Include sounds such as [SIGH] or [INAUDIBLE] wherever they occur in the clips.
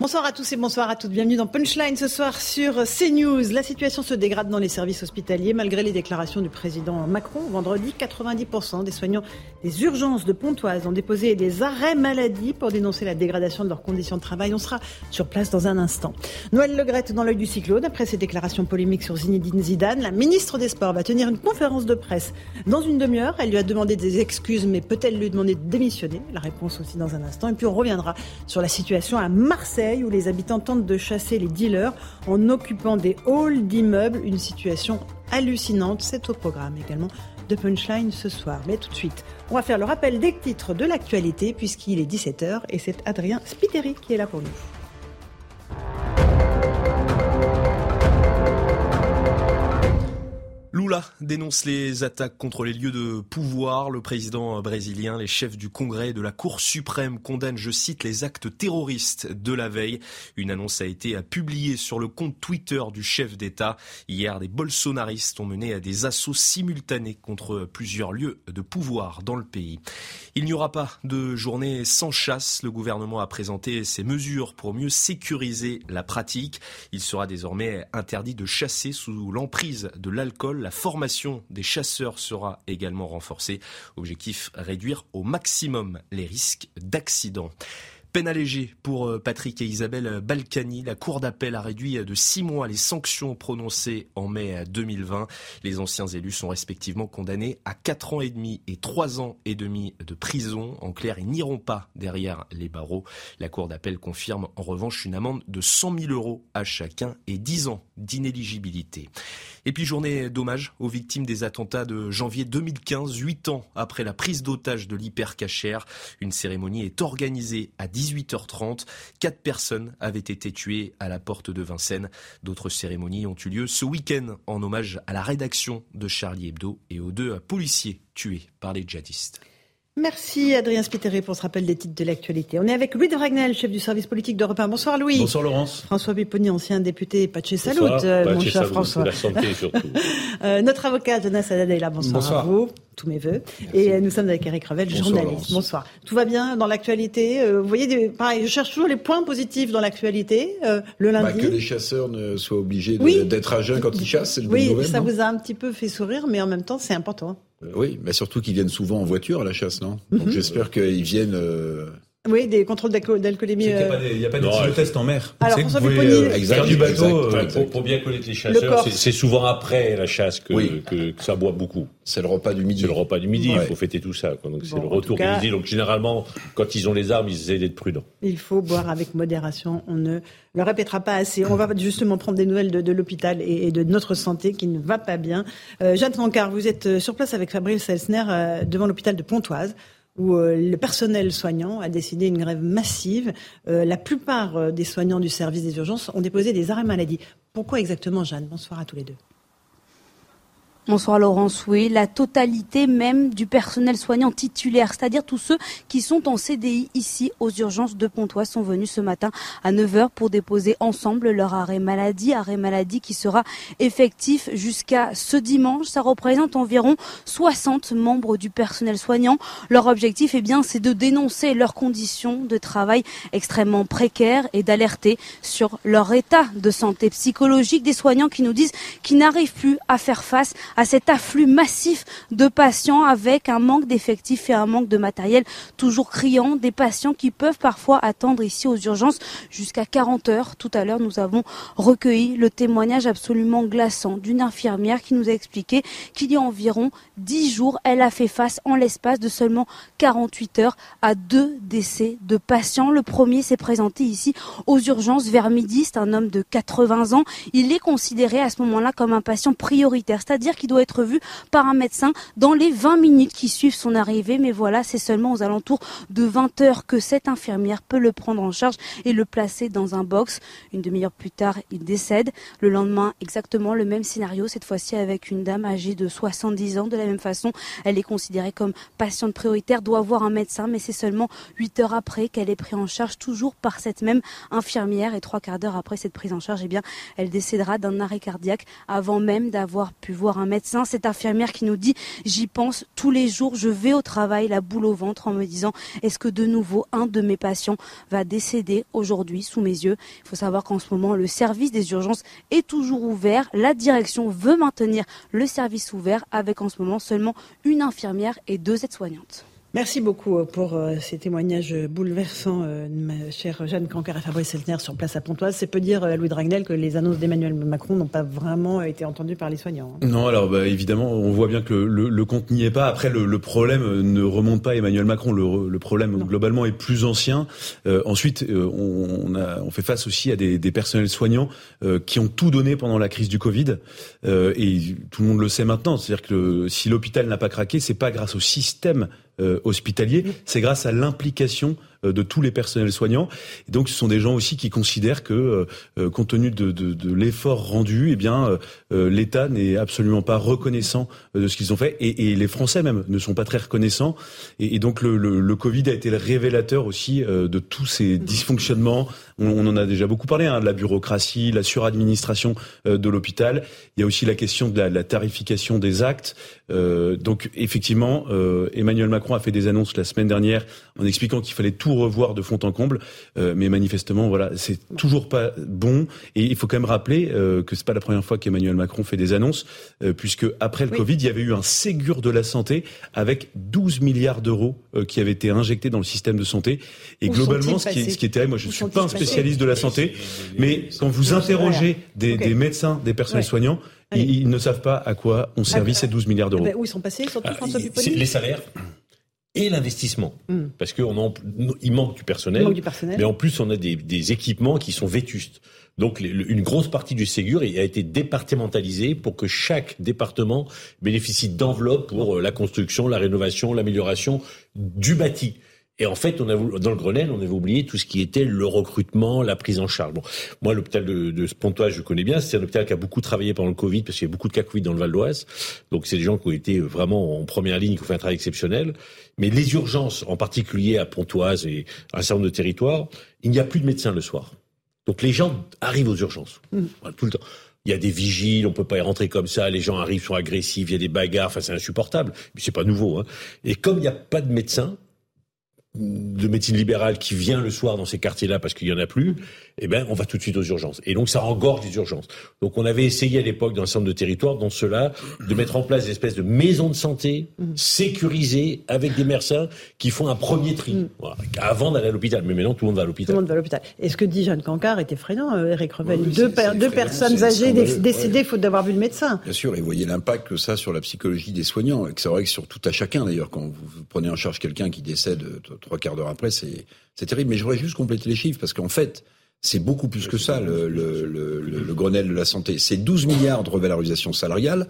Bonsoir à tous et bonsoir à toutes. Bienvenue dans Punchline ce soir sur CNews. La situation se dégrade dans les services hospitaliers malgré les déclarations du président Macron. Vendredi, 90% des soignants des urgences de Pontoise ont déposé des arrêts maladie pour dénoncer la dégradation de leurs conditions de travail. On sera sur place dans un instant. Noël Legrette dans l'œil du cyclone après ses déclarations polémiques sur Zinedine Zidane. La ministre des Sports va tenir une conférence de presse dans une demi-heure. Elle lui a demandé des excuses, mais peut-elle lui demander de démissionner? La réponse aussi dans un instant. Et puis on reviendra sur la situation à Marseille où les habitants tentent de chasser les dealers en occupant des halls d'immeubles. Une situation hallucinante. C'est au programme également de Punchline ce soir. Mais tout de suite, on va faire le rappel des titres de l'actualité puisqu'il est 17h et c'est Adrien Spiteri qui est là pour nous. Lula dénonce les attaques contre les lieux de pouvoir. Le président brésilien, les chefs du Congrès et de la Cour suprême condamnent, je cite, les actes terroristes de la veille. Une annonce a été publiée sur le compte Twitter du chef d'État. Hier, des bolsonaristes ont mené à des assauts simultanés contre plusieurs lieux de pouvoir dans le pays. Il n'y aura pas de journée sans chasse. Le gouvernement a présenté ses mesures pour mieux sécuriser la pratique. Il sera désormais interdit de chasser sous l'emprise de l'alcool la formation des chasseurs sera également renforcée. Objectif réduire au maximum les risques d'accident. Peine allégée pour euh, Patrick et Isabelle Balkany. La Cour d'appel a réduit de six mois les sanctions prononcées en mai 2020. Les anciens élus sont respectivement condamnés à quatre ans et demi et trois ans et demi de prison. En clair, ils n'iront pas derrière les barreaux. La Cour d'appel confirme en revanche une amende de 100 000 euros à chacun et 10 ans d'inéligibilité. Et puis journée d'hommage aux victimes des attentats de janvier 2015, huit ans après la prise d'otage de l'hypercachère. Une cérémonie est organisée à 18h30. Quatre personnes avaient été tuées à la porte de Vincennes. D'autres cérémonies ont eu lieu ce week-end en hommage à la rédaction de Charlie Hebdo et aux deux policiers tués par les djihadistes. Merci Adrien Spiteri pour ce rappel des titres de l'actualité. On est avec Louis de Ragnel, chef du service politique d'Europe 1. Bonsoir Louis. Bonsoir Laurence. François Pipponi, ancien député Pache Salut, euh, mon cher François. La santé [LAUGHS] surtout. euh, notre avocat Jonas Haddad est là. Bonsoir, Bonsoir. à vous. Tous mes voeux. Et euh, nous sommes avec Eric Revel, journaliste. Bonsoir. Tout va bien dans l'actualité? Euh, Vous voyez, des, pareil, je cherche toujours les points positifs dans l'actualité. Euh, le lundi. Bah, que les chasseurs ne soient obligés d'être à jeun quand ils chassent, c'est le Oui, ça vous a un petit peu fait sourire, mais en même temps, c'est important. Euh, oui, mais surtout qu'ils viennent souvent en voiture à la chasse, non? Donc mm -hmm. j'espère qu'ils viennent. Euh... Oui, des contrôles d'alcoolémie. Il n'y a pas a pas des tests en mer. Alors, François Pupponi, euh, exact, du bateau, exact, euh, pour, pour, bien connaître les chasseurs, c'est souvent après la chasse que, oui. que, que, ça boit beaucoup. C'est le repas du midi. C'est le repas du midi, ouais. il faut fêter tout ça. Quoi. Donc c'est le retour cas, du midi. Donc généralement, quand ils ont les armes, ils essaient d'être prudents. Il faut boire avec modération. On ne le répétera pas assez. On va justement prendre des nouvelles de, de l'hôpital et, et, de notre santé qui ne va pas bien. Euh, Jeanne Francard, vous êtes sur place avec Fabrice Elsner euh, devant l'hôpital de Pontoise où euh, le personnel soignant a décidé une grève massive. Euh, la plupart euh, des soignants du service des urgences ont déposé des arrêts maladie. Pourquoi exactement, Jeanne? Bonsoir à tous les deux. Bonsoir Laurence, oui, la totalité même du personnel soignant titulaire, c'est-à-dire tous ceux qui sont en CDI ici aux urgences de Pontoise sont venus ce matin à 9h pour déposer ensemble leur arrêt maladie, arrêt maladie qui sera effectif jusqu'à ce dimanche. Ça représente environ 60 membres du personnel soignant. Leur objectif, eh bien, c'est de dénoncer leurs conditions de travail extrêmement précaires et d'alerter sur leur état de santé psychologique des soignants qui nous disent qu'ils n'arrivent plus à faire face à cet afflux massif de patients avec un manque d'effectifs et un manque de matériel toujours criant, des patients qui peuvent parfois attendre ici aux urgences jusqu'à 40 heures. Tout à l'heure, nous avons recueilli le témoignage absolument glaçant d'une infirmière qui nous a expliqué qu'il y a environ 10 jours, elle a fait face en l'espace de seulement 48 heures à deux décès de patients. Le premier s'est présenté ici aux urgences vers midi. C'est un homme de 80 ans. Il est considéré à ce moment-là comme un patient prioritaire, c'est-à-dire qui doit être vu par un médecin dans les 20 minutes qui suivent son arrivée. Mais voilà, c'est seulement aux alentours de 20 heures que cette infirmière peut le prendre en charge et le placer dans un box. Une demi-heure plus tard, il décède. Le lendemain, exactement le même scénario, cette fois-ci avec une dame âgée de 70 ans. De la même façon, elle est considérée comme patiente prioritaire, doit voir un médecin, mais c'est seulement 8 heures après qu'elle est prise en charge, toujours par cette même infirmière. Et trois quarts d'heure après cette prise en charge, eh bien, elle décédera d'un arrêt cardiaque avant même d'avoir pu voir un médecin, cette infirmière qui nous dit j'y pense tous les jours, je vais au travail, la boule au ventre en me disant est-ce que de nouveau un de mes patients va décéder aujourd'hui sous mes yeux? Il faut savoir qu'en ce moment le service des urgences est toujours ouvert. La direction veut maintenir le service ouvert avec en ce moment seulement une infirmière et deux aides-soignantes. Merci beaucoup euh, pour euh, ces témoignages bouleversants, euh, ma chère Jeanne Cancar et Fabrice Seltner sur place à Pontoise. C'est peut dire, Louis Dragnel, que les annonces d'Emmanuel Macron n'ont pas vraiment été entendues par les soignants. Hein. Non, alors bah, évidemment, on voit bien que le, le, compte n'y est pas. Après, le, problème ne remonte pas à Emmanuel Macron. Le, problème, globalement, est plus ancien. ensuite, on, a, on fait face aussi à des, des personnels soignants qui ont tout donné pendant la crise du Covid. et tout le monde le sait maintenant. C'est-à-dire que si l'hôpital n'a pas craqué, c'est pas grâce au système hospitalier, c'est grâce à l'implication euh, de tous les personnels soignants. Et donc, ce sont des gens aussi qui considèrent que, euh, compte tenu de, de, de l'effort rendu, eh bien, l'État n'est absolument pas reconnaissant de ce qu'ils ont fait, et, et, les Français même ne sont pas très reconnaissants. Et, donc, le, le, le, Covid a été le révélateur aussi de tous ces dysfonctionnements. On, en a déjà beaucoup parlé, hein, de la bureaucratie, la suradministration de l'hôpital. Il y a aussi la question de la, la tarification des actes. donc, effectivement, Emmanuel Macron a fait des annonces la semaine dernière en expliquant qu'il fallait tout revoir de fond en comble, euh, mais manifestement, voilà, c'est toujours pas bon. Et il faut quand même rappeler euh, que c'est pas la première fois qu'Emmanuel Macron fait des annonces, euh, puisque après le Covid, il y avait eu un Ségur de la santé avec 12 milliards d'euros qui avaient été injectés dans le système de santé. Et globalement, ce qui, est, ce qui est terrible, moi je ne suis pas un spécialiste de la santé, mais quand vous interrogez des, des médecins, des personnels soignants, ils, ne savent pas à quoi ont servi ces 12 milliards d'euros. où ils sont passés, surtout ah, François Les salaires et l'investissement. Hmm. Parce qu'il manque du personnel, manque du personnel, mais en plus on a des, des équipements qui sont vétustes. Donc une grosse partie du Ségur a été départementalisée pour que chaque département bénéficie d'enveloppes pour euh, la construction, la rénovation, l'amélioration du bâti. Et en fait, on a dans le Grenelle, on avait oublié tout ce qui était le recrutement, la prise en charge. Bon, moi, l'hôpital de, de Pontoise, je connais bien. C'est un hôpital qui a beaucoup travaillé pendant le Covid parce qu'il y a beaucoup de cas Covid dans le Val d'Oise. Donc, c'est des gens qui ont été vraiment en première ligne, qui ont fait un travail exceptionnel. Mais les urgences, en particulier à Pontoise et à un certain nombre de territoires, il n'y a plus de médecins le soir. Donc, les gens arrivent aux urgences mmh. tout le temps. Il y a des vigiles, on peut pas y rentrer comme ça. Les gens arrivent, sont agressifs, il y a des bagarres. Enfin, c'est insupportable. Mais c'est pas nouveau. Hein. Et comme il n'y a pas de médecins, de médecine libérale qui vient le soir dans ces quartiers-là parce qu'il y en a plus, eh ben on va tout de suite aux urgences. Et donc ça engorge les urgences. Donc on avait essayé à l'époque dans un certain nombre de territoires, dans cela, de mettre en place des espèces de maisons de santé sécurisées avec des médecins qui font un premier tri mm. avant d'aller à l'hôpital. Mais maintenant tout le monde va à l'hôpital. Tout le monde va à l'hôpital. Et ce que dit Jeanne Cancard est effrayant, euh, Eric Revel. deux, deux personnes âgées décédées faute d'avoir vu le médecin. Bien sûr, et voyez l'impact que ça sur la psychologie des soignants. Et c'est vrai que sur tout à chacun d'ailleurs, quand vous prenez en charge quelqu'un qui décède euh, trois quarts d'heure après, c'est terrible. Mais je voudrais juste compléter les chiffres parce qu'en fait, c'est beaucoup plus que ça, le, le, le, le, Grenelle de la santé. C'est 12 milliards de revalorisation salariale.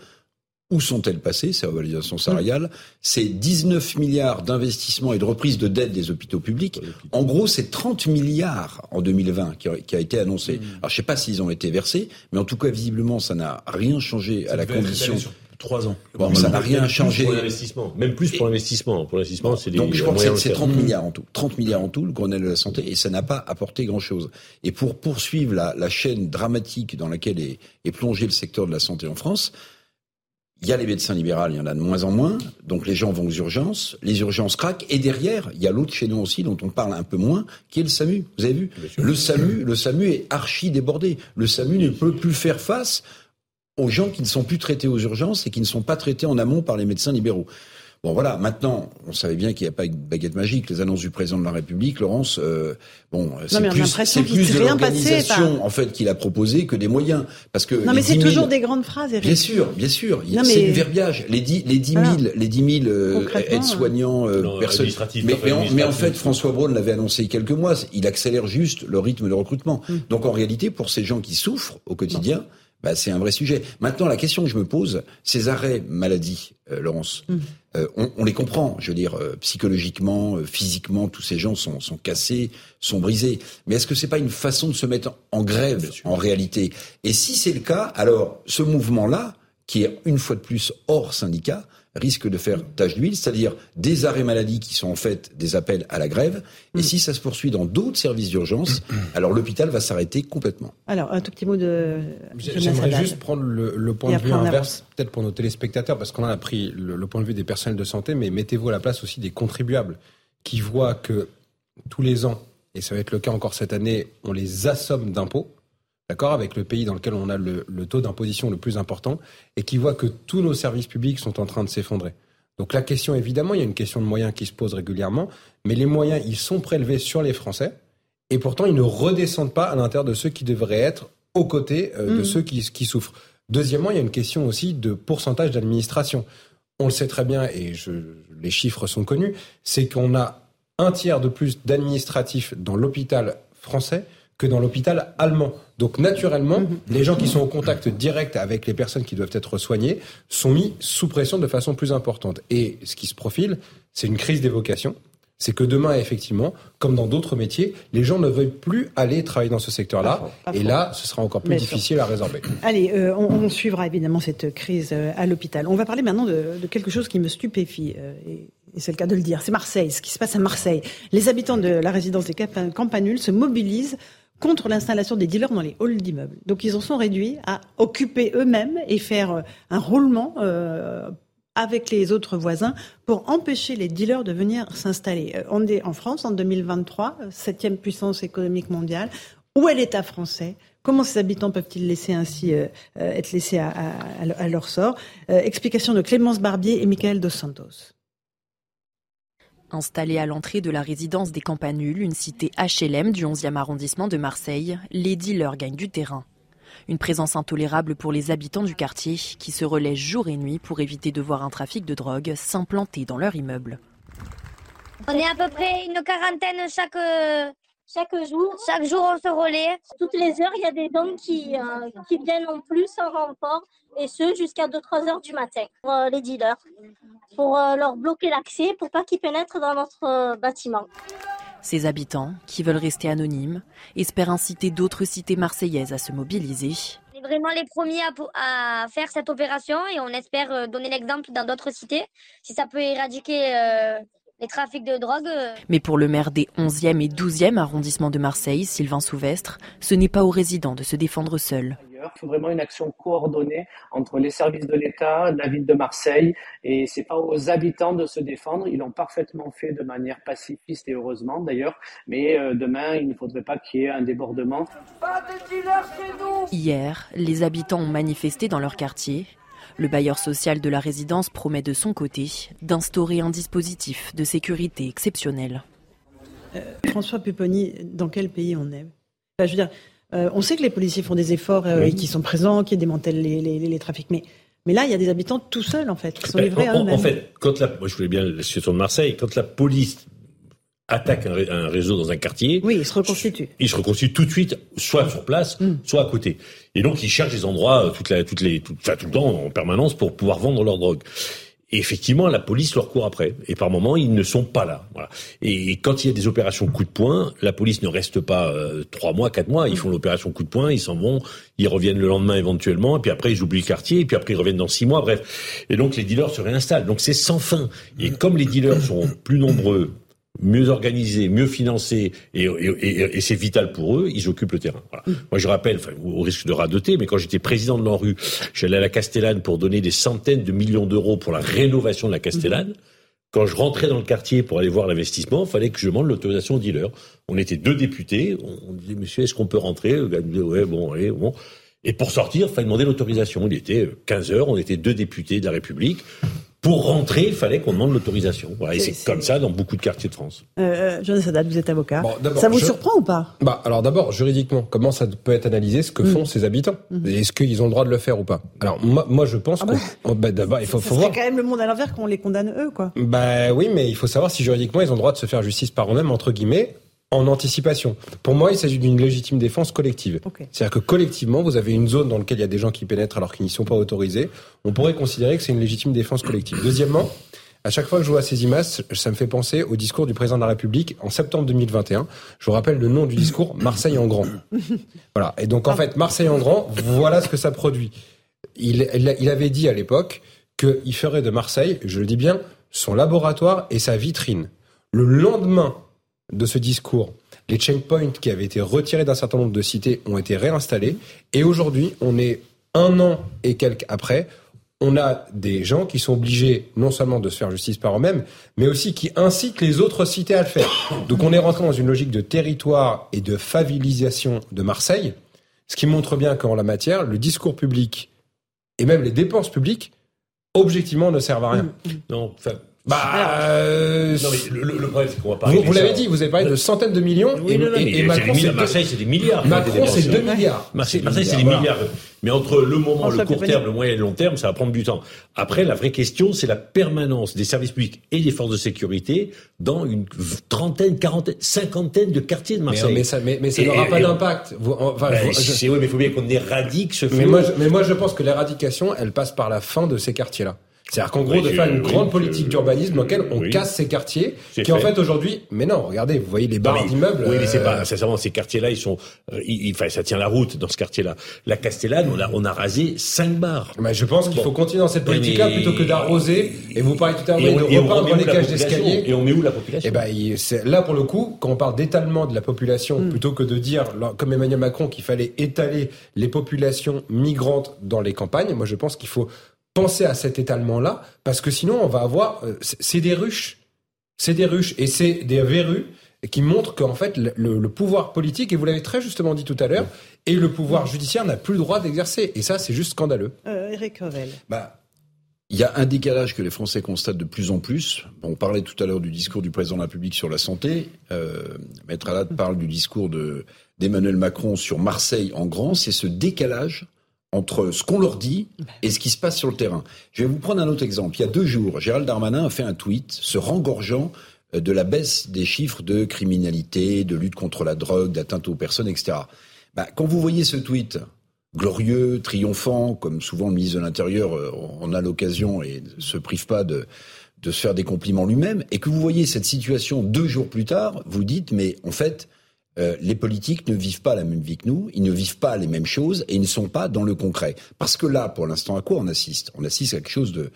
Où sont-elles passées, ces revalorisations salariales? C'est 19 milliards d'investissements et de reprise de dette des hôpitaux publics. En gros, c'est 30 milliards en 2020 qui a, qui a été annoncé. Hmm. Alors, je sais pas s'ils ont été versés, mais en tout cas, visiblement, ça n'a rien changé à la condition trois ans. Bon, ça n'a rien changé. Pour l'investissement, même plus pour l'investissement. Pour l'investissement, c'est Donc je crois que c'est 30 milliards en tout. 30 milliards en tout, le Grenelle de la santé, et ça n'a pas apporté grand-chose. Et pour poursuivre la, la, chaîne dramatique dans laquelle est, est plongé le secteur de la santé en France, il y a les médecins libéraux, il y en a de moins en moins, donc les gens vont aux urgences, les urgences craquent, et derrière, il y a l'autre chaînon aussi dont on parle un peu moins, qui est le SAMU. Vous avez vu Le SAMU, le SAMU est archi débordé. Le SAMU ne peut plus faire face aux gens qui ne sont plus traités aux urgences et qui ne sont pas traités en amont par les médecins libéraux. Bon voilà, maintenant, on savait bien qu'il n'y a pas une baguette magique. Les annonces du président de la République, Laurence, euh, bon, c'est plus, c'est plus de l'organisation en fait qu'il a proposé que des moyens, parce que non mais c'est toujours des grandes phrases. Eric. Bien sûr, bien sûr, c'est du verbiage. Les dix, les dix mille, les dix mille euh, aides-soignants, euh, personnes. Mais, mais, en, fait, François Braun l'avait annoncé il y a quelques mois. Il accélère juste le rythme de recrutement. Mm. Donc en réalité, pour ces gens qui souffrent au quotidien bah, c'est un vrai sujet. Maintenant, la question que je me pose, ces arrêts maladie, euh, Laurence, mmh. euh, on, on, les comprend. Je veux dire, euh, psychologiquement, physiquement, tous ces gens sont, sont cassés, sont brisés. Mais est-ce que c'est pas une façon de se mettre en grève en réalité? Et si c'est le cas, alors ce mouvement-là, qui est une fois de plus hors syndicat, risque de faire tache d'huile, c'est-à-dire des arrêts maladie qui sont en fait des appels à la grève. Et mm. si ça se poursuit dans d'autres services d'urgence, alors l'hôpital va s'arrêter complètement. Alors, un tout petit mot de. J'aimerais juste prendre le, point de vue inverse, peut-être pour nos téléspectateurs, parce qu'on a pris le, point de vue des personnels de santé, mais mettez-vous à la place aussi des contribuables qui voient que tous les ans, et ça va être le cas encore cette année, on les assomme d'impôts d'accord, avec le pays dans lequel on a le, taux d'imposition le plus important, et qui voit que tous nos services publics sont en train de s'effondrer. Donc la question, évidemment, il y a une question de moyens qui se pose régulièrement, mais les moyens, ils sont prélevés sur les Français, et pourtant, ils ne redescendent pas à l'intérieur de ceux qui devraient être aux côtés euh, de mmh. ceux qui, qui, souffrent. Deuxièmement, il y a une question aussi de pourcentage d'administration. On le sait très bien, et je, les chiffres sont connus, c'est qu'on a un tiers de plus d'administratifs dans l'hôpital français que dans l'hôpital allemand. Donc naturellement, mhm. les gens qui sont au contact direct avec les personnes qui doivent être soignées sont mis sous pression de façon plus importante. Et ce qui se profile, c'est une crise des vocations. C'est que demain, effectivement, comme dans d'autres métiers, les gens ne veulent plus aller travailler dans ce secteur-là. Et là, ce sera encore plus difficile à résorber. Allez, euh, on, suivra évidemment cette crise euh, à l'hôpital. On va parler maintenant de, quelque chose qui me stupéfie. Euh, et c'est le cas de le dire, c'est Marseille, ce qui se passe à Marseille. Les habitants de la résidence des Campanules se mobilisent contre l'installation des dealers dans les halls d'immeubles. Donc ils en sont réduits à occuper eux-mêmes et faire euh, un roulement euh, avec les autres voisins pour empêcher les dealers de venir s'installer. Euh, on est en France en 2023, septième puissance économique mondiale. Où est l'État français? Comment ces habitants peuvent-ils laisser ainsi être laissés à, à leur sort? Explication de Clémence Barbier et Michael Dos Santos. Installée à l'entrée de la résidence des Campanules, une cité HLM du 11e arrondissement de Marseille, les dealers gagnent du terrain. Une présence intolérable pour les habitants du quartier qui se relaient jour et nuit pour éviter de voir un trafic de drogue s'implanter dans leur immeuble. On est à peu près une quarantaine chaque, chaque jour. Chaque jour, on se relaie. Toutes les heures, il y a des gens qui, euh, qui viennent en plus en renfort, et ce, jusqu'à 2-3 heures du matin, pour euh, les dealers, pour euh, leur bloquer l'accès, pour pas qu'ils pénètrent dans notre bâtiment. Ces habitants, qui veulent rester anonymes, espèrent inciter d'autres cités marseillaises à se mobiliser. On est vraiment les premiers à, faire cette opération et on espère donner l'exemple dans d'autres cités. Si ça peut éradiquer les trafics de drogue. Euh. Mais pour le maire des 11e et 12e arrondissements de Marseille, Sylvain Souvestre, ce n'est pas aux résidents de se défendre seuls. Il faut vraiment une action coordonnée entre les services de l'État, la ville de Marseille, et c'est pas aux habitants de se défendre. Ils l'ont parfaitement fait de manière pacifiste et heureusement d'ailleurs. Mais euh, demain, il ne faudrait pas qu'il y ait un débordement. Hier, les habitants ont manifesté dans leur quartier le bailleur social de la résidence promet de son côté d'instaurer un dispositif de sécurité exceptionnel. Euh, François Pupponi, dans quel pays on est? Je veux dire, euh, on sait que les policiers font des efforts euh, et qui sont présents, qui démantèlent les, trafics, mais mais là, il y a des habitants tout seuls, en fait, qui sont ben, livrés à eux-mêmes. En fait, quand la, moi je voulais bien la situation de Marseille, quand la police attaque un, réseau dans un quartier. Oui, il se reconstitue. Il se reconstitue tout de suite, soit sur place, mm. soit à côté. Et donc, ils cherchent des endroits euh, toute la, toutes les, tout, enfin, tout le temps, en permanence, pour pouvoir vendre leur drogue. Et effectivement, la police leur court après. Et par moments, ils ne sont pas là. Voilà. Et quand il y a des opérations coup de poing, la police ne reste pas euh, trois mois, quatre mois. Ils font l'opération coup de poing, ils s'en vont, ils reviennent le lendemain éventuellement, et puis après ils oublient le quartier, et puis après ils reviennent dans six mois. Bref. Et donc les dealers se réinstallent. Donc c'est sans fin. Et comme les dealers sont plus nombreux, mieux organisés, mieux financés, et, et, et c'est vital pour eux, ils occupent le terrain. Voilà. Mm. Moi, je rappelle, enfin, au risque de radoter, mais quand j'étais président de l'ANRU, j'allais à la Castellane pour donner des centaines de millions d'euros pour la rénovation de la Castellane. Mm. Quand je rentrais dans le quartier pour aller voir l'investissement, il fallait que je demande l'autorisation au dealer. On était deux députés. On disait, monsieur, est-ce qu'on peut rentrer? Le gars disait, ouais, bon, allez, bon. Et pour sortir, il fallait demander l'autorisation. Il était 15 heures, on était deux députés de la République. Pour rentrer, il fallait qu'on demande l'autorisation. Voilà, et c'est comme ça dans beaucoup de quartiers de France. Euh, euh Jonas Haddad, vous êtes avocat. ça vous surprend ou pas? Bah, Alors d'abord, juridiquement, comment ça peut être analysé ce que mm. font ces habitants mm. Est-ce qu'ils ont le droit de le faire ou pas? Alors moi, moi je pense ah que... [LAUGHS] Oh, bah, d'abord, il faut, faut voir... quand même le monde à l'envers qu'on les condamne eux, quoi. Bah oui, mais il faut savoir si juridiquement ils ont le droit de se faire justice par eux-mêmes, entre guillemets, en anticipation. Pour moi, il s'agit d'une légitime défense collective. C'est-à-dire que collectivement, vous avez une zone dans laquelle il y a des gens qui pénètrent alors qu'ils n'y sont pas autorisés. On pourrait considérer que c'est une légitime défense collective. Deuxièmement, à chaque fois que je vois ces images, ça me fait penser au discours du président de la République en septembre 2021. Je vous rappelle le nom du discours, Marseille en grand. Voilà. Et donc, en fait, Marseille en grand, voilà ce que ça produit. Il, il avait dit à l'époque qu'il ferait de Marseille, je le dis bien, son laboratoire et sa vitrine. Le lendemain de ce discours, les checkpoints qui avaient été retirés d'un certain nombre de cités ont été réinstallés. Et aujourd'hui, on est un an et quelques après, on a des gens qui sont obligés non seulement de se faire justice par eux-mêmes, mais aussi qui incitent les autres cités à le faire. Donc on est rentré dans une logique de territoire et de favilisation de Marseille, ce qui montre bien qu'en la matière, le discours public et même les dépenses publiques, objectivement, ne servent à rien. Non, bah, euh, non, mais le, le, problème, c'est qu'on va parler. Vous, vous l'avez dit, vous avez parlé de centaines de millions. Oui, et, non, non, et, et Macron, c'est Marseille, c'est des milliards. Macron, c'est 2 milliards. Marseille, c'est des milliards. Mais entre le moment, le court terme, le moyen et le long terme, ça va prendre du temps. Après, la vraie question, c'est la permanence des services publics et des forces de sécurité dans une trentaine, quarantaine, cinquantaine de quartiers de Marseille. Mais, ça, mais, mais ça n'aura pas d'impact. Enfin, ben, je... oui, mais il faut bien qu'on éradique ce mais moi, mais moi, je pense que l'éradication, elle passe par la fin de ces quartiers-là. C'est-à-dire qu'en gros, de faire une grande politique d'urbanisme dans laquelle on casse ces quartiers, qui en fait aujourd'hui, mais non, regardez, vous voyez les barres d'immeubles. Oui, mais c'est pas, euh, sincèrement, ces quartiers-là, ils sont, euh, ils, enfin, ça tient la route dans ce quartier-là. La Castellane, on a, on a rasé cinq bars. Mais je pense qu'il faut continuer dans cette politique-là plutôt que d'arroser. Et vous parlez tout à l'heure de repeindre les cages d'escalier. Et on met où la population Eh ben, c'est là pour le coup, quand on parle d'étalement de la population, mm. plutôt que de dire, comme Emmanuel Macron, qu'il fallait étaler les populations migrantes dans les campagnes, moi je pense qu'il faut penser à cet étalement-là, parce que sinon on va avoir, euh, c'est des ruches, c'est des ruches et c'est des verrues qui montrent qu'en fait le, pouvoir politique, et vous l'avez très justement dit tout à l'heure, et le pouvoir judiciaire n'a plus le droit d'exercer. Et ça, c'est juste scandaleux. Euh, Eric Revel. Bah, il y a un décalage que les Français constatent de plus en plus. on parlait tout à l'heure du discours du président de la République sur la santé. Euh, Maître Alad parle du discours d'Emmanuel Macron sur Marseille en grand. C'est ce décalage entre ce qu'on leur dit et ce qui se passe sur le terrain. Je vais vous prendre un autre exemple. Il y a deux jours, Gérald Darmanin a fait un tweet se rengorgeant euh, de la baisse des chiffres de criminalité, de lutte contre la drogue, d'atteinte aux personnes, etc. Bah, quand vous voyez ce tweet glorieux, triomphant, comme souvent le ministre de l'Intérieur on euh, a l'occasion et ne se prive pas de, de se faire des compliments lui-même, et que vous voyez cette situation deux jours plus tard, vous dites, mais en fait, euh, les politiques ne vivent pas la même vie que nous, ils ne vivent pas les mêmes choses et ils ne sont pas dans le concret. Parce que là, pour l'instant, à quoi on assiste? On assiste à quelque chose de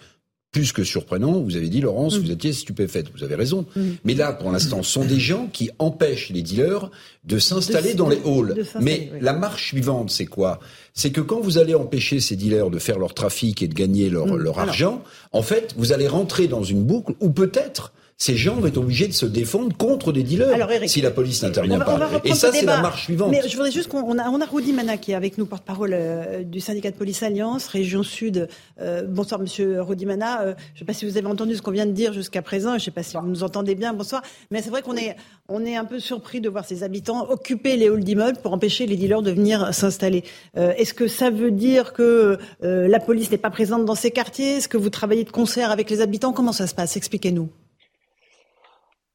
plus que surprenant. Vous avez dit, Laurence, mm. vous étiez stupéfaite. Vous avez raison. Mm. Mais là, pour l'instant, ce sont des gens qui empêchent les dealers de s'installer dans les halls. Mais la marche suivante, c'est quoi? C'est que quand vous allez empêcher ces dealers de faire leur trafic et de gagner leur, mm. leur argent, en fait, vous allez rentrer dans une boucle où peut-être ces gens vont être obligés de se défendre contre des dealers si la police n'intervient pas. Et ça, c'est la marche suivante. Mais je voudrais juste qu'on a, on a Rudy Mana qui est avec nous, porte-parole euh, du syndicat de police Alliance, région Sud. Euh, bonsoir, monsieur Rudy Mana. Euh, je ne sais pas si vous avez entendu ce qu'on vient de dire jusqu'à présent. Je ne sais pas si vous nous entendez bien. Bonsoir. Mais c'est vrai qu'on est, on est un peu surpris de voir ces habitants occuper les halls d'immeubles pour empêcher les dealers de venir s'installer. Est-ce que ça veut dire que la police n'est pas présente dans ces quartiers? Est-ce que vous travaillez de concert avec les habitants? Comment ça se passe? Expliquez-nous.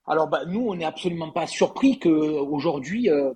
Alors bah, nous, on n'est absolument pas surpris qu'aujourd'hui, euh,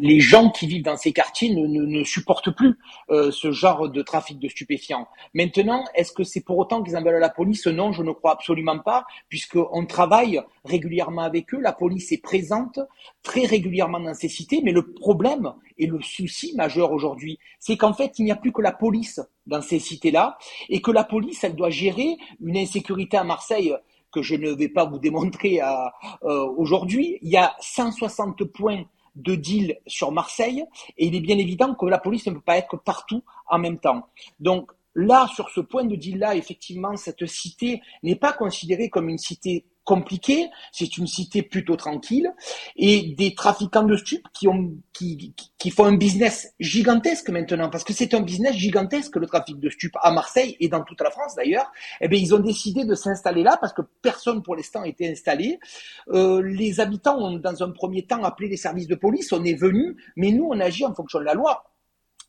les gens qui vivent dans ces quartiers ne, ne, supportent plus euh, ce genre de trafic de stupéfiants. Maintenant, est-ce que c'est pour autant qu'ils en veulent à la police? Non, je ne crois absolument pas, puisqu'on travaille régulièrement avec eux. La police est présente très régulièrement dans ces cités, mais le problème et le souci majeur aujourd'hui, c'est qu'en fait, il n'y a plus que la police dans ces cités-là, et que la police, elle doit gérer une insécurité à Marseille que je ne vais pas vous démontrer euh, aujourd'hui. Il y a 160 points de deal sur Marseille et il est bien évident que la police ne peut pas être partout en même temps. Donc là, sur ce point de deal-là, effectivement, cette cité n'est pas considérée comme une cité compliqué, c'est une cité plutôt tranquille, et des trafiquants de stupes qui, ont, qui, qui font un business gigantesque maintenant, parce que c'est un business gigantesque le trafic de stupes à Marseille et dans toute la France d'ailleurs. Eh bien, ils ont décidé de s'installer là parce que personne pour l'instant était installé. Euh, les habitants ont dans un premier temps appelé les services de police, on est venu, mais nous on agit en fonction de la loi.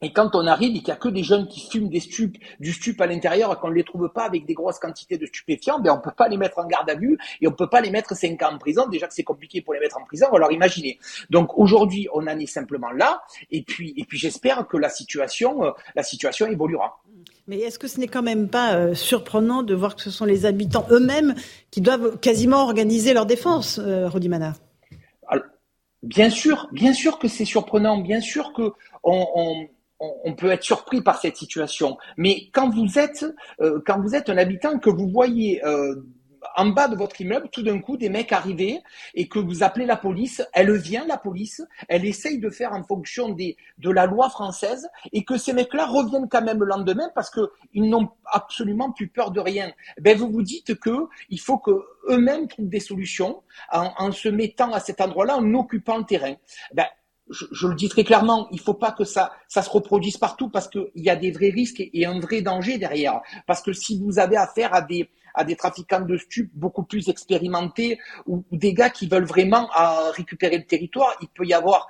Et quand on arrive et qu'il n'y a que des jeunes qui fument des stupes, du stup à l'intérieur et qu'on ne les trouve pas avec des grosses quantités de stupéfiants, ben on peut pas les mettre en garde à vue et on peut pas les mettre cinq ans en prison. Déjà que c'est compliqué pour les mettre en prison, alors imaginez. Donc aujourd'hui, on en est simplement là et puis et puis j'espère que la situation euh, la situation évoluera. Mais est-ce que ce n'est quand même pas euh, surprenant de voir que ce sont les habitants eux-mêmes qui doivent quasiment organiser leur défense, euh, Rodimana? Bien sûr, bien sûr que c'est surprenant, bien sûr que on on, peut être surpris par cette situation. Mais quand vous êtes, euh, quand vous êtes un habitant que vous voyez euh, en bas de votre immeuble, tout d'un coup, des mecs arriver et que vous appelez la police, elle vient, la police, elle essaye de faire en fonction des, de la loi française et que ces mecs-là reviennent quand même le lendemain parce qu'ils n'ont absolument plus peur de rien. Ben, vous vous dites que il faut que eux-mêmes trouvent des solutions en, en, se mettant à cet endroit-là, en occupant le terrain. Ben, je, le dis très clairement, il faut pas que ça, ça se reproduise partout parce qu'il y a des vrais risques et, un vrai danger derrière. Parce que si vous avez affaire à des, à des trafiquants de stupes beaucoup plus expérimentés ou, des gars qui veulent vraiment à récupérer le territoire, il peut y avoir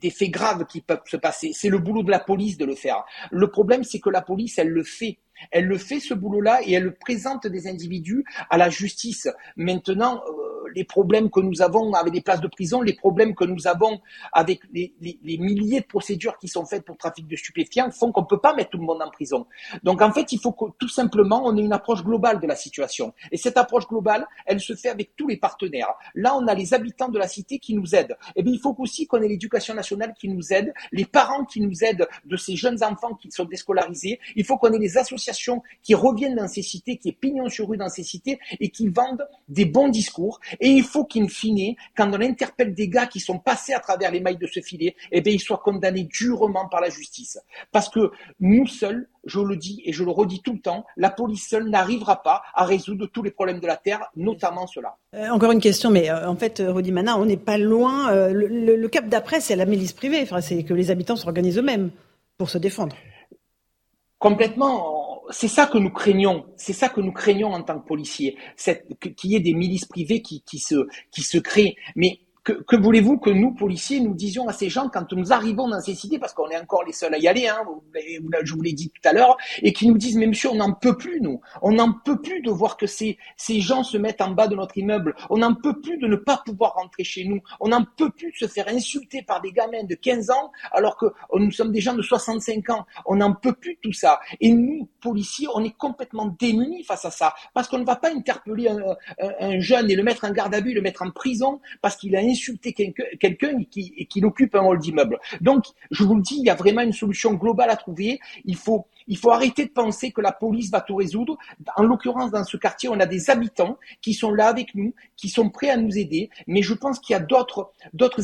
des faits graves qui peuvent se passer. C'est le boulot de la police de le faire. Le problème, c'est que la police, elle le fait. Elle le fait ce boulot-là et elle présente des individus à la justice. Maintenant, euh, les problèmes que nous avons avec les places de prison, les problèmes que nous avons avec les, milliers de procédures qui sont faites pour trafic de stupéfiants font qu'on ne peut pas mettre tout le monde en prison. Donc en fait, il faut que tout simplement on ait une approche globale de la situation. Et cette approche globale, elle se fait avec tous les partenaires. Là, on a les habitants de la cité qui nous aident. Et eh bien, il faut aussi qu'on ait l'éducation nationale qui nous aide, les parents qui nous aident de ces jeunes enfants qui sont déscolarisés. Il faut qu'on ait les associations qui reviennent dans ces cités, qui est pignon sur rue dans ces cités et qui vendent des bons discours et il faut qu'in fine, quand on interpelle des gars qui sont passés à travers les mailles de ce filet, eh bien, ils soient condamnés durement par la justice. Parce que nous seuls, je le dis et je le redis tout le temps, la police seule n'arrivera pas à résoudre tous les problèmes de la Terre, notamment cela. Euh, encore une question, mais euh, en fait, Rodi Mana, on n'est pas loin. Euh, le, cap d'après, c'est la milice privée. Enfin, c'est que les habitants s'organisent eux-mêmes pour se défendre. Complètement c'est ça que nous craignons, c'est ça que nous craignons en tant que policiers, qu'il y ait des milices privées qui, se, qui se créent. Mais que, voulez-vous que nous, policiers, nous disions à ces gens quand nous arrivons dans ces cités, parce qu'on est encore les seuls à y aller, hein, je vous l'ai dit tout à l'heure, et qui nous disent, mais monsieur, on n'en peut plus, nous. On n'en peut plus de voir que ces, ces gens se mettent en bas de notre immeuble. On n'en peut plus de ne pas pouvoir rentrer chez nous. On n'en peut plus de se faire insulter par des gamins de 15 ans, alors que nous sommes des gens de 65 ans. On n'en peut plus de tout ça. Et nous, policiers, on est complètement démunis face à ça, parce qu'on ne va pas interpeller un, un, jeune et le mettre en garde à vue, le mettre en prison, parce qu'il a insulter quelqu'un qui, qui occupe un hall d'immeuble. Donc, je vous le dis, il y a vraiment une solution globale à trouver. Il faut, arrêter de penser que la police va tout résoudre. En l'occurrence, dans ce quartier, on a des habitants qui sont là avec nous, qui sont prêts à nous aider. Mais je pense qu'il y a d'autres,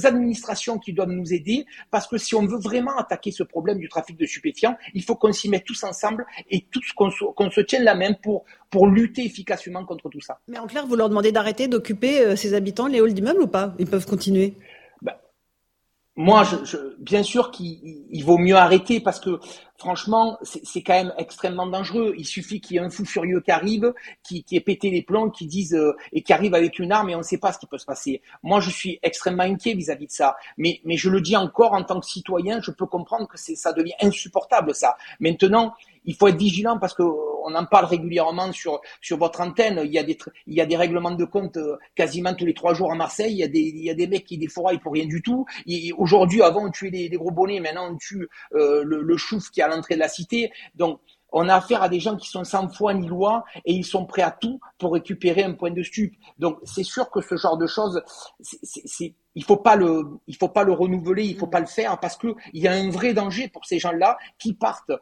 administrations qui doivent nous aider parce que si on veut vraiment attaquer ce problème du trafic de stupéfiants, il faut qu'on s'y mette tous ensemble et qu'on se, se tienne la main pour, pour lutter efficacement contre tout ça. Mais en clair, vous leur demandez d'arrêter d'occuper euh, ces habitants, les halls d'immeubles ou pas? Ils peuvent continuer? Bah, Moi, je, je, bien sûr qu'il vaut mieux arrêter parce que franchement, c'est quand même extrêmement dangereux. Il suffit qu'il y ait un fou furieux qui arrive, qui, qui ait pété les plombs, qui dise euh, et qui arrive avec une arme et on ne sait pas ce qui peut se passer. Moi, je suis extrêmement inquiet vis-à-vis de ça. Mais, mais je le dis encore en tant que citoyen, je peux comprendre que ça devient insupportable ça. Maintenant, il faut être vigilant parce que on en parle régulièrement sur sur votre antenne. Il y a des il y a des règlements de compte euh, quasiment tous les trois jours à Marseille. Il y a des il y a des mecs qui défouraillent pour rien du tout. Aujourd'hui, avant on tuait des, gros bonnets, maintenant on tue euh, le, le chouf qui est à l'entrée de la cité. Donc on a affaire à des gens qui sont sans foi ni loi et ils sont prêts à tout pour récupérer un point de stup. Donc c'est sûr que ce genre de choses, c'est, il faut pas le, il faut pas le renouveler, il faut pas le faire parce que il y a un vrai danger pour ces gens-là qui partent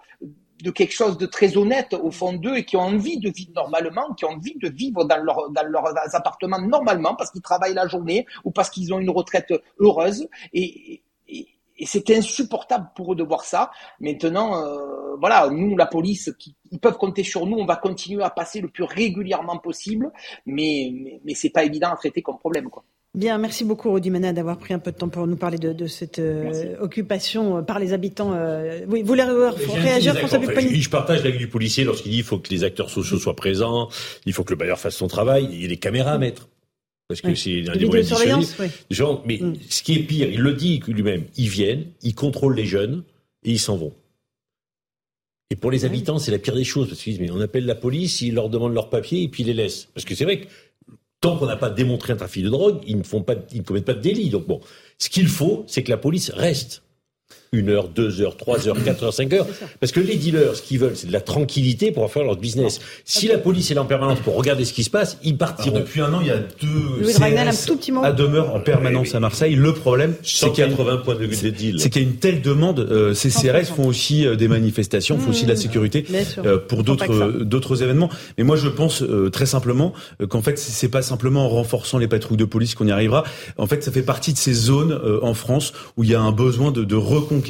de quelque chose de très honnête au fond d'eux et qui ont envie de vivre normalement, qui ont envie de vivre dans, leur, dans leurs appartements normalement parce qu'ils travaillent la journée ou parce qu'ils ont une retraite heureuse. Et, et, c'est insupportable pour eux de voir ça. Maintenant, euh, voilà, nous, la police, qui, ils peuvent compter sur nous. On va continuer à passer le plus régulièrement possible, mais mais, mais c'est pas évident à traiter comme problème, quoi. Bien, merci beaucoup Rodi Mena d'avoir pris un peu de temps pour nous parler de, cette euh, occupation euh, par les habitants. Euh, oui, vous voulez réagir, François Je partage l'avis du policier lorsqu'il dit qu'il faut que les acteurs sociaux soient présents, il faut que le bailleur fasse son travail, il y a des caméras à mettre. Parce que c'est un des moyens de Genre, mais mm. ce qui est pire, il le dit lui-même, ils viennent, ils contrôlent les jeunes et ils s'en vont. Et pour les habitants, c'est la pire des choses, parce qu'ils disent, mais on appelle la police, ils leur demandent leurs papiers et puis ils les laissent. Parce que c'est vrai que tant qu'on n'a pas démontré un trafic de drogue, ils ne commettent pas de délit. Donc bon, ce qu'il faut, c'est que la police reste. Une heure, deux heures, trois heures, [COUGHS] quatre heures, cinq heures. Parce que les dealers, ce qu'ils veulent, c'est de la tranquillité pour faire leur business. Si la police est là en permanence pour regarder ce qui se passe, ils partiront. depuis un an, il y a deux CRS à demeure en permanence à Marseille. Le problème, c'est qu'il y a points de, deal. C'est qu'il y a une telle demande. Euh, ces CRS font aussi euh, des manifestations, font aussi de la mmh. sécurité euh, pour d'autres d'autres événements. Mais moi, je pense très simplement qu'en fait, c'est pas simplement en renforçant les patrouilles de police qu'on y arrivera. En fait, ça fait partie de ces zones en France où il y a un besoin de, de reconquérir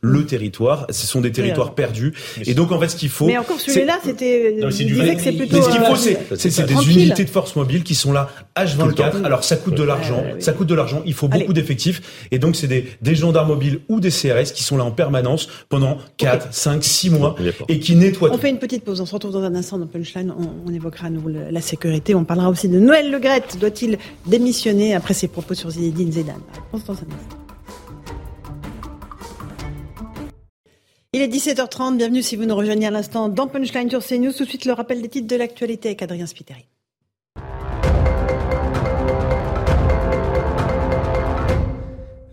le territoire. Ce sont des territoires perdus. Et donc, en fait, ce qu'il faut. Mais encore celui-là, c'était. disait que c'est plutôt. Mais ce qu'il faut, c'est des unités de force mobile qui sont là H24. Alors, ça coûte de l'argent. Ça coûte de l'argent. Il faut beaucoup d'effectifs. Et donc, c'est des, des gendarmes mobiles ou des CRS qui sont là en permanence pendant 4, 5, 6 mois et qui nettoient. On fait une petite pause. On se retrouve dans un instant dans Punchline. On, on évoquera à nouveau la sécurité. On parlera aussi de Noël Legrette. Doit-il démissionner après ses propos sur Zinedine Zidane? On Il est 17h30, bienvenue si vous nous rejoignez à l'instant dans Punchline sur CNews. Tout de suite le rappel des titres de l'actualité avec Adrien Spiteri.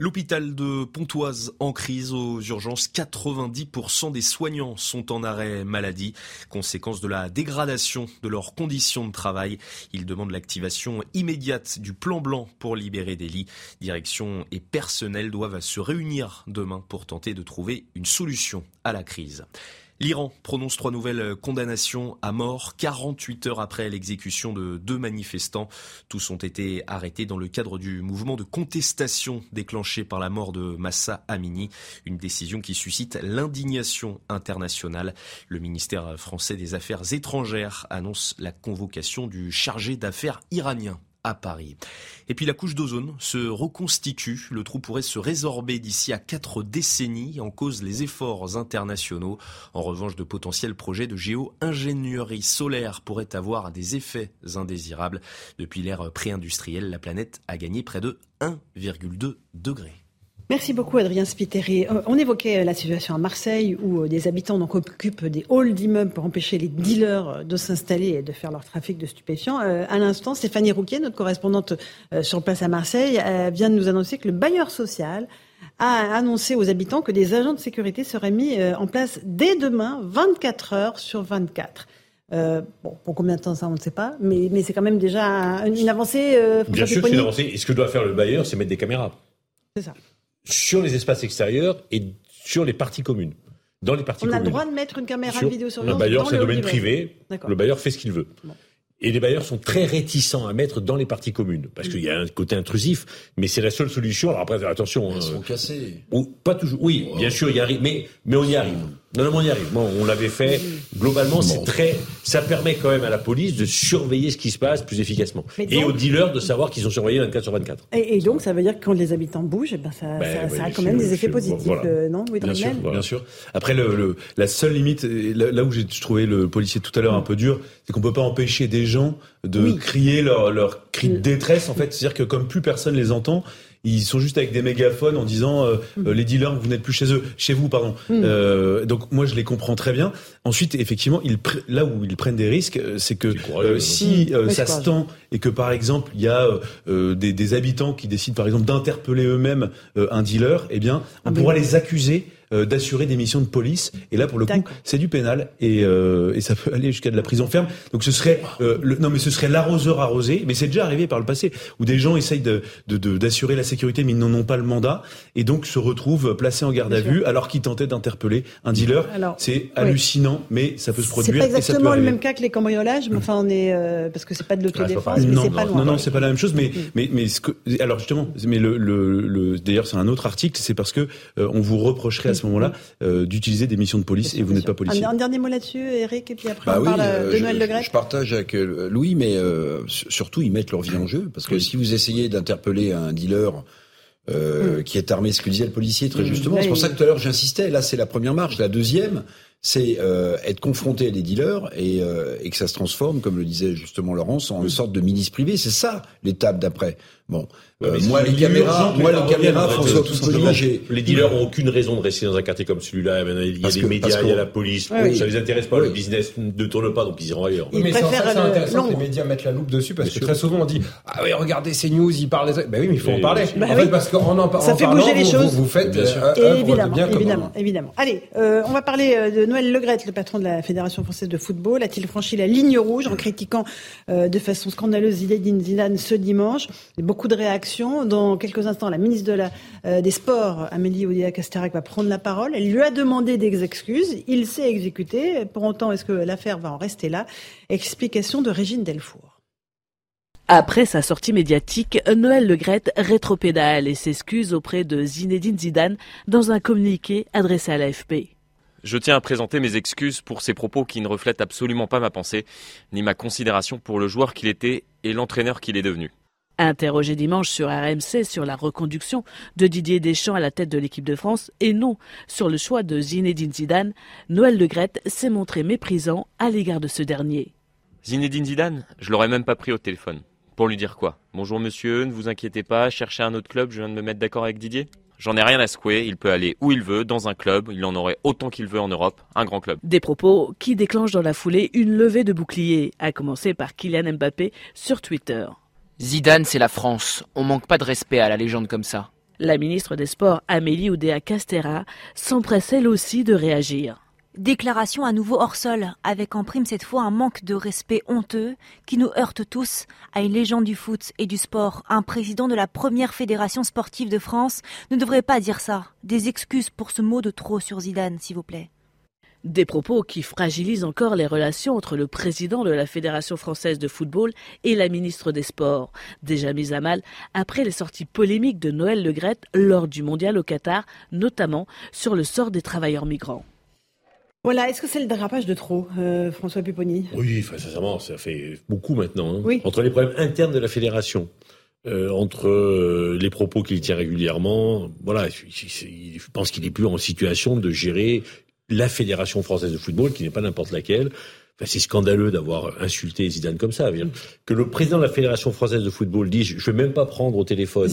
L'hôpital de Pontoise en crise aux urgences. 90% des soignants sont en arrêt maladie, conséquence de la dégradation de leurs conditions de travail. Ils demandent l'activation immédiate du plan blanc pour libérer des lits. Direction et personnel doivent se réunir demain pour tenter de trouver une solution à la crise. L'Iran prononce trois nouvelles condamnations à mort 48 heures après l'exécution de deux manifestants. Tous ont été arrêtés dans le cadre du mouvement de contestation déclenché par la mort de Massa Amini, une décision qui suscite l'indignation internationale. Le ministère français des Affaires étrangères annonce la convocation du chargé d'affaires iranien à Paris. Et puis la couche d'ozone se reconstitue. Le trou pourrait se résorber d'ici à quatre décennies en cause les efforts internationaux. En revanche, de potentiels projets de géo-ingénierie solaire pourraient avoir des effets indésirables. Depuis l'ère pré-industrielle, la planète a gagné près de 1,2 degrés. Merci beaucoup Adrien Spiteri. Euh, on évoquait euh, la situation à Marseille où euh, des habitants donc, occupent des halls d'immeubles pour empêcher les dealers de s'installer et de faire leur trafic de stupéfiants. À l'instant, Stéphanie Rouquier, notre correspondante sur place à Marseille, vient de nous annoncer que le bailleur social a annoncé aux habitants que des agents de sécurité seraient mis en place dès demain, 24 heures sur 24. bon, pour combien de temps ça, on ne sait pas, mais, mais c'est quand même déjà une avancée. Bien sûr, c'est une avancée. Et ce que doit faire le bailleur, c'est mettre des caméras. C'est ça sur les espaces extérieurs et sur les parties communes. Dans les parties On a le droit de mettre une caméra de vidéosurveillance. Le bailleur, c'est un domaine privé. Le bailleur fait ce qu'il veut. Et les bailleurs sont très réticents à mettre dans les parties communes parce qu'il y a un côté intrusif, mais c'est la seule solution. Alors après, attention. Ils sont cassés. Ou, pas toujours. Oui, bien sûr, il y arrive, mais mais on y arrive. Non, non, on y arrive. Bon, on l'avait fait. Globalement, c'est très. Ça permet quand même à la police de surveiller ce qui se passe plus efficacement. et aux dealers de savoir qu'ils sont surveillés 24 sur 24. Et, donc, ça veut dire que quand les habitants bougent, eh ben ça, ben, ça, a quand même des effets positifs, euh, non oui, bien, sûr, bien sûr. Après, le, le, la seule limite, là, où j'ai trouvé le policier tout à l'heure un peu dur, c'est qu'on peut pas empêcher des gens de crier leur, leur cri de détresse. En fait, c'est-à-dire que comme plus personne les entend, ils sont juste avec des mégaphones en disant euh, mm. euh, les dealers vous n'êtes plus chez eux chez vous pardon mm. euh, donc moi je les comprends très bien ensuite effectivement ils là où ils prennent des risques c'est que si mm. ça se tend et que par exemple il y a des, des, habitants qui décident par exemple d'interpeller eux-mêmes un dealer eh bien on ah, pourra les accuser euh, d'assurer des missions de police. Et là, pour le coup, c'est du pénal et, euh, et ça peut [LAUGHS] aller jusqu'à de la prison ferme. Donc ce serait euh, le, non, mais ce serait l'arroseur arrosé. Mais c'est déjà arrivé par le passé où des gens essayent de, d'assurer la sécurité, mais ils n'en ont pas le mandat et donc se retrouvent placés en garde à vue alors qu'ils tentaient d'interpeller un dealer. C'est hallucinant, mais ça peut se produire. C'est pas exactement le même cas que les cambriolages, mais enfin on est parce que c'est pas de l'autodéfense, mais c'est pas loin. Non, non, c'est pas la même chose, mais mais mais ce que, alors justement, mais le, le, le d'ailleurs c'est un autre article, c'est parce que on vous reprocherait à ce moment-là euh, d'utiliser des missions de police et vous n'êtes pas policier. Un, dernier mot là-dessus, Eric, et puis après bah on parle euh, de Noël Le Je partage avec euh, Louis, mais surtout ils mettent leur vie en jeu parce que si vous essayez d'interpeller un dealer qui est armé, ce que disait le policier très justement. C'est pour ça que tout à l'heure j'insistais. Là, c'est la première marche. La deuxième, c'est euh, être confronté à des dealers et, euh, et, que ça se transforme, comme le disait justement Laurence, en une sorte de ministre privé. C'est ça l'étape d'après. Bon, euh, moi, les caméras, moi, les caméras, François j'ai... Les dealers ont aucune raison de rester dans un quartier comme celui-là. Il y a des médias, il y a la police. Ça les intéresse pas. Le business ne tourne pas, donc ils iront ailleurs. mais c'est intéressant que les médias mettent la loupe dessus parce que très souvent on dit ah oui regardez ces news, ils parlent. Des... Ben oui, mais il faut en parler. en fait, parce qu'en en, parlant, ça fait bouger les choses. Vous, faites évidemment, évidemment, évidemment. Allez, on va parler de Noël Legrette, le patron de la Fédération française de football. A-t-il franchi la ligne rouge en critiquant de façon scandaleuse Zinedine Zidane ce dimanche? Beaucoup de réactions dans quelques instants, la ministre de la, euh, des Sports, Amélie Oudéa-Casterac, va prendre la parole. Elle lui a demandé des excuses. Il s'est exécuté. Pour autant, est-ce que l'affaire va en rester là? Explication de Régine Delfour. Après sa sortie médiatique, Noël Legrette rétropédale et s'excuse auprès de Zinedine Zidane dans un communiqué adressé à l'AFP. Je tiens à présenter mes excuses pour ces propos qui ne reflètent absolument pas ma pensée, ni ma considération pour le joueur qu'il était et l'entraîneur qu'il est devenu. Interrogé dimanche sur RMC sur la reconduction de Didier Deschamps à la tête de l'équipe de France et non sur le choix de Zinedine Zidane, Noël Legrette s'est montré méprisant à l'égard de ce dernier. Zinedine Zidane, je l'aurais même pas pris au téléphone. Pour lui dire quoi? Bonjour monsieur, ne vous inquiétez pas, cherchez un autre club, je viens de me mettre d'accord avec Didier? J'en ai rien à secouer, il peut aller où il veut, dans un club, il en aurait autant qu'il veut en Europe, un grand club. Des propos qui déclenchent dans la foulée une levée de boucliers, à commencer par Kylian Mbappé sur Twitter. Zidane, c'est la France. On manque pas de respect à la légende comme ça. La ministre des Sports, Amélie Oudéa Castera, s'empresse elle aussi de réagir. Déclaration à nouveau hors sol, avec en prime cette fois un manque de respect honteux qui nous heurte tous à une légende du foot et du sport. Un président de la première fédération sportive de France ne devrait pas dire ça. Des excuses pour ce mot de trop sur Zidane, s'il vous plaît. Des propos qui fragilisent encore les relations entre le président de la Fédération française de football et la ministre des Sports, déjà mise à mal après les sorties polémiques de Noël Legrette lors du mondial au Qatar, notamment sur le sort des travailleurs migrants. Voilà, est-ce que c'est le dérapage de trop, euh, François Pupponi? Oui, sincèrement, ça fait beaucoup maintenant. Hein. Entre les problèmes internes de la fédération, euh, entre euh, les propos qu'il tient régulièrement, voilà, je pense qu'il n'est plus en situation de gérer la Fédération française de football, qui n'est pas n'importe laquelle. Enfin, c'est scandaleux d'avoir insulté Zidane comme ça. Que le président de la Fédération française de football dise je ne vais même pas prendre au téléphone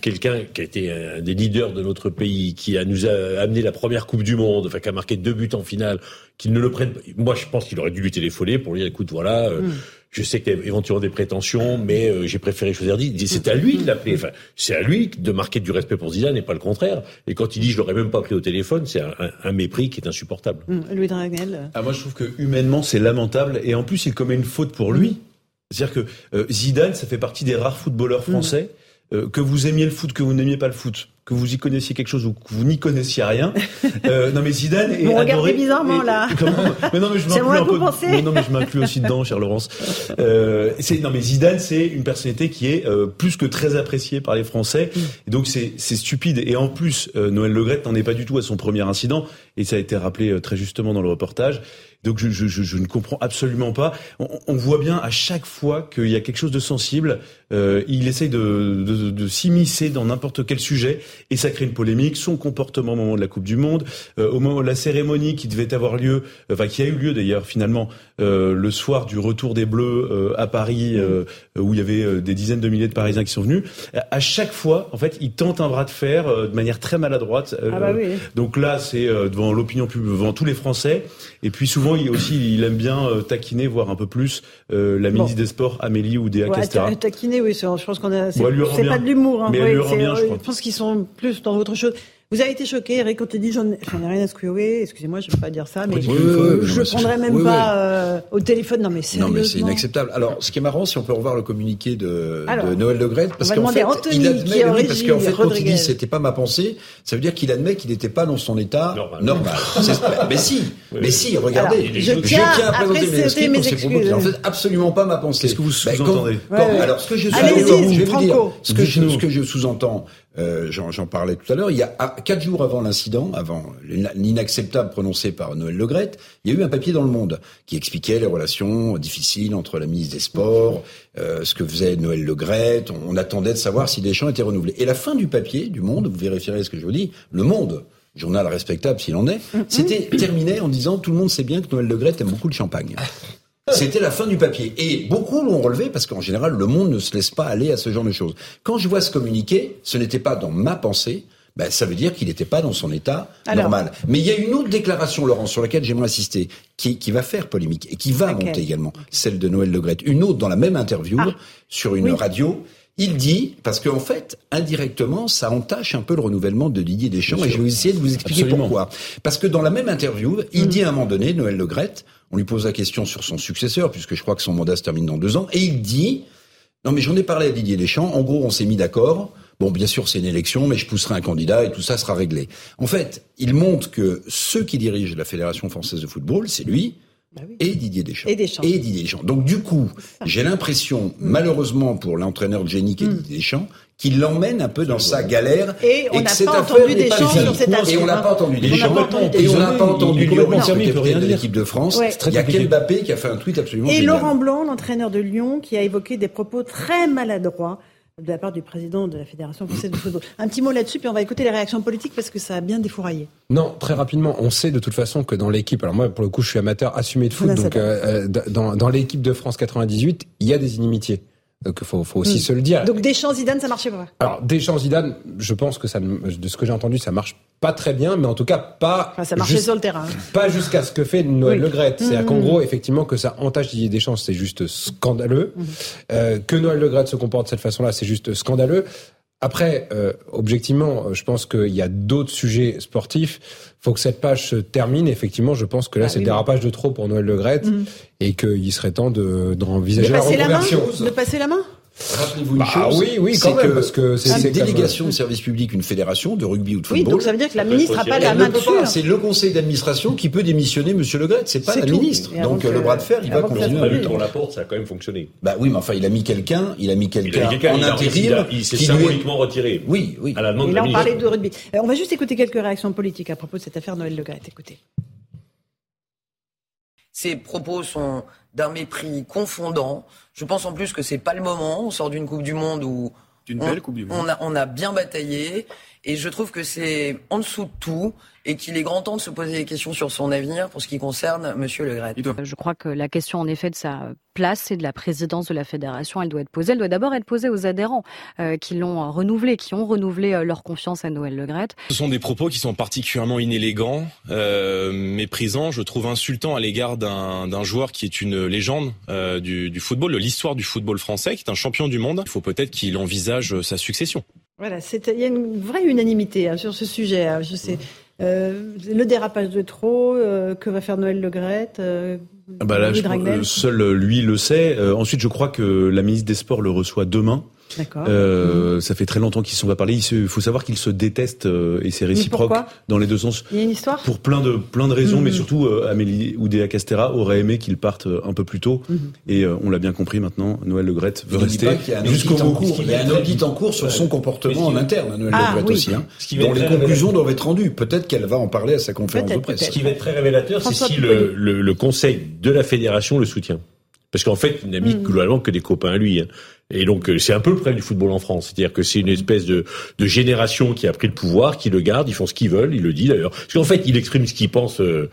quelqu'un qui a été un des leaders de notre pays, qui a nous a amené la première Coupe du Monde, enfin qui a marqué deux buts en finale, qu'il ne le prenne. Moi, je pense qu'il aurait dû lui téléphoner pour lui dire écoute, voilà. Euh, mm. Je sais qu'il y a éventuellement des prétentions, mais euh, j'ai préféré choisir dit. C'est à lui de l'appeler. Enfin, c'est à lui de marquer du respect pour Zidane et pas le contraire. Et quand il dit je l'aurais même pas pris au téléphone, c'est un, mépris qui est insupportable. Mmh, Louis Dragnel. Ah, moi, je trouve que humainement, c'est lamentable. Et en plus, il commet une faute pour lui. C'est-à-dire que euh, Zidane, ça fait partie des rares footballeurs mmh. français. Euh, que vous aimiez le foot, que vous n'aimiez pas le foot, que vous y connaissiez quelque chose ou que vous n'y connaissiez rien. Euh, non mais Zidane est vous adoré. bizarrement là. [LAUGHS] mais non mais je m'inclus un peu. Mais non mais je m'inclus aussi dedans, cher Laurence. Euh, c'est non mais Zidane c'est une personnalité qui est euh, plus que très appréciée par les Français. Et donc c'est c'est stupide et en plus euh, Noël Legrette n'en est pas du tout à son premier incident et ça a été rappelé euh, très justement dans le reportage. Donc je, je, je, ne comprends absolument pas. On, on, voit bien à chaque fois qu'il y a quelque chose de sensible, euh, il essaye de, de, de s'immiscer dans n'importe quel sujet et ça crée une polémique. Son comportement au moment de la Coupe du Monde, euh, au moment de la cérémonie qui devait avoir lieu, enfin qui a eu lieu d'ailleurs finalement euh, le soir du retour des Bleus euh, à Paris, euh, où il y avait des dizaines de milliers de Parisiens qui sont venus. À chaque fois, en fait, il tente un bras de fer de manière très maladroite. Ah bah oui. Donc là, c'est devant l'opinion publique, devant tous les Français. Et puis souvent, il aussi, il aime bien taquiner, voire un peu plus, la ministre des Sports, Amélie ou Déa ouais, Taquiner, oui, je pense qu'on a. C'est pas de l'humour. Hein, mais elle lui rend bien, je, je pense qu'ils sont plus dans autre chose. Vous avez été choqué, Eric, quand tu dit j'en ai, rien à secouer. Excusez-moi, je ne veux pas dire ça, mais je ne prendrai même pas euh, au téléphone. Non, mais Non, mais c'est inacceptable. Alors, ce qui est marrant, si on peut revoir le communiqué de, de Noël Le parce qu'en fait, il admet, oui, parce qu'en fait, quand il dit c'était pas ma pensée, ça veut dire qu'il admet qu'il n'était pas dans son état normal. [LAUGHS] mais si, mais si, regardez, je, tiens, à présenter mes excuses pour ces propos qui en fait absolument pas ma pensée. Qu'est-ce que vous ben, sous-entendez Alors, ce que je sous-entends, ce que je sous-entends, euh, j'en parlais tout à l'heure, il y a quatre jours avant l'incident, avant l'inacceptable prononcé par Noël Legrette, il y a eu un papier dans Le Monde qui expliquait les relations difficiles entre la ministre des Sports, euh, ce que faisait Noël Legrette. On, on attendait de savoir si Deschamps était renouvelé. Et la fin du papier du Monde, vous vérifierez ce que je vous dis, Le Monde journal respectable s'il en est, mm-hmm. c'était terminé en disant tout le monde sait bien que Noël Le Gret aime beaucoup le champagne. [LAUGHS] C'était la fin du papier. Et beaucoup l'ont relevé parce qu'en général, le monde ne se laisse pas aller à ce genre de choses. Quand je vois ce communiqué, ce n'était pas dans ma pensée, ben, ça veut dire qu'il n'était pas dans son état normal. Mais il y a une autre déclaration, Laurent, sur laquelle j'aimerais insister, qui, qui, va faire polémique et qui va monter également, celle de Noël Le Gret. Une autre dans la même interview, ah. sur une radio, il dit, parce qu'en fait, indirectement, ça entache un peu le renouvellement de Didier Deschamps, et je vais essayer de vous expliquer pourquoi. Parce que dans la même interview, il mm. dit à un moment donné, Noël Le Gret, on lui pose la question sur son successeur, puisque je crois que son mandat se termine dans deux ans, et il dit, non mais j'en ai parlé à Didier Deschamps, en gros on s'est mis d'accord, Bon, bien sûr, c'est une élection, mais je pousserai un candidat et tout ça sera réglé. En fait, il montre que ceux qui dirigent la Fédération française de football, c'est lui, bah Et Didier Deschamps. Et Deschamps. Et Didier Deschamps. Donc du coup, j'ai l'impression, malheureusement pour l'entraîneur de génie qui est mm. Didier Deschamps, qu'il l'emmène un peu dans sa galère. Et on n'a pas entendu Deschamps sur cette affaire. Et on n'a pas entendu Deschamps. Et on n'a pas entendu Lyon, de l'équipe de France. Il y a Ken Mbappé qui a fait un tweet absolument Et Laurent Blanc, l'entraîneur de Lyon, qui a évoqué des propos très maladroits de la part du président de la Fédération française de football. Un petit mot là-dessus, puis on va écouter les réactions politiques parce que ça a bien défouraillé. Non, très rapidement, on sait de toute façon que dans l'équipe, alors moi pour le coup je suis amateur assumé de foot, donc euh, euh, dans, dans l'équipe de France 98, il y a des inimitiés. Donc il faut, faut, aussi hmm. se le dire. Donc Deschamps Zidane, ça marchait pas. Alors Deschamps Zidane, je pense que ça, de ce que j'ai entendu, ça marche pas très bien, mais en tout cas pas. ça marchait sur le terrain. Pas jusqu'à ce que fait Noël Le Gret. C'est-à-dire qu'en hmm. gros, effectivement, que ça entache Didier Deschamps, c'est juste scandaleux. Hmm. Euh, que Noël Le Gret se comporte de cette façon-là, c'est juste scandaleux. Après, euh, objectivement, je pense qu'il y a d'autres sujets sportifs. faut que cette page se termine. Effectivement, je pense que là, ah c'est le dérapage de trop pour Noël Le Gret mm. et qu'il serait temps d'envisager de, la reconversion. de passer la main Rappelez-vous une bah, chose. Oui, oui, quand même, parce que c'est une délégation de service public, une fédération de rugby ou de football. Oui, donc ça veut dire que la ministre n'a pas la main dessus. C'est le conseil d'administration qui peut démissionner Monsieur Le Gret, c'est pas la ministre. Donc le bras de fer, il va continuer. Pour la porte, ça a quand même fonctionné. Bah oui, mais enfin, il a mis quelqu'un, il a mis quelqu'un en intérim. Il s'est symboliquement retiré. Oui, oui. À la demande là, on parlait de rugby. Euh, on va juste écouter quelques réactions politiques à propos de cette affaire Noël Le Gret. Écoutez. Ces propos sont d'un mépris confondant. Je pense en plus que c'est pas le moment. On sort d'une Coupe du Monde où on, a, on a bien bataillé. Et je trouve que c'est en dessous de tout et qu'il est grand temps de se poser des questions sur son avenir pour ce qui concerne Monsieur Le Gret. Je crois que la question en effet de sa place et de la présidence de la fédération, elle doit être posée. Elle doit d'abord être posée aux adhérents euh, qui l'ont renouvelé, qui ont renouvelé euh, leur confiance à Noël Le Gret. Ce sont des propos qui sont particulièrement inélégants, euh, méprisants, je trouve insultants à l'égard d'un joueur qui est une légende euh, du, du football, de l'histoire du football français, qui est un champion du monde. Il faut peut-être qu'il envisage sa succession. Voilà, il y a une vraie unanimité hein, sur ce sujet. Hein, je sais. Euh, le dérapage de trop, euh, que va faire Noël Le Gret euh, ah bah là, Seul lui le sait. ensuite, je crois que la ministre des Sports le reçoit demain. Euh. Ça fait très longtemps qu'ils ne sont pas parlé. Il faut savoir qu'ils se détestent euh, et c'est réciproque dans les deux sens. Il y a une histoire Pour plein de plein de raisons, mais mhm. surtout euh, Amélie Oudéa Castera aurait aimé qu'ils partent euh, un peu plus tôt. Mhm. Et on l'a bien compris maintenant. Noël Le Gret veut rester jusqu'au bout. Il y a un audit en cours sur son comportement en interne, Noël Le ah, Gret aussi, hein, dont les conclusions doivent être rendues. Peut-être qu'elle va en parler à sa conférence de presse. Ce qui va être très révélateur, c'est si le, le, le Conseil de la fédération le soutient. Parce qu'en fait, il n'a mis globalement que des copains à lui. Et donc euh, c'est un peu le problème du football en France, c'est-à-dire que c'est une espèce de, de, génération qui a pris le pouvoir, qui le garde, ils font ce qu'ils veulent, il le dit d'ailleurs. Parce qu'en fait, il exprime ce qu'il pense. Euh,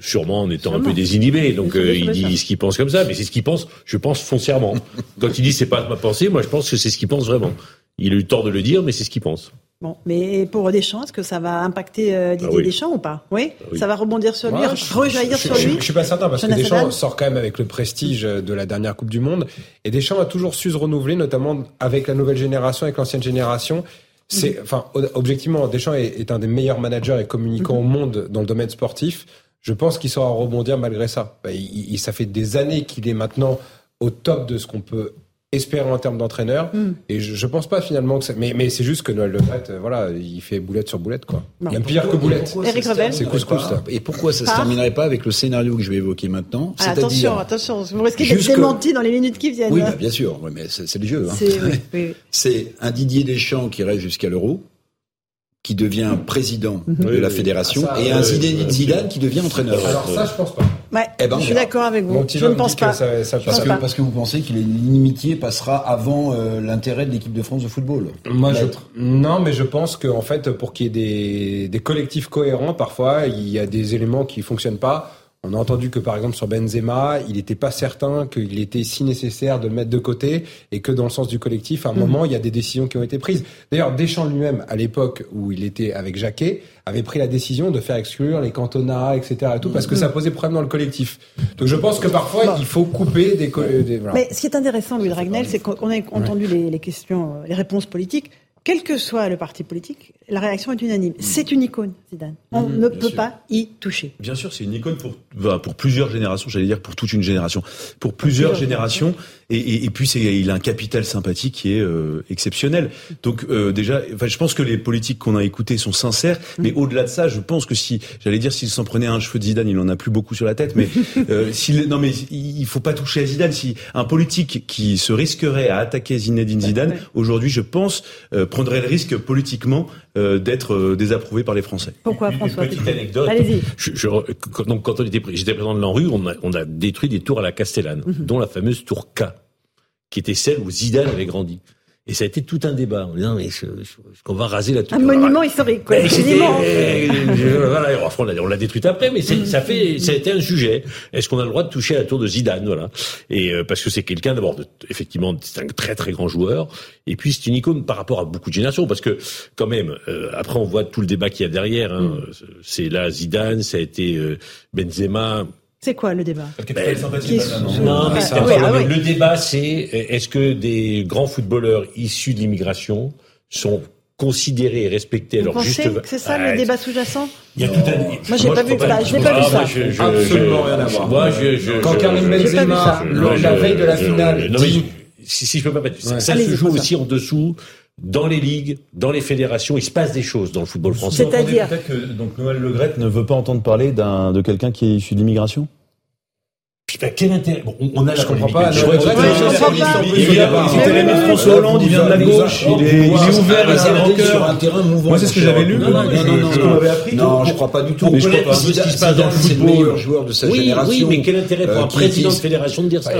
sûrement en étant un peu désinhibé, donc euh, il dit ce qu'il pense comme ça, mais c'est ce qu'il pense, je pense foncièrement. [LAUGHS] Quand il dit c'est pas ma pensée, moi je pense que c'est ce qu'il pense vraiment. Il a eu tort de le dire, mais c'est ce qu'il pense. Bon, mais pour Deschamps, est-ce que ça va impacter euh, Didier ah Deschamps ou pas? Oui, ah ça va rebondir sur lui, rejaillir sur lui? Je, suis pas certain parce que Deschamps sort quand même avec le prestige de la dernière Coupe du Monde et Deschamps a toujours su se renouveler, notamment avec la nouvelle génération, avec l'ancienne génération. C'est, mhm. enfin, objectivement, Deschamps est, un des meilleurs managers et communicants mhm. au monde dans le domaine sportif. Je pense qu'il saura rebondir malgré ça. Bah, il, ça fait des années qu'il est maintenant au top de ce qu'on peut espérer en termes d'entraîneur. Hmm. Et je, je, pense pas finalement que mais, mais c'est juste que Noël Le euh, voilà, il fait boulette sur boulette, quoi. il y a pire que boulette. Eric Revel. C'est couscous, Et pourquoi ça se ah. terminerait pas avec le scénario que je vais évoquer maintenant? Ah, attention, attention. Vous risquez d'être démenti dans les minutes qui viennent. Oui, bah, bien sûr. Oui, mais c'est le jeu, hein. C'est [LAUGHS] un Didier Deschamps qui reste jusqu'à l'Euro. Qui devient président mhm. de la fédération ah, et un Zinedine Zidane qui devient entraîneur. Alors ça, je pense pas. Ouais, eh ben, je suis d'accord avec vous. je ne pense pas. Ça, ça parce, que, parce, que, vous pensez que l'inimitié passera avant euh, l'intérêt de l'équipe de France de football. Moi, je, non, mais je pense qu'en fait, pour qu'il y ait des, des collectifs cohérents, parfois, il y a des éléments qui fonctionnent pas. On a entendu que par exemple sur Benzema, il n'était pas certain qu'il était si nécessaire de le mettre de côté et que dans le sens du collectif, à un mhm. moment, il y a des décisions qui ont été prises. D'ailleurs, Deschamps lui-même, à l'époque où il était avec Jacquet, avait pris la décision de faire exclure les cantonats, etc. Et tout, parce que ça posait problème dans le collectif. Donc je pense que parfois, il faut couper des... des Mais ce qui est intéressant, Louis Dragnel, c'est qu'on a entendu les, les questions, les réponses politiques quel que soit le parti politique, la réaction est unanime. Mm. C'est une icône, Zidane. On mm-hmm. ne peut pas y toucher. Bien sûr, c'est une icône pour, pour plusieurs générations, j'allais dire pour toute une génération. Pour plusieurs, générations. Et, et, et, puis, il a un capital sympathique qui est euh, exceptionnel. Donc, euh, déjà, enfin, je pense que les politiques qu'on a écoutés sont sincères. Mm. Mais au-delà de ça, je pense que si, j'allais dire, s'il s'en prenait un cheveu de Zidane, il en a plus beaucoup sur la tête. Mais [LAUGHS] euh, non, mais il faut pas toucher à Zidane. Si un politique qui se risquerait à attaquer Zinedine Zidane, aujourd'hui, je pense, euh, prendrait le risque politiquement euh, d'être euh, désapprouvé par les Français. Pourquoi François Petite anecdote. Allez-y. donc quand on était, j'étais président de l'ANRU, on a, on a détruit des tours à la Castellane, mhm. dont la fameuse tour K, qui était celle où Zidane avait grandi. Et ça a été tout un débat en disant mais est-ce qu'on va raser la tour Un monument historique, quoi. voilà, on l'a détruite après, mais ça fait, ça a été un sujet. Est-ce qu'on a le droit de toucher à la tour de Zidane, voilà Et euh, parce que c'est quelqu'un d'abord, effectivement, c'est un très très grand joueur, et puis c'est une icône par rapport à beaucoup de générations, parce que quand même, euh, après on voit tout le débat qu'il y a derrière. Hein, mm. C'est là Zidane, ça a été euh, Benzema. C'est quoi le débat ben, Non, mais ah le débat, c'est est-ce que des grands footballeurs issus de l'immigration sont considérés et respectés à leur juste C'est ça le débat sous-jacent il y a tout un... Moi, j'ai pas vu, pas, je n'ai pas vu ça. Je, Absolument rien à voir. Moi, je, je, Quand Karim Benzema, la veille de la finale, dit... si, si je peux pas mettre, ça, ça se joue aussi en dessous dans les ligues, dans les fédérations, il se passe des choses dans le football français. C'est-à-dire peut-être que donc Noël Legrette ne veut pas entendre parler d'un de quelqu'un qui est issu de l'immigration quel intérêt? Bon, On a je comprends pas. Je comprends pas. Il vient, François Hollande, il vient de la gauche, il est, ouvert à ses sur un terrain mouvant. Moi, c'est ce que j'avais lu. Non, non, non, non, je crois pas du tout. Crois pas. Ce qui se passe dans le football. joueur de sa génération. Oui, mais quel intérêt pour un président de fédération de dire ça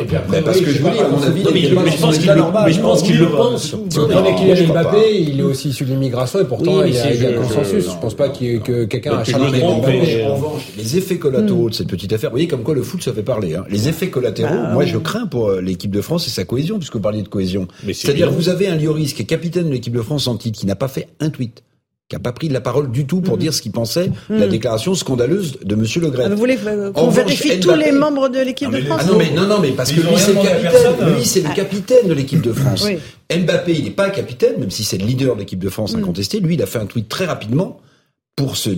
Parce que je vous dis, à mon avis, mais je pense qu'il le pense. Si vous prenez Kylian Mbappé, il est aussi issu de l'immigration et pourtant il y a un consensus. Je pense pas que quelqu'un a changé. En revanche, les effets collatéraux de cette petite affaire, vous voyez comme quoi le foot ça fait parler. Les effets collatéraux bah, moi, je crains pour euh, l'équipe de France et sa cohésion, puisque vous parliez de cohésion. C'est-à-dire, vous avez un Lloris qui est capitaine de l'équipe de France en titre, qui n'a pas fait un tweet qui n'a pas pris de la parole du tout pour mm. dire ce qu'il pensait de la mm. déclaration scandaleuse de Monsieur Le Gret. Vous voulez euh, qu'on vérifie tous les membres de l'équipe de France ah non, mais, non, non, mais parce que lui, c'est le capitaine. Lui, c'est le capitaine de l'équipe de France. Mbappé, il n'est pas capitaine, même si c'est le leader de l'équipe de France mm. incontesté. Lui, il a fait un tweet très rapidement pour se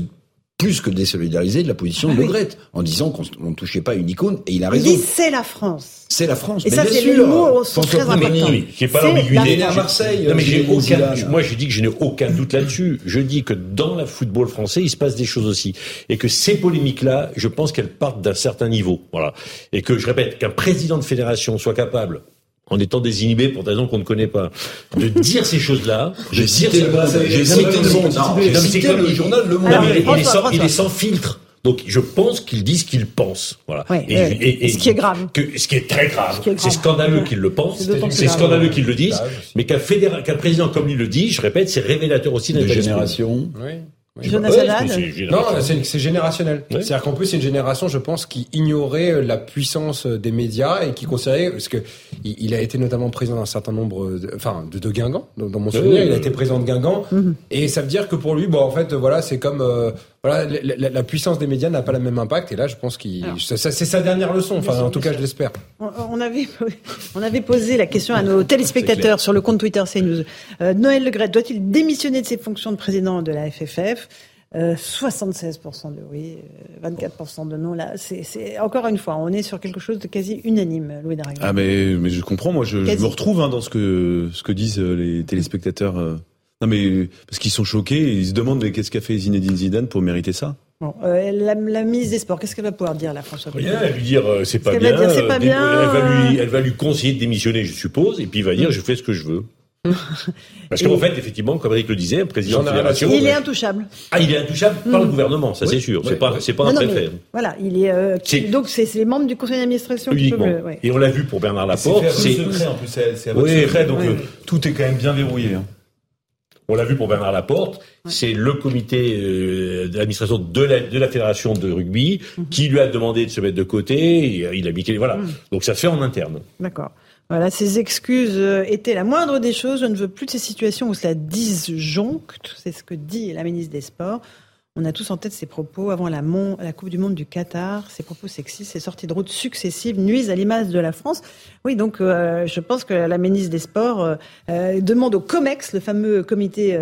plus que désolidariser de la position de ah Le en disant qu'on ne touchait pas une icône, et il a raison. Il dit c'est la France. C'est la France. Et ça, c'est le mot très important. J'ai pas l'ambiguïté. à Marseille. Non, mais j'ai aucun, moi, je dis que je n'ai aucun doute là-dessus. Je dis que dans le football français, il se passe des choses aussi. Et que ces polémiques-là, je pense qu'elles partent d'un certain niveau. Voilà. Et que, je répète, qu'un président de fédération soit capable en étant désinhibé pour des raisons qu'on ne connaît pas, de dire ces choses-là, j'ai cité le j'ai cité le journal Le Monde. Il est sans filtre. Donc je pense qu'ils disent ce qu'ils pensent. Voilà. et, ce qui est grave. Que, ce qui est très grave. C'est scandaleux qu'ils le pensent. C'est scandaleux qu'ils le disent. Mais qu'un président comme lui le dit, je répète, c'est révélateur aussi d'une génération. Oui. Jonathan Non, c'est générationnel. C'est-à-dire qu'en plus, c'est une génération, je pense, qui ignorait euh, la puissance euh, des médias et qui considérait, parce que il a été notamment président d'un certain nombre, de, enfin, de, de Guingamp, dans, mon souvenir, il a été président de Guingamp, mhm. et ça veut dire que pour lui, bon, en fait, voilà, c'est comme, euh, voilà, la, puissance des médias n'a pas le même impact, et là, je pense qu'il, c'est sa dernière leçon, enfin, en tout cas, je l'espère. On, avait, on avait posé la question à nos téléspectateurs sur le compte Twitter CNews. Euh, Noël Legret doit-il démissionner de ses fonctions de président de la FFF 76% de oui, 24% de non. Là, c'est encore une fois, on est sur quelque chose de quasi unanime, Louis Darrigue. Ah mais mais je comprends, moi je, me retrouve hein, dans ce que ce que disent euh, les téléspectateurs. Euh. Non mais parce qu'ils sont choqués, ils se demandent mais qu'est-ce qu'a fait Zinedine Zidane pour mériter ça? Bon, euh, la, la, ministre des Sports, qu'est-ce qu'elle va pouvoir dire, la François Rien, elle va lui dire c'est pas, bien. pas bien. Elle va lui, elle va lui conseiller de démissionner, je suppose, et puis il va dire je fais ce que je veux. [LAUGHS] Parce qu'en fait, effectivement, comme Eric le disait, un président de fédération. Il est intouchable. Ah, il est intouchable par le mm. gouvernement, ça c'est sûr. c'est pas, c'est pas un préfet. voilà, il est. Euh, donc c'est les membres du conseil d'administration qui peuvent. Et on l'a vu pour Bernard Laporte. C'est secret en plus, c'est à votre secret, donc euh, tout est quand même bien verrouillé. Hein. On l'a vu pour Bernard Laporte, c'est le comité euh, d'administration de la, de la fédération de rugby mhm. qui lui a demandé de se mettre de côté. il a mis voilà. Mhm. Donc ça se fait en interne. D'accord. Voilà, ces excuses euh, étaient la moindre des choses. Je ne veux plus de ces situations où cela disjoncte. C'est ce que dit la ministre des Sports. On a tous en tête ces propos avant la, la, Coupe du Monde du Qatar, ces propos sexistes, ces sorties de route successives nuisent à l'image de la France. Oui, donc euh, je pense que la ministre des Sports euh, euh, demande au COMEX, le fameux comité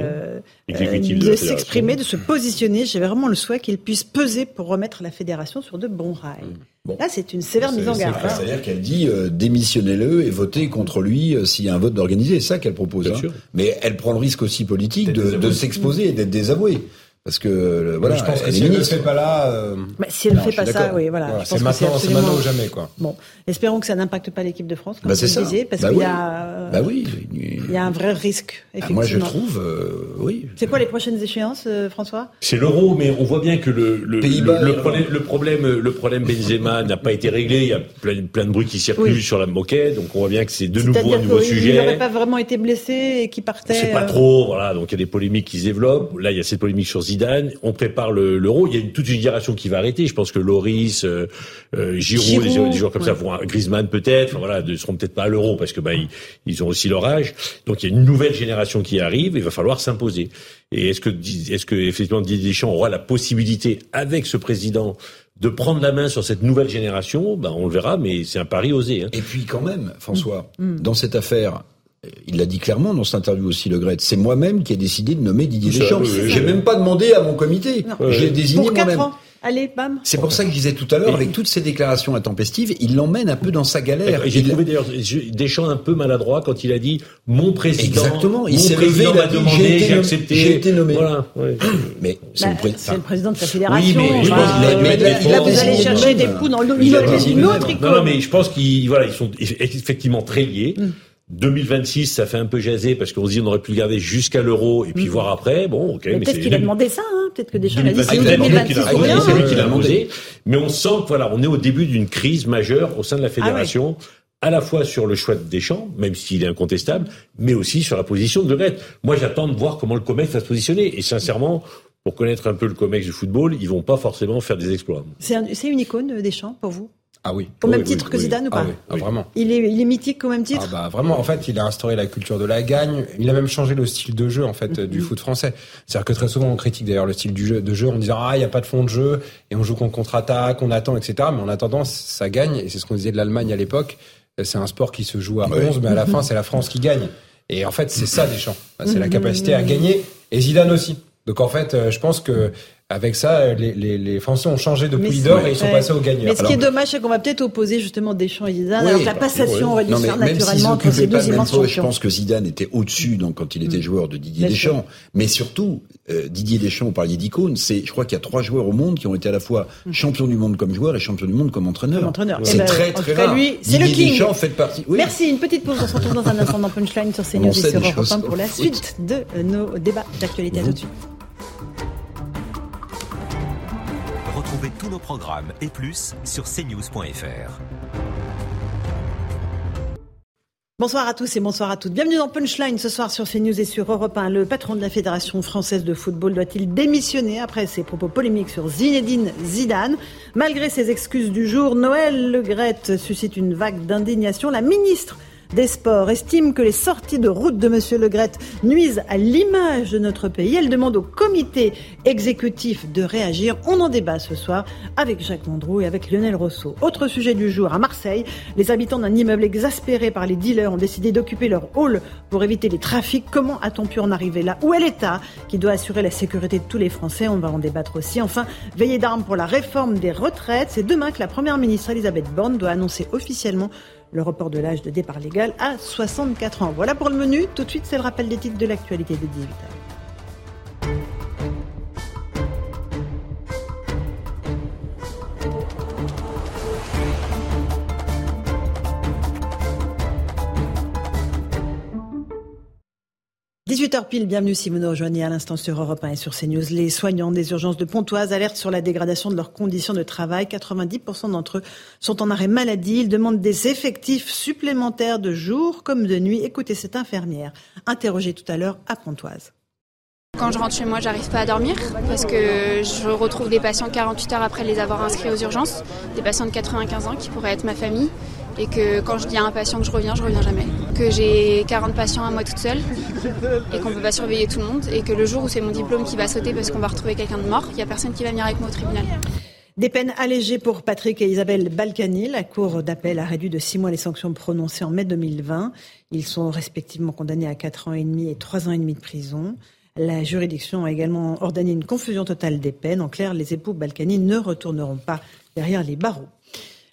de, s'exprimer, de se positionner. J'ai vraiment le souhait qu'il puisse peser pour remettre la fédération sur de bons rails. Bon. Là, c'est une sévère mise en garde. C'est-à-dire qu'elle dit démissionnez-le et votez contre lui s'il y a un vote d'organiser. C'est ça qu'elle propose. Hein. Mais elle prend le risque aussi politique de, de s'exposer et d'être désavouée. Parce que voilà, je pense que si elle ne le fait pas là, euh... bah, si elle ne fait pas ça, oui, voilà. voilà c'est maintenant, c'est maintenant ou jamais, quoi. Bon, espérons que ça n'impacte pas l'équipe de France, comme bah, c'est ça. Disiez, parce bah qu'il oui. y a, bah oui, il y a un vrai risque. Effectivement. Ah, moi, je trouve, euh, oui. C'est quoi les prochaines échéances, euh, François? C'est l'euro, mais on voit bien que le le, le, le, problème, le problème, le problème Benzema n'a pas été réglé. Il y a plein, plein de bruit qui circulent sur la moquette, donc on voit bien que c'est de nouveau un nouveau sujet. Il n'aurait pas vraiment été blessé et qui partait. C'est pas euh, trop, voilà. Donc il y a des polémiques qui se développent. Là, il y a cette polémique sur Zidane. On par l'euro. Il y a une, toute une génération qui va arrêter. Je pense que Loris, euh, euh Giroud, des, joueurs comme ça, vont, Griezmann peut-être, enfin, voilà, ne seront peut-être pas à l'euro parce que bah, ils, ont aussi leur âge. Donc il y a une nouvelle génération qui arrive. Et il va falloir s'imposer. Et est-ce que, est-ce que effectivement Didier Deschamps aura la possibilité, avec ce président, de prendre la main sur cette nouvelle génération, ben on le verra, mais c'est un pari osé. Hein. Et puis quand même, François. Mm. dans cette affaire, il l'a dit clairement dans cette interview aussi, Le Gret. C'est moi-même qui ai décidé de nommer Didier Deschamps. J'ai même pas demandé à mon comité. J'ai désigné moi-même. Allez, bam. C'est pour ça que je disais tout à l'heure, avec toutes ces déclarations intempestives, il l'emmène un peu dans sa galère. J'ai trouvé d'ailleurs Deschamps un peu maladroit quand il a dit mon président. Exactement. Il s'est levé, il a demandé, j'ai accepté. J'ai été nommé. Voilà. [COUGHS] Mais c'est le, le, président de sa fédération. Oui, mais je pense qu'il a Là, vous allez chercher des poux dans l'autre Non, non, mais je pense qu'ils voilà, ils sont effectivement très liés. Mm. 2026, ça fait un peu jaser parce qu'on se dit on aurait pu le garder jusqu'à l'euro et puis mm. voir après. Bon, ok. Mais, peut-être qu'il a demandé ça. Hein peut-être que Deschamps a dit c'est 2026. C'est lui qui l'a demandé. Mais on sent que voilà, on est au début d'une crise majeure au sein de la ah fédération. à la fois sur le choix de Deschamps, même s'il est incontestable, mais aussi sur la position de Le Moi, j'attends de voir comment le COMEX va se positionner. Et sincèrement, pour connaître un peu le COMEX du football, ils vont pas forcément faire des exploits. C'est une icône, Deschamps, pour vous? Ah oui. Au même titre que Zidane ou pas ah oui, ah, vraiment. Il est, il est mythique au même titre ah bah vraiment, en fait, il a instauré la culture de la gagne. Il a même changé le style de jeu en fait du mhm. foot français. C'est-à-dire que très souvent on critique d'ailleurs le style du jeu, de jeu en disant ah il y a pas de fond de jeu et on joue qu'on contre-attaque, on attend etc. Mais en attendant ça gagne et c'est ce qu'on disait de l'Allemagne à l'époque. C'est un sport qui se joue à 11 mais à la fin c'est la France qui gagne. Et en fait c'est ça des champs. C'est la capacité à gagner et Zidane aussi. Donc en fait, euh, je pense que avec ça, les, les, les, Français ont changé de d'or et ils sont passés aux gagnants. Mais ce qui est dommage, c'est qu'on va peut-être opposer justement Deschamps et Zidane. alors que la passation aurait dû se faire naturellement entre ces deux immenses champions. Je pense que Zidane était au-dessus donc quand il était mm. joueur de Didier Deschamps. Mais surtout, euh, Didier Deschamps, vous parliez d'icône, c'est, je crois qu'il y a trois joueurs au monde qui ont été à la fois mm. champion du monde comme joueur et champion du monde comme entraîneur. entraîneur. C'est eh ben, très très rare. Lui, c'est le king. Deschamps fait partie. Oui. Merci. Une petite pause. On se retrouve dans un instant dans Punchline sur CNews et sur Europe 1 pour la suite de nos débats d'actualité. À tout de suite. Tous nos programmes et plus sur cnews.fr. Bonsoir à tous et bonsoir à toutes. Bienvenue dans Punchline ce soir sur CNews et sur Europe 1. Le patron de la Fédération française de football doit-il démissionner après ses propos polémiques sur Zinedine Zidane? Malgré ses excuses du jour, Noël Le Gret suscite une vague d'indignation. La ministre des Sports estime que les sorties de route de M. Le Gret nuisent à l'image de notre pays. Elle demande au comité exécutif de réagir. On en débat ce soir avec Jacques Mandrou et avec Lionel Rousseau. Autre sujet du jour, à Marseille, les habitants d'un immeuble exaspéré par les dealers ont décidé d'occuper leur hall pour éviter les trafics. Comment a-t-on pu en arriver là? Où est l'État qui doit assurer la sécurité de tous les Français? On va en débattre aussi. Enfin, veillée d'armes pour la réforme des retraites. C'est demain que la Première ministre Elisabeth Borne doit annoncer officiellement le report de l'âge de départ légal à 64 ans. Voilà pour le menu. Tout de suite, c'est le rappel des titres de l'actualité de 18h. 18h pile, bienvenue si vous nous rejoignez à l'instant sur Europe 1 et sur CNews. Les soignants des urgences de Pontoise alertent sur la dégradation de leurs conditions de travail. 90% d'entre eux sont en arrêt maladie. Ils demandent des effectifs supplémentaires de jour comme de nuit. Écoutez cette infirmière, interrogée tout à l'heure à Pontoise. Quand je rentre chez moi, j'arrive pas à dormir parce que je retrouve des patients 48 heures après les avoir inscrits aux urgences, des patients de 95 ans qui pourraient être ma famille et que quand je dis à un patient que je reviens, je reviens jamais. Que j'ai 40 patients à moi toute seule et qu'on ne peut pas surveiller tout le monde et que le jour où c'est mon diplôme qui va sauter parce qu'on va retrouver quelqu'un de mort, il n'y a personne qui va venir avec moi au tribunal. Des peines allégées pour Patrick et Isabelle Balkany. La Cour d'appel a réduit de six mois les sanctions prononcées en mai 2020. Ils sont respectivement condamnés à 4 ans et demi et 3 ans et demi de prison. La juridiction a également ordonné une confusion totale des peines. En clair, les époux Balkany ne retourneront pas derrière les barreaux.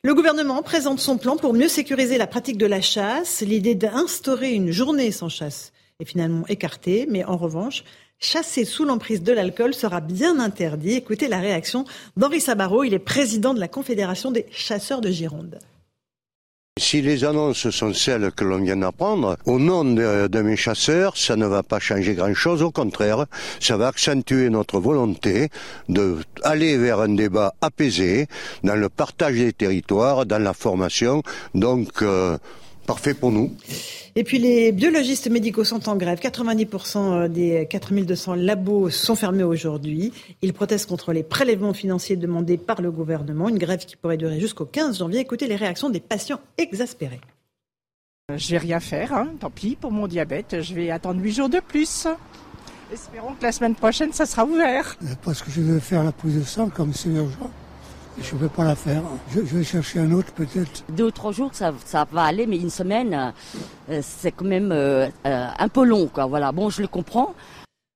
Le gouvernement présente son plan pour mieux sécuriser la pratique de la chasse. L'idée d'instaurer une journée sans chasse est finalement écartée, mais en revanche, chasser sous l'emprise de l'alcool sera bien interdit. Écoutez la réaction d'Henri Sabaro, il est président de la Confédération des chasseurs de Gironde. Si les annonces sont celles que l'on vient d'apprendre, au nom de, mes chasseurs, ça ne va pas changer grand-chose. Au contraire, ça va accentuer notre volonté d'aller vers un débat apaisé dans le partage des territoires, dans la formation. Donc, euh, parfait pour nous. Et puis les biologistes médicaux sont en grève. 90% euh, des 4200 labos sont fermés aujourd'hui. Ils protestent contre les prélèvements financiers demandés par le gouvernement. Une grève qui pourrait durer jusqu'au 15 janvier. Écoutez les réactions des patients exaspérés. Euh, je vais rien faire, hein. tant pis pour mon diabète. Je vais attendre 8 jours de plus. Espérons que la semaine prochaine, ça sera ouvert. Euh, parce que je veux faire la prise de sang comme c'est urgent. Je ne vais pas la faire. Je, vais chercher un autre peut-être. Deux ou trois jours, ça, va aller, mais une semaine, euh, c'est quand même euh, euh, un peu long. Quoi. Voilà. Bon, je le comprends.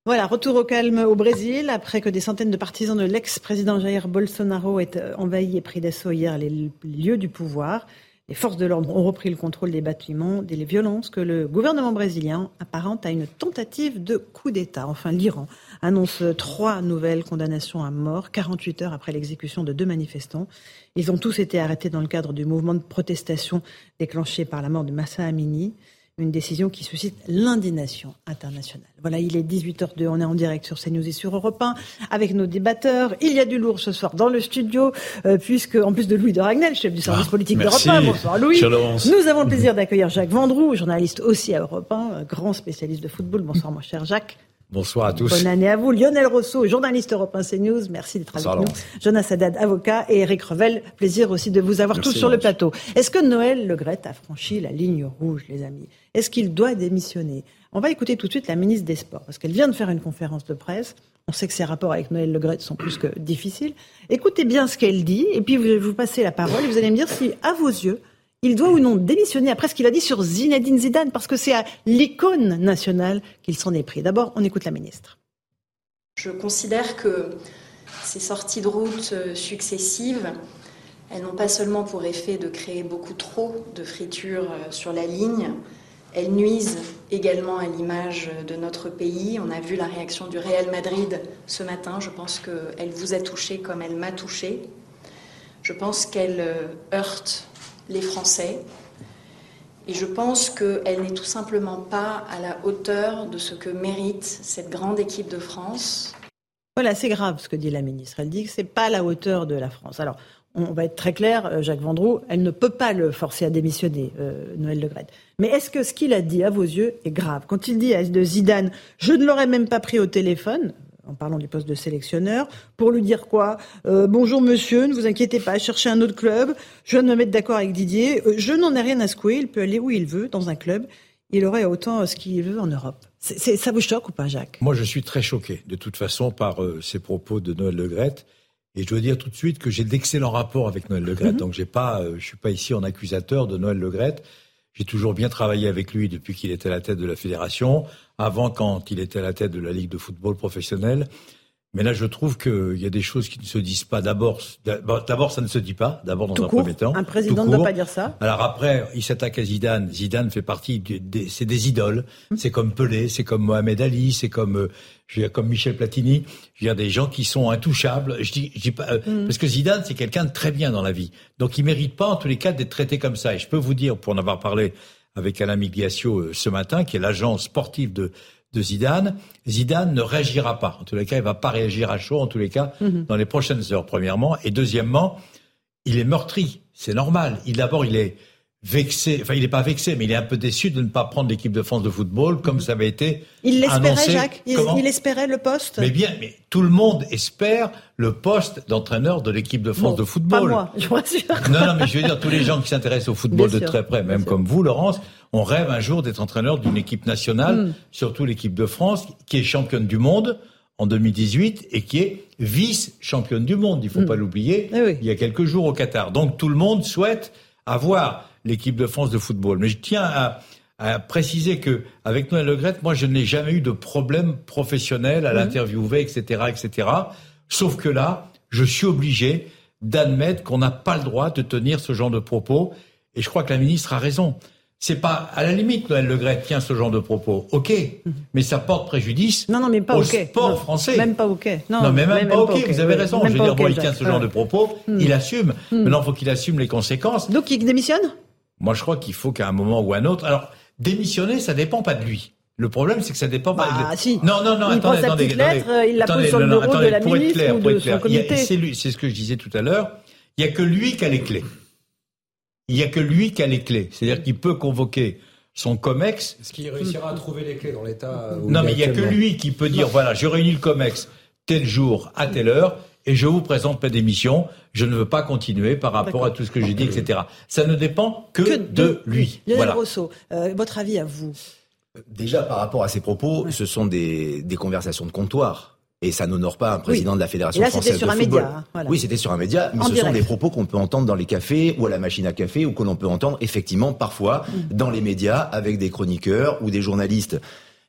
Voilà, retour au calme au Brésil, après que des centaines de partisans de l'ex-président Jair Bolsonaro aient envahi et pris d'assaut hier les lieux du pouvoir. Les forces de l'ordre ont repris le contrôle des bâtiments, des violences que le gouvernement brésilien apparente à une tentative de coup d'État. Enfin, l'Iran annonce trois nouvelles condamnations à mort 48 heures après l'exécution de deux manifestants. Ils ont tous été arrêtés dans le cadre du mouvement de protestation déclenché par la mort de Massa Amini. Une décision qui suscite l'indignation internationale. Voilà, il est 18h02, on est en direct sur CNews et sur Europe 1 avec nos débatteurs. Il y a du lourd ce soir dans le studio, euh, puisque en plus de Louis de Ragnel, chef du service ah, politique d'Europe 1, bonsoir Louis. Nous avons le [LAUGHS] plaisir d'accueillir Jacques Vendroux, journaliste aussi à Europe 1, grand spécialiste de football. Bonsoir mon cher Jacques. Bonsoir à tous. Bonne année à vous. Lionel Rousseau, journaliste européen CNews, merci d'être avec nous. Jonas Haddad, avocat, et Eric Revel, plaisir aussi de vous avoir tous sur le plateau. Est-ce que Noël Le Gret a franchi la ligne rouge, les amis? Est-ce qu'il doit démissionner? On va écouter tout de suite la ministre des Sports, parce qu'elle vient de faire une conférence de presse. On sait que ses rapports avec Noël Le Gret sont plus que difficiles. Écoutez bien ce qu'elle dit, et puis vous, vous passez la parole, et vous allez me dire si, à vos yeux, il doit ou non démissionner après ce qu'il a dit sur Zinedine Zidane, parce que c'est à l'icône nationale qu'il s'en est pris. D'abord, on écoute la ministre. Je considère que ces sorties de route euh, successives, elles n'ont pas seulement pour effet de créer beaucoup trop de fritures euh, sur la ligne, elles nuisent également à l'image de notre pays. On a vu la réaction du Real Madrid ce matin. Je pense qu'elle vous a touché comme elle m'a touché. Je pense qu'elle euh, heurte les Français. Et je pense qu'elle n'est tout simplement pas à la hauteur de ce que mérite cette grande équipe de France. Voilà, c'est grave ce que dit la ministre. Elle dit que ce n'est pas à la hauteur de la France. Alors, on va être très clair, euh, Jacques Vendroux, elle ne peut pas le forcer à démissionner, euh, Noël Le Gret. Mais est-ce que ce qu'il a dit, à vos yeux, est grave? Quand il dit à Zidane, je ne l'aurais même pas pris au téléphone, en parlant du poste de sélectionneur, pour lui dire quoi euh, Bonjour monsieur, ne vous inquiétez pas, cherchez un autre club, je viens de me mettre d'accord avec Didier, euh, je n'en ai rien à secouer, il peut aller où il veut dans un club, il aurait autant euh, ce qu'il veut en Europe. ça vous choque ou pas, Jacques? Moi, je suis très choqué, de toute façon, par ces propos de Noël Le Et je dois dire tout de suite que j'ai d'excellents rapports avec Noël Le mhm. donc j'ai pas, je suis pas ici en accusateur de Noël Le J'ai toujours bien travaillé avec lui depuis qu'il était à la tête de la fédération avant quand il était à la tête de la Ligue de football professionnel. Mais là, je trouve qu'il y a des choses qui ne se disent pas. D'abord, d'abord, ça ne se dit pas. D'abord, dans un premier temps. Un président ne doit pas dire ça. Alors après, il s'attaque à Zidane. Zidane fait partie des, c'est des idoles. Hum. C'est comme Pelé, c'est comme Mohamed Ali, c'est comme, euh, je veux dire, comme Michel Platini. Je veux dire, des gens qui sont intouchables. Je dis, je dis pas, euh, hum. parce que Zidane, c'est quelqu'un de très bien dans la vie. Donc, il mérite pas, en tous les cas, d'être traité comme ça. Et je peux vous dire, pour en avoir parlé avec Alain Migliaccio euh, ce matin, qui est l'agent sportif de, de Zidane, Zidane ne réagira pas. En tous les cas, il va pas réagir à chaud, en tous les cas, mhm. dans les prochaines heures, premièrement. Et deuxièmement, il est meurtri. C'est normal. Il, d'abord, il est vexé, enfin il n'est pas vexé, mais il est un peu déçu de ne pas prendre l'équipe de France de football comme ça avait été Il l'espérait, Jacques il, espérait le poste Mais bien, mais tout le monde espère le poste d'entraîneur de l'équipe de France de football. Pas moi, je vous rassure. Non, non, mais je veux dire, tous les gens qui s'intéressent au football de très près, même comme vous, Laurence, on rêve un jour d'être entraîneur d'une équipe nationale, mm. surtout l'équipe de France, qui est championne du monde en 2018 et qui est vice-championne du monde. Il faut mm. pas l'oublier. Eh il y a quelques jours au Qatar. Donc tout le monde souhaite avoir l'équipe de France de football. Mais je tiens à, à préciser que avec Noël Legrette, moi, je n'ai jamais eu de problème professionnel à mmh. l'interviewer, etc., etc. Sauf que là, je suis obligé d'admettre qu'on n'a pas le droit de tenir ce genre de propos. Et je crois que la ministre a raison. C'est pas à la limite Noël Legrette tient ce genre de propos, ok, mmh. mais ça porte préjudice non, non, mais pas au sport français. Même pas ok. Non, mais même, pas, ok. Vous avez raison. je veux dire, bon, il tient ce genre de propos, mmh. il assume. Maintenant, il faut qu'il assume les conséquences. Donc, il démissionne? Moi, je crois qu'il faut qu'à un moment ou à un autre. Alors, démissionner, ça dépend pas de lui. Le problème, c'est que ça dépend pas. Ah, si. Non, non, non. Il attendez, prend sa attendez, petite lettre, il la pose sur le bureau de la ministre clair, ou de son comité. C'est lui, c'est ce que je disais tout à l'heure. Il y a que lui qui a les clés. Il y a que lui qui a les clés. C'est-à-dire qu'il peut convoquer son COMEX. Est-ce qu'il réussira à trouver les clés dans l'état Non, mais il y a que lui qui peut dire voilà, je réunis le COMEX tel jour à telle heure et je vous présente ma démission. Je ne veux pas continuer par rapport à tout ce que j'ai dit, etc. Ça ne dépend que, de, lui. Lionel voilà. Rousseau, euh, votre avis à vous Déjà, par rapport à ces propos, ce sont des, des conversations de comptoir. Et ça n'honore pas un président de la Fédération là, française sur de un football. Média, hein, Oui, c'était sur un média, mais ce sont des propos qu'on peut entendre dans les cafés ou à la machine à café ou que l'on peut entendre effectivement parfois mm. dans les médias avec des chroniqueurs ou des journalistes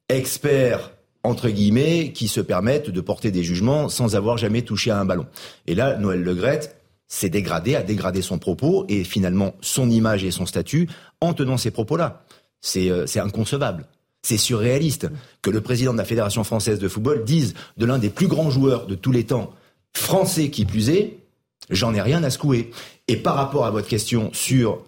experts entre guillemets, qui se permettent de porter des jugements sans avoir jamais touché à un ballon. Et là, Noël Legrette s'est dégradé, a dégradé son propos et finalement son image et son statut en tenant ces propos-là. C'est euh, inconcevable. C'est surréaliste que le président de la Fédération française de football dise de l'un des plus grands joueurs de tous les temps, français qui plus est, j'en ai rien à secouer. Et par rapport à votre question sur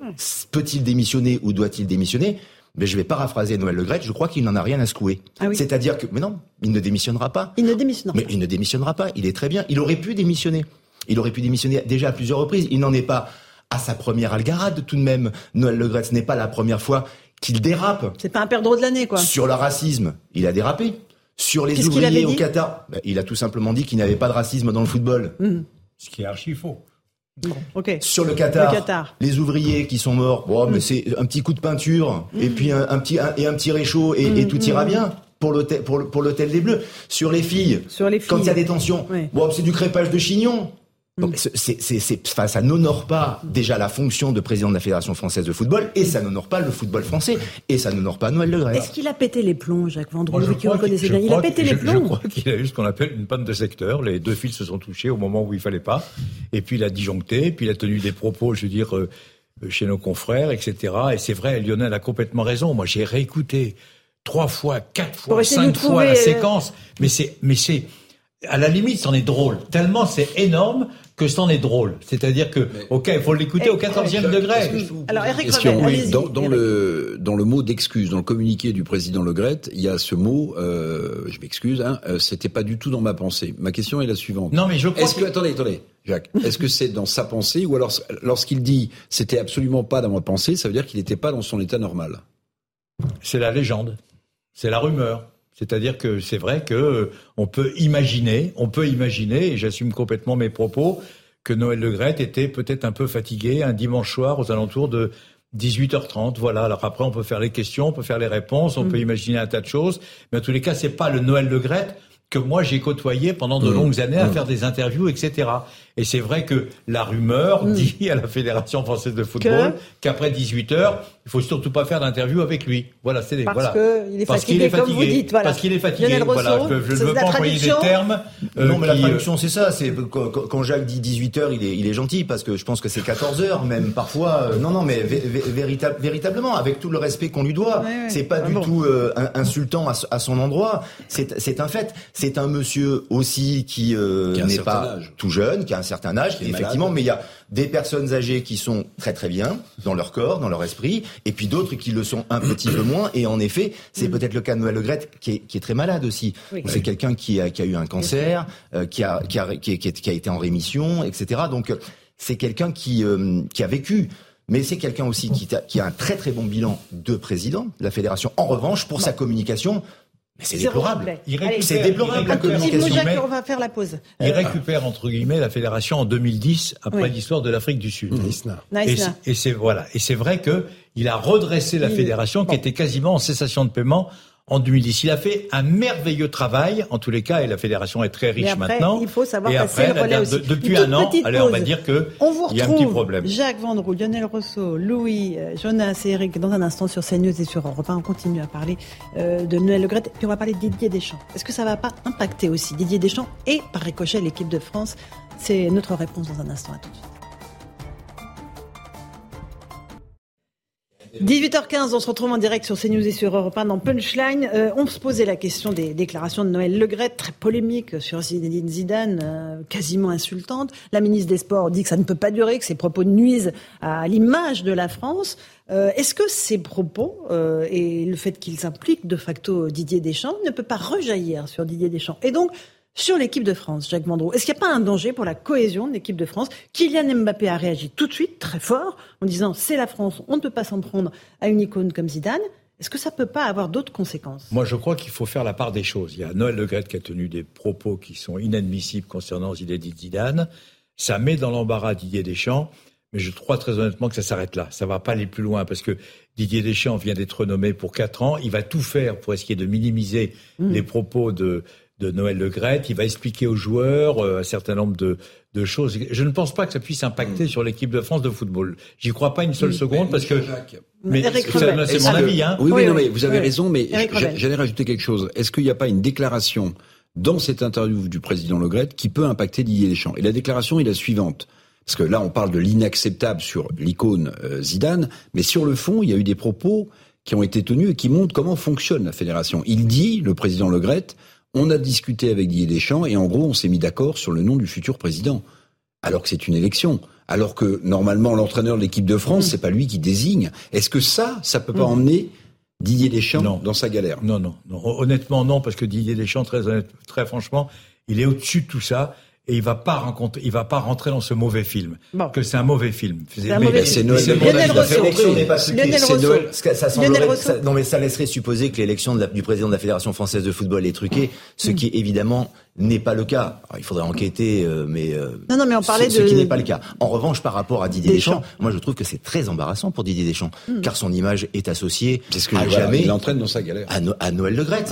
peut-il démissionner ou doit-il démissionner, mais je vais paraphraser Noël Legrette, je crois qu'il n'en a rien à secouer. Ah C'est-à-dire que, mais non, il ne démissionnera pas. Il ne démissionnera Mais il ne démissionnera pas, il est très bien. Il aurait pu démissionner. Il aurait pu démissionner déjà à plusieurs reprises. Il n'en est pas à sa première algarade tout de même. Noël Legrette, ce n'est pas la première fois qu'il dérape. C'est pas un perdreau de l'année, quoi. Sur le racisme, il a dérapé. Sur les ouvriers au Qatar, ben, il a tout simplement dit qu'il n'y avait pas de racisme dans le football. Mmh. Ce qui est archi faux. Sur le Qatar, les ouvriers qui sont morts, bon, mais mm. c'est un petit coup de peinture et mm. puis un, petit et un petit réchaud et, et mm, tout ira bien pour l'hôtel pour, pour l'hôtel des Bleus. Sur les filles, Sur les filles. quand il y a des tensions, bon, c'est du crépage de chignon. Donc c'est, c'est, enfin, ça n'honore pas déjà la fonction de président de la Fédération française de football et ça n'honore pas le football français et ça n'honore pas Noël Le. Est-ce qu'il a pété les plombs, Jacques Vendroux, qui reconnaissait bien? Il a pété les plombs. Je, crois qu'il a eu ce qu'on appelle une panne de secteur. Les deux fils se sont touchés au moment où il fallait pas. Et puis il a disjoncté, puis il a tenu des propos, je veux dire, euh, chez nos confrères, etc. Et c'est vrai, Lionel a complètement raison. Moi, j'ai réécouté trois fois, quatre fois, cinq fois la euh, séquence. Mais c'est, mais c'est, à la limite, c'en est drôle. Tellement c'est énorme que c'en est drôle. C'est-à-dire que, ok, il faut l'écouter au 14e degré. Alors, Eric oui, dans, dans le, dans le mot d'excuse, dans le communiqué du président Le Gret, il y a ce mot, euh, je m'excuse, hein, euh, c'était pas du tout dans ma pensée. Ma question est la suivante. Non, mais je crois Est-ce que, attendez, attendez, Jacques, est-ce que c'est dans sa pensée ou alors, lorsqu'il dit c'était absolument pas dans ma pensée, ça veut dire qu'il n'était pas dans son état normal? C'est la légende. C'est la rumeur. C'est-à-dire que c'est vrai que euh, on peut imaginer, on peut imaginer, et j'assume complètement mes propos, que Noël Le Gret était peut-être un peu fatigué un dimanche soir aux alentours de 18h30. Voilà. Alors après, on peut faire les questions, on peut faire les réponses, on mm. peut imaginer un tas de choses. Mais en tous les cas, c'est pas le Noël Le Gret que moi j'ai côtoyé pendant de mmh. longues années à mmh. faire des interviews, etc. Et c'est vrai que la rumeur mmh. dit à la Fédération française de football qu'après 18 heures, il faut surtout pas faire d'interview avec lui. Voilà, c'est parce voilà. qu'il est fatigué, est fatigué, comme vous dites. Voilà. Parce qu'il est fatigué. voilà, je, ne veux pas employer des termes. Euh, non, mais la traduction, c'est ça. C'est quand, Jacques dit 18 heures, il est, il est gentil parce que je pense que c'est 14 heures, même parfois. Euh, non, non, mais véritablement, avec tout le respect qu'on lui doit, c'est pas ah du tout euh, insultant à, à son endroit. C'est un fait C'est un monsieur aussi qui, euh, n'est pas tout jeune, qui a un certain âge, effectivement, mais il y a des personnes âgées qui sont très très bien dans leur corps, dans leur esprit, et puis d'autres qui le sont un petit peu moins. Et en effet, c'est peut-être le cas de Noël Le qui est, qui est très malade aussi. C'est quelqu'un qui a, qui a eu un cancer, euh, qui, a, qui, a, qui, qui, a été en rémission, etc. Donc c'est quelqu'un qui, euh, qui a vécu mais c'est quelqu'un aussi qui a, qui a, un très très bon bilan de président de la fédération. En revanche, pour sa communication, mais c'est déplorable. C'est déplorable la communication. on va faire la pause. Il récupère entre guillemets la fédération en 2010 après l'histoire de l'Afrique du Sud. Et c'est voilà. Et c'est vrai que il a redressé la fédération qui était quasiment en cessation de paiement en 2010. Il a fait un merveilleux travail, en tous les cas, et la fédération est très riche maintenant. Il faut savoir et après, le relais aussi. depuis un an, allez, on va dire que il y a un petit problème. Jacques Vendroux, Lionel Rousseau, Louis, euh, Jonas et Eric, dans un instant sur CNews et sur Europe 1, on continue à parler euh, de Noël Le Gret, puis on va parler de Didier Deschamps. Est-ce que ça va pas impacter aussi Didier Deschamps et par ricochet l'équipe de France? C'est notre réponse dans un instant. À tout de suite. 18h15, on se retrouve en direct sur CNews et sur Europe 1 dans Punchline. Euh, on se posait la question des déclarations de Noël Legret, très polémique sur Zinedine Zidane, euh, quasiment insultante. La ministre des Sports dit que ça ne peut pas durer, que ses propos nuisent à l'image de la France. Euh, est-ce que ces propos et le fait qu'ils impliquent de facto Didier Deschamps ne peut pas rejaillir sur Didier Deschamps? Et donc, sur l'équipe de France, Jacques Mandreau, est-ce qu'il n'y a pas un danger pour la cohésion de l'équipe de France? Kylian Mbappé a réagi tout de suite, très fort, en disant c'est la France, on ne peut pas s'en prendre à une icône comme Zidane. Est-ce que ça ne peut pas avoir d'autres conséquences? Moi, je crois qu'il faut faire la part des choses. Il y a Noël Le Gret qui a tenu des propos qui sont inadmissibles concernant Zinedine Zidane. Ça met dans l'embarras Didier Deschamps. Mais je crois très honnêtement que ça s'arrête là. Ça va pas aller plus loin parce que Didier Deschamps vient d'être nommé pour quatre ans. Il va tout faire pour essayer de minimiser mmh. les propos de, de Noël Le Gret. Il va expliquer aux joueurs euh, un certain nombre de, de, choses. Je ne pense pas que ça puisse impacter mm. sur l'équipe de France de football. J'y crois pas une seule seconde parce que. Mais c'est mon avis. Hein. Oui, oui, non, mais vous avez raison. Mais j'allais rajouter quelque chose. Est-ce qu'il n'y a pas une déclaration dans cette interview du président Le Gret qui peut impacter Didier Deschamps? Et la déclaration est la suivante. Parce que là, on parle de l'inacceptable sur l'icône euh, Zidane, mais sur le fond, il y a eu des propos qui ont été tenus et qui montrent comment fonctionne la fédération. Il dit, le président Le Gret, on a discuté avec Didier Deschamps et en gros, on s'est mis d'accord sur le nom du futur président. Alors que c'est une élection. Alors que normalement, l'entraîneur de l'équipe de France, mmh. c'est pas lui qui désigne. Est-ce que ça, ça peut pas mmh. emmener Didier Deschamps dans sa galère? Non, non, non, Honnêtement, non, parce que Didier Deschamps, très, très franchement, il est au-dessus de tout ça et il va pas rencontrer, il va pas rentrer dans ce mauvais film. Que c'est un mauvais film. C'est un mauvais film. Lionel Rousseau. Non mais ça laisserait supposer que l'élection du président de la Fédération française de football est truquée, ce qui évidemment n'est pas le cas. il faudrait enquêter, euh, mais euh, non, non, mais on parlait ce, de... ce qui n'est pas le cas. En revanche, par rapport à Didier Deschamps, moi je trouve que c'est très embarrassant pour Didier Deschamps, hmm. car son image est associée ce que à jamais. Il entraîne dans sa galère. À, Noël Le Gret.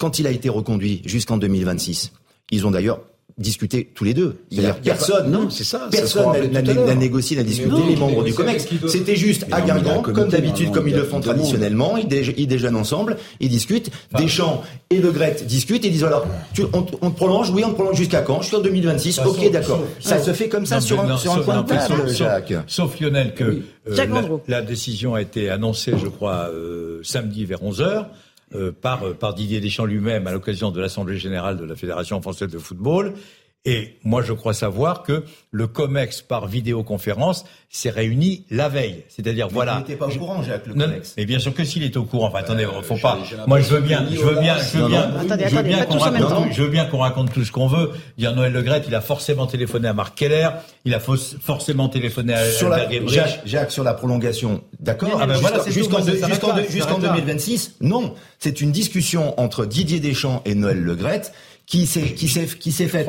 quand il a été reconduit jusqu'en 2026, ils ont d'ailleurs discuter tous les deux. Il a personne, non, c'est ça. Personne n'a négocié, n'a discuté les membres du COMEX. C'était juste à Guingamp, comme d'habitude, comme ils le font traditionnellement. Ils, déjeunent ensemble, ils discutent. Deschamps et Le Gret discutent et disent alors, on, te prolonge, oui, on te prolonge jusqu'à quand? Jusqu'en 2026. ok, d'accord. Ça se fait comme ça sur un, sur un coin de table, Jacques. Sauf Lionel que euh, la, décision a été annoncée, je crois, euh, samedi vers 11 h euh, par, euh, par Didier Deschamps lui-même à l'occasion de l'Assemblée générale de la Fédération française de football. Et moi, je crois savoir que le COMEX, par vidéoconférence, s'est réuni la veille. C'est-à-dire, voilà. Il n'était pas au courant, Jacques, le COMEX. mais bien sûr que s'il est au courant. Enfin, attendez, euh, faut pas. Moi, je veux bien, je veux bien, je veux bien, je veux bien qu'on raconte, je veux bien qu'on raconte tout ce qu'on veut. Dire Noël Le Gret, il a forcément téléphoné à Marc Keller, il a forcément téléphoné à, sur la, Jacques, Jacques, sur la prolongation, d'accord. Ah ben voilà, jusqu'en jusqu'en 2026, non. C'est une discussion entre Didier Deschamps et Noël Le Gret qui s'est qui s'est qui s'est faite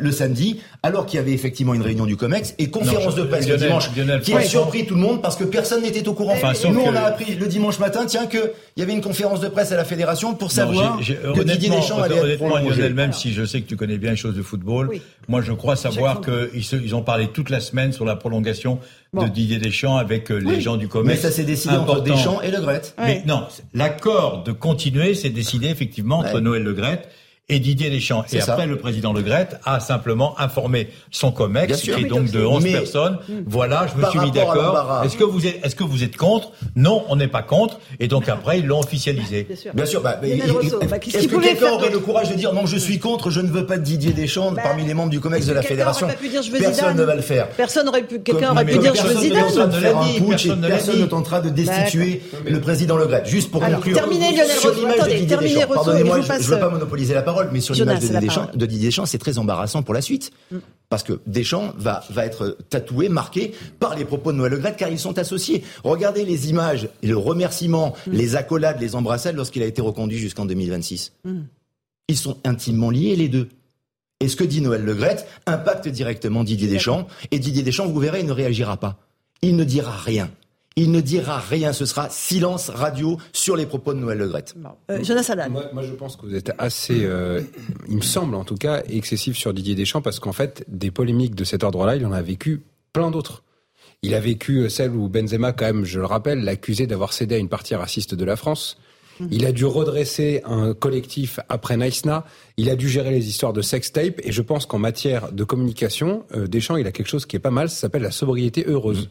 le, samedi alors qu'il y avait effectivement une réunion du Comex et conférence de presse le dimanche qui a surpris tout le monde parce que personne n'était au courant. Enfin, Nous on a appris le dimanche matin tiens que il y avait une conférence de presse à la fédération pour savoir que Didier Deschamps allait être prolongé. même si je sais que tu connais bien les choses de football, moi je crois savoir qu'ils ils ont parlé toute la semaine sur la prolongation de Didier Deschamps avec euh, les gens du Comex. Mais ça s'est décidé entre Deschamps et Le Gret. Mais non, l'accord de continuer s'est décidé effectivement entre Noël Le Gret et Didier Deschamps. Et après, le président Le Gret a simplement informé son COMEX, qui est donc de 11 personnes. Voilà, je me suis mis d'accord. Est-ce que vous êtes, est-ce que vous êtes contre? Non, on n'est pas contre. Et donc après, ils l'ont officialisé. Bien sûr. Bah, est-ce que quelqu'un aurait le courage de dire non, je suis contre, je ne veux pas de Didier Deschamps bah, parmi les membres du COMEX de la fédération Personne ne va le faire. Personne aurait pu, quelqu'un aurait pu dire je veux Zidane. Personne ne tentera de destituer le président Le Gret. Juste pour conclure. Terminez Lionel Rousseau. Pardonnez-moi, je ne veux pas monopoliser la parole mais sur l'image de, Didier Deschamps, c'est très embarrassant pour la suite. Mm. Parce que Deschamps va, va être tatoué, marqué par les propos de Noël Le Gret, car ils sont associés. Regardez les images, le remerciement, mm. les accolades, les embrassades lorsqu'il a été reconduit jusqu'en 2026. Mm. Ils sont intimement liés, les deux. Et ce que dit Noël Le Gret impacte directement Didier Deschamps. Et Didier Deschamps, vous verrez, il ne réagira pas. Il ne dira rien. Il ne dira rien. Ce sera silence radio sur les propos de Noël Le Gret. Euh, Jonas Moi, moi, je pense que vous êtes assez, euh, il me semble en tout cas, excessif sur Didier Deschamps parce qu'en fait, des polémiques de cet ordre-là, il en a vécu plein d'autres. Il a vécu euh, celle où Benzema, quand même, je le rappelle, l'accusait d'avoir cédé à une partie raciste de la France. Mhm. Il a dû redresser un collectif après Naïsna. Il a dû gérer les histoires de sextape. Et je pense qu'en matière de communication, Deschamps, il a quelque chose qui est pas mal. Ça s'appelle la sobriété heureuse. Mhm.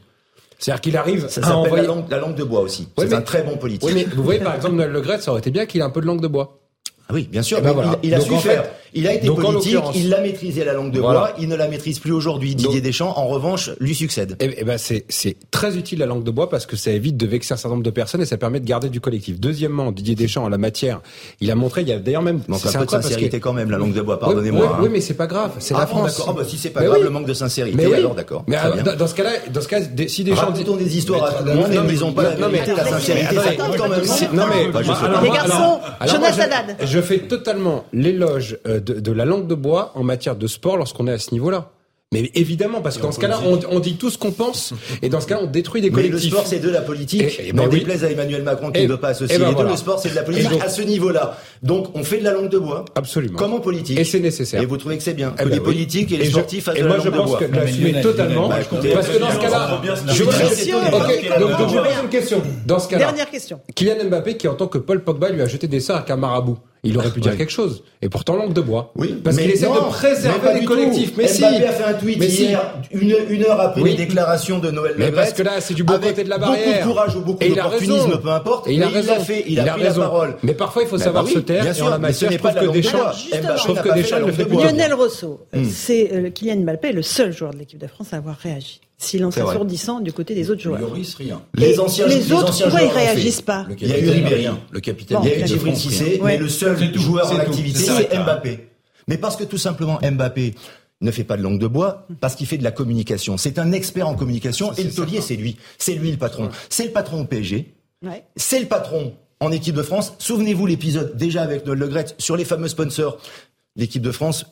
C'est-à-dire qu'il arrive. Ça s'appelle la, langue, la langue de bois aussi. c'est un très bon politique. Oui, mais vous voyez, par exemple, Noël Le Gret, ça aurait été bien qu'il ait un peu de langue de bois. Ah oui, bien sûr. Eh ben il, a su faire. Il a été politique, il l'a maîtrisé la langue de bois, il ne la maîtrise plus aujourd'hui. Didier Deschamps, en revanche, lui succède. Eh, eh ben c'est c'est très utile la langue de bois parce que ça évite de vexer un certain nombre de personnes et ça permet de garder du collectif. Deuxièmement, Didier Deschamps en la matière, il a montré, il y a d'ailleurs même. Manque un peu de sincérité quand même la langue de bois. Pardonnez-moi. Oui, hein. mais c'est pas grave. C'est la ah France. Ah bah si c'est pas grave le manque de sincérité, alors d'accord. Mais dans ce cas-là, dans ce cas, si Deschamps racontons des histoires à tout le monde et ils ont pas la vérité, la sincérité, ça quand même. Non mais les garçons, Jonas. Je fais totalement l'éloge de la langue de bois en matière de sport lorsqu'on est à ce niveau-là. Mais évidemment, parce que dans ce cas-là, on, dit tout ce qu'on pense, et dans ce cas, on détruit des collectifs. Mais le sport, c'est de la politique. Et, et ben déplaise à Emmanuel Macron qui ne veut pas associer ben les deux. Le sport, c'est de la politique à ce niveau-là. Donc, on fait de la langue de bois. Absolument. Comme en politique. Et c'est nécessaire. Et vous trouvez que c'est bien eh que ben les politiques et les sportifs fassent de la langue de bois. Et moi, je pense que l'assumer totalement. Parce que dans ce cas-là, je donc je pose une question. Dans ce cas-là. Dernière question. Kylian Mbappé, qui en tant que Paul Pogba lui a jeté des sorts à un marabout. Il aurait pu dire quelque chose. Et pourtant, langue de bois. Oui. Parce qu'il essaie de préserver les collectifs. Mais si. Mbappé a fait un tweet hier, une, une, heure après les déclarations de Noël Mais parce que là, c'est du bon côté de la barrière. Beaucoup de courage ou beaucoup d'opportunisme, peu importe. Et il a raison. Il a fait, il a pris la parole. Mais parfois, il faut savoir se taire. Bien sûr, la matière, je trouve que Deschamps, je trouve que Deschamps le fait Lionel Rousseau, hmm. c'est euh, Kylian Mbappé, le seul joueur de l'équipe de France à avoir réagi silence assourdissant du côté des autres joueurs. rien. Les anciens, les, autres, pourquoi ils réagissent pas Il y a eu Ribéry, le capitaine. il y a eu Djibril Cissé, mais le seul joueur en activité, c'est Mbappé. Mais parce que tout simplement Mbappé ne fait pas de langue de bois parce qu'il fait de la communication. C'est un expert en communication et le taulier, c'est lui. C'est lui le patron. C'est le patron au PSG. C'est le patron en équipe de France. Souvenez-vous l'épisode déjà avec Noël Le Gret sur les fameux sponsors. L'équipe de France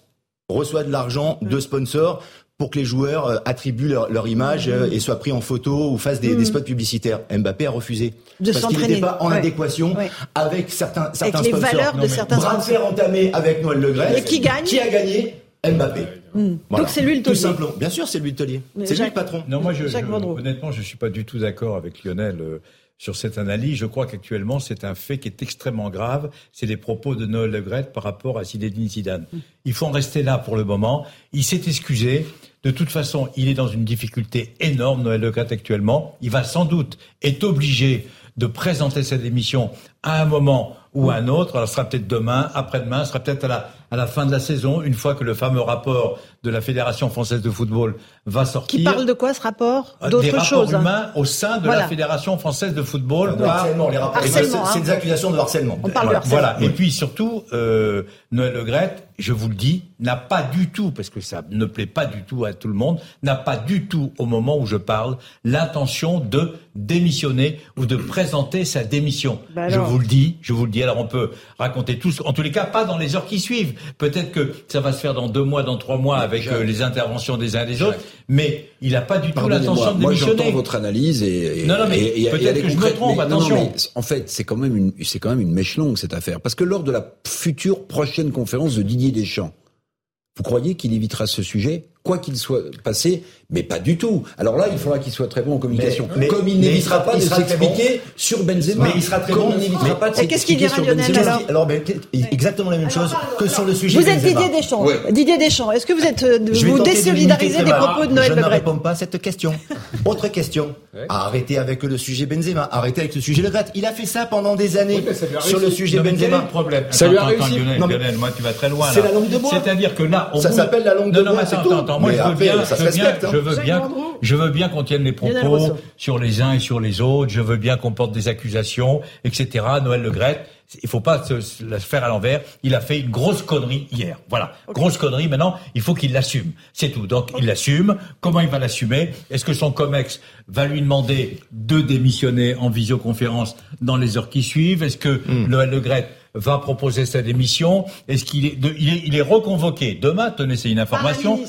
reçoit de l'argent de sponsors pour que les joueurs euh, attribuent leur, image euh, et soient pris en photo ou fassent des, mm. spots publicitaires. Mbappé a refusé de parce qu'il n'était pas en adéquation avec certains certains avec les valeurs de certains sponsors. entamé avec Noël Le Gret. Et qui gagne Qui a gagné Mbappé. Mm. Donc c'est lui le taulier. Tout simplement. Bien sûr, c'est lui le taulier. C'est lui le patron. Non, moi, je, honnêtement, je suis pas du tout d'accord avec Lionel. Euh, sur cette analyse. Je crois qu'actuellement, c'est un fait qui est extrêmement grave. C'est les propos de Noël Le par rapport à Zinedine Zidane. Mm. Il faut en rester là pour le moment. Il s'est excusé. De toute façon, il est dans une difficulté énorme, Noël Le actuellement. Il va sans doute être obligé de présenter cette émission à un moment ou à un autre. Alors, ce sera peut-être demain, après-demain, ce sera peut-être à la fin de la saison, une fois que le fameux rapport de la Fédération française de football va sortir. Qui parle de quoi ce rapport euh, D'autres choses. Des rapports humains au sein de la Fédération française de football. harcèlement, les rapports. C'est des accusations de harcèlement. On parle de harcèlement. Voilà. Et puis surtout, euh, Noël Le je vous le dis, n'a pas du tout, parce que ça ne plaît pas du tout à tout le monde, n'a pas du tout, au moment où je parle, l'intention de démissionner ou de présenter sa démission. Bah je vous le dis, je vous le dis. Alors on peut raconter tout, en tous les cas, pas dans les heures qui suivent. Peut-être que ça va se faire dans deux mois, dans trois mois, avec euh, les interventions des uns et des autres. Mais il n'a pas du tout l'intention de démissionner. Moi, j'entends votre analyse et, non, non, mais peut-être que je me trompe. attention. en fait, c'est quand même une, c'est quand même une mèche longue cette affaire, parce que lors de la future prochaine conférence de Didier Deschamps, vous croyez qu'il évitera ce sujet? Quoi qu'il soit passé, mais pas du tout. Alors là, il faudra qu'il soit très bon en communication. Mais, comme il n'évitera pas de s'expliquer sur Benzema. Mais il sera très bon. Il n'évitera pas de Qu'est-ce qu'il dira Lionel alors, alors ben, Exactement la même chose que sur le sujet Vous êtes Didier Deschamps. Didier Deschamps, est-ce que vous êtes euh, vous désolidarisez des propos de Noël Je ne réponds pas à cette question. [LAUGHS] Autre question. Arrêtez avec le sujet Benzema. Arrêtez avec le sujet Le. Il a fait ça pendant des années sur le sujet Benzema. le problème Ça lui a réussi. Lionel, moi tu vas très loin. C'est la langue de bois. C'est-à-dire que là, ça s'appelle la langue de bois. Attends, moi je veux bien, je veux bien, je veux bien qu'on tienne les propos sur les uns et sur les autres. Je veux bien qu'on porte des accusations, etc. Noël Le Gret, il faut pas se, la faire à l'envers. Il a fait une grosse connerie hier. Voilà, grosse connerie. Maintenant, il faut qu'il l'assume. C'est tout. Donc, il l'assume. Comment il va l'assumer? Est-ce que son comex va lui demander de démissionner en visioconférence dans les heures qui suivent? Est-ce que hmm. Noël Le Gret va proposer sa démission? Est-ce qu'il est, il est, reconvoqué demain? Tenez, c'est une information.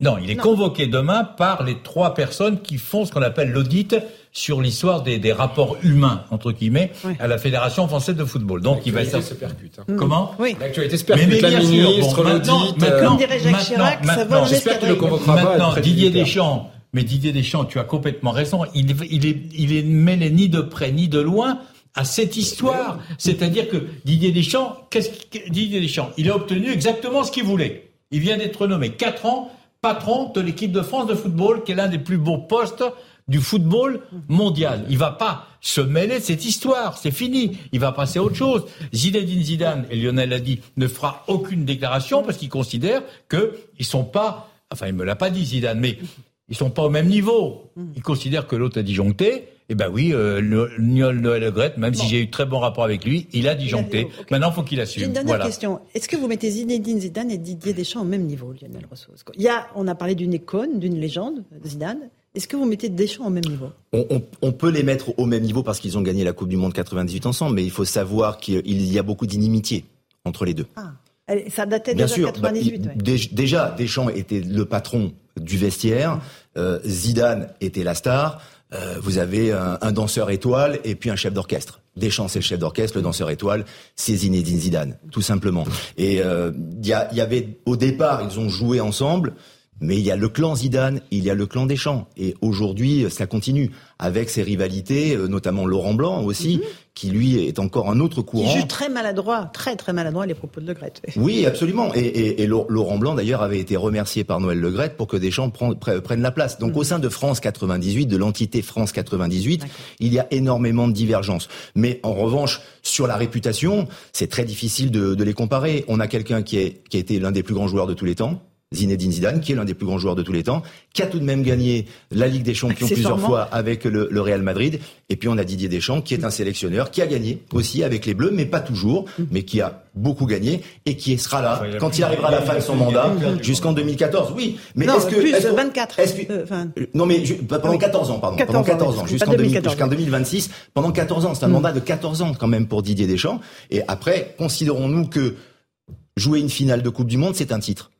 Non, il est convoqué demain par les trois personnes qui font ce qu'on appelle l'audit sur l'histoire des, des, rapports humains entre guillemets à la Fédération française de football. Donc il va se percute. Hein. Comment Oui. L'actualité se percute. Mais, mais la ministre sûr. maintenant, maintenant, Chirac, maintenant, j'espère qu'il le convoquera Maintenant, Didier Deschamps. Mais Didier Deschamps, tu as complètement raison. Il, il est, il est mêlé ni de près ni de loin à cette histoire. C'est-à-dire que Didier Deschamps, qu'est-ce que Didier Deschamps, il a obtenu exactement ce qu'il voulait. Il vient d'être nommé quatre ans patron de l'équipe de France de football, qui est l'un des plus beaux postes du football mondial. Il va pas se mêler de cette histoire, c'est fini. Il va passer à autre chose. Zinedine Zidane, et Lionel l'a dit, ne fera aucune déclaration parce qu'il considère qu'ils sont pas, enfin il me l'a pas dit Zidane, mais ils sont pas au même niveau. Il considère que l'autre a disjoncté eh ben oui, euh, Noël Le Gret, même si j'ai eu très bon rapport avec lui, il a disjoncté. Maintenant, il faut qu'il assume. J'ai une dernière question. Est-ce que vous mettez Zinedine Zidane et Didier Deschamps au même niveau, Lionel Rousseau? Il y a, on a parlé d'une icône, d'une légende, Zidane. Est-ce que vous mettez Deschamps au même niveau? On, peut les mettre au même niveau parce qu'ils ont gagné la Coupe du Monde 98 ensemble, mais il faut savoir qu'il y a beaucoup d'inimitié entre les deux. Ah. Ça datait de 98. Bah, déjà, Deschamps était le patron du vestiaire, euh, Zidane était la star. Euh, vous avez un, danseur étoile et puis un chef d'orchestre. Deschamps, c'est le chef d'orchestre, le danseur étoile, c'est Zinedine Zidane, tout simplement. Et il euh, y, y, avait, au départ, ils ont joué ensemble. Mais il y a le clan Zidane, il y a le clan Deschamps. Et aujourd'hui, ça continue avec ces rivalités, euh, notamment Laurent Blanc aussi, mhm. Qui lui est encore un autre courant. Qui juge très maladroit, très très maladroit les propos de Le Gret. Oui, absolument. Et, Laurent Blanc d'ailleurs avait été remercié par Noël Le Gret pour que Deschamps prenne la place. Donc mhm. au sein de France 98, de l'entité France 98, il y a énormément de divergences. Mais en revanche, sur la réputation, c'est très difficile de, les comparer. On a quelqu'un qui, qui a été l'un des plus grands joueurs de tous les temps, Zinedine Zidane, qui est l'un des plus grands joueurs de tous les temps, qui a tout de même gagné la Ligue des Champions plusieurs fois avec le, Real Madrid. Et puis on a Didier Deschamps, qui est un sélectionneur, qui a gagné aussi avec les Bleus, mais pas toujours, mais qui a beaucoup gagné et qui sera là quand il arrivera à la fin de son mandat jusqu'en 2014. Oui, mais est-ce que plus est 24 euh, Non mais pendant 14 ans pardon, pendant 14 ans jusqu'en 2026, pendant 14 ans, c'est un mm. mandat de 14 ans quand même pour Didier Deschamps. Et après considérons-nous que jouer une finale de Coupe du monde, c'est un titre.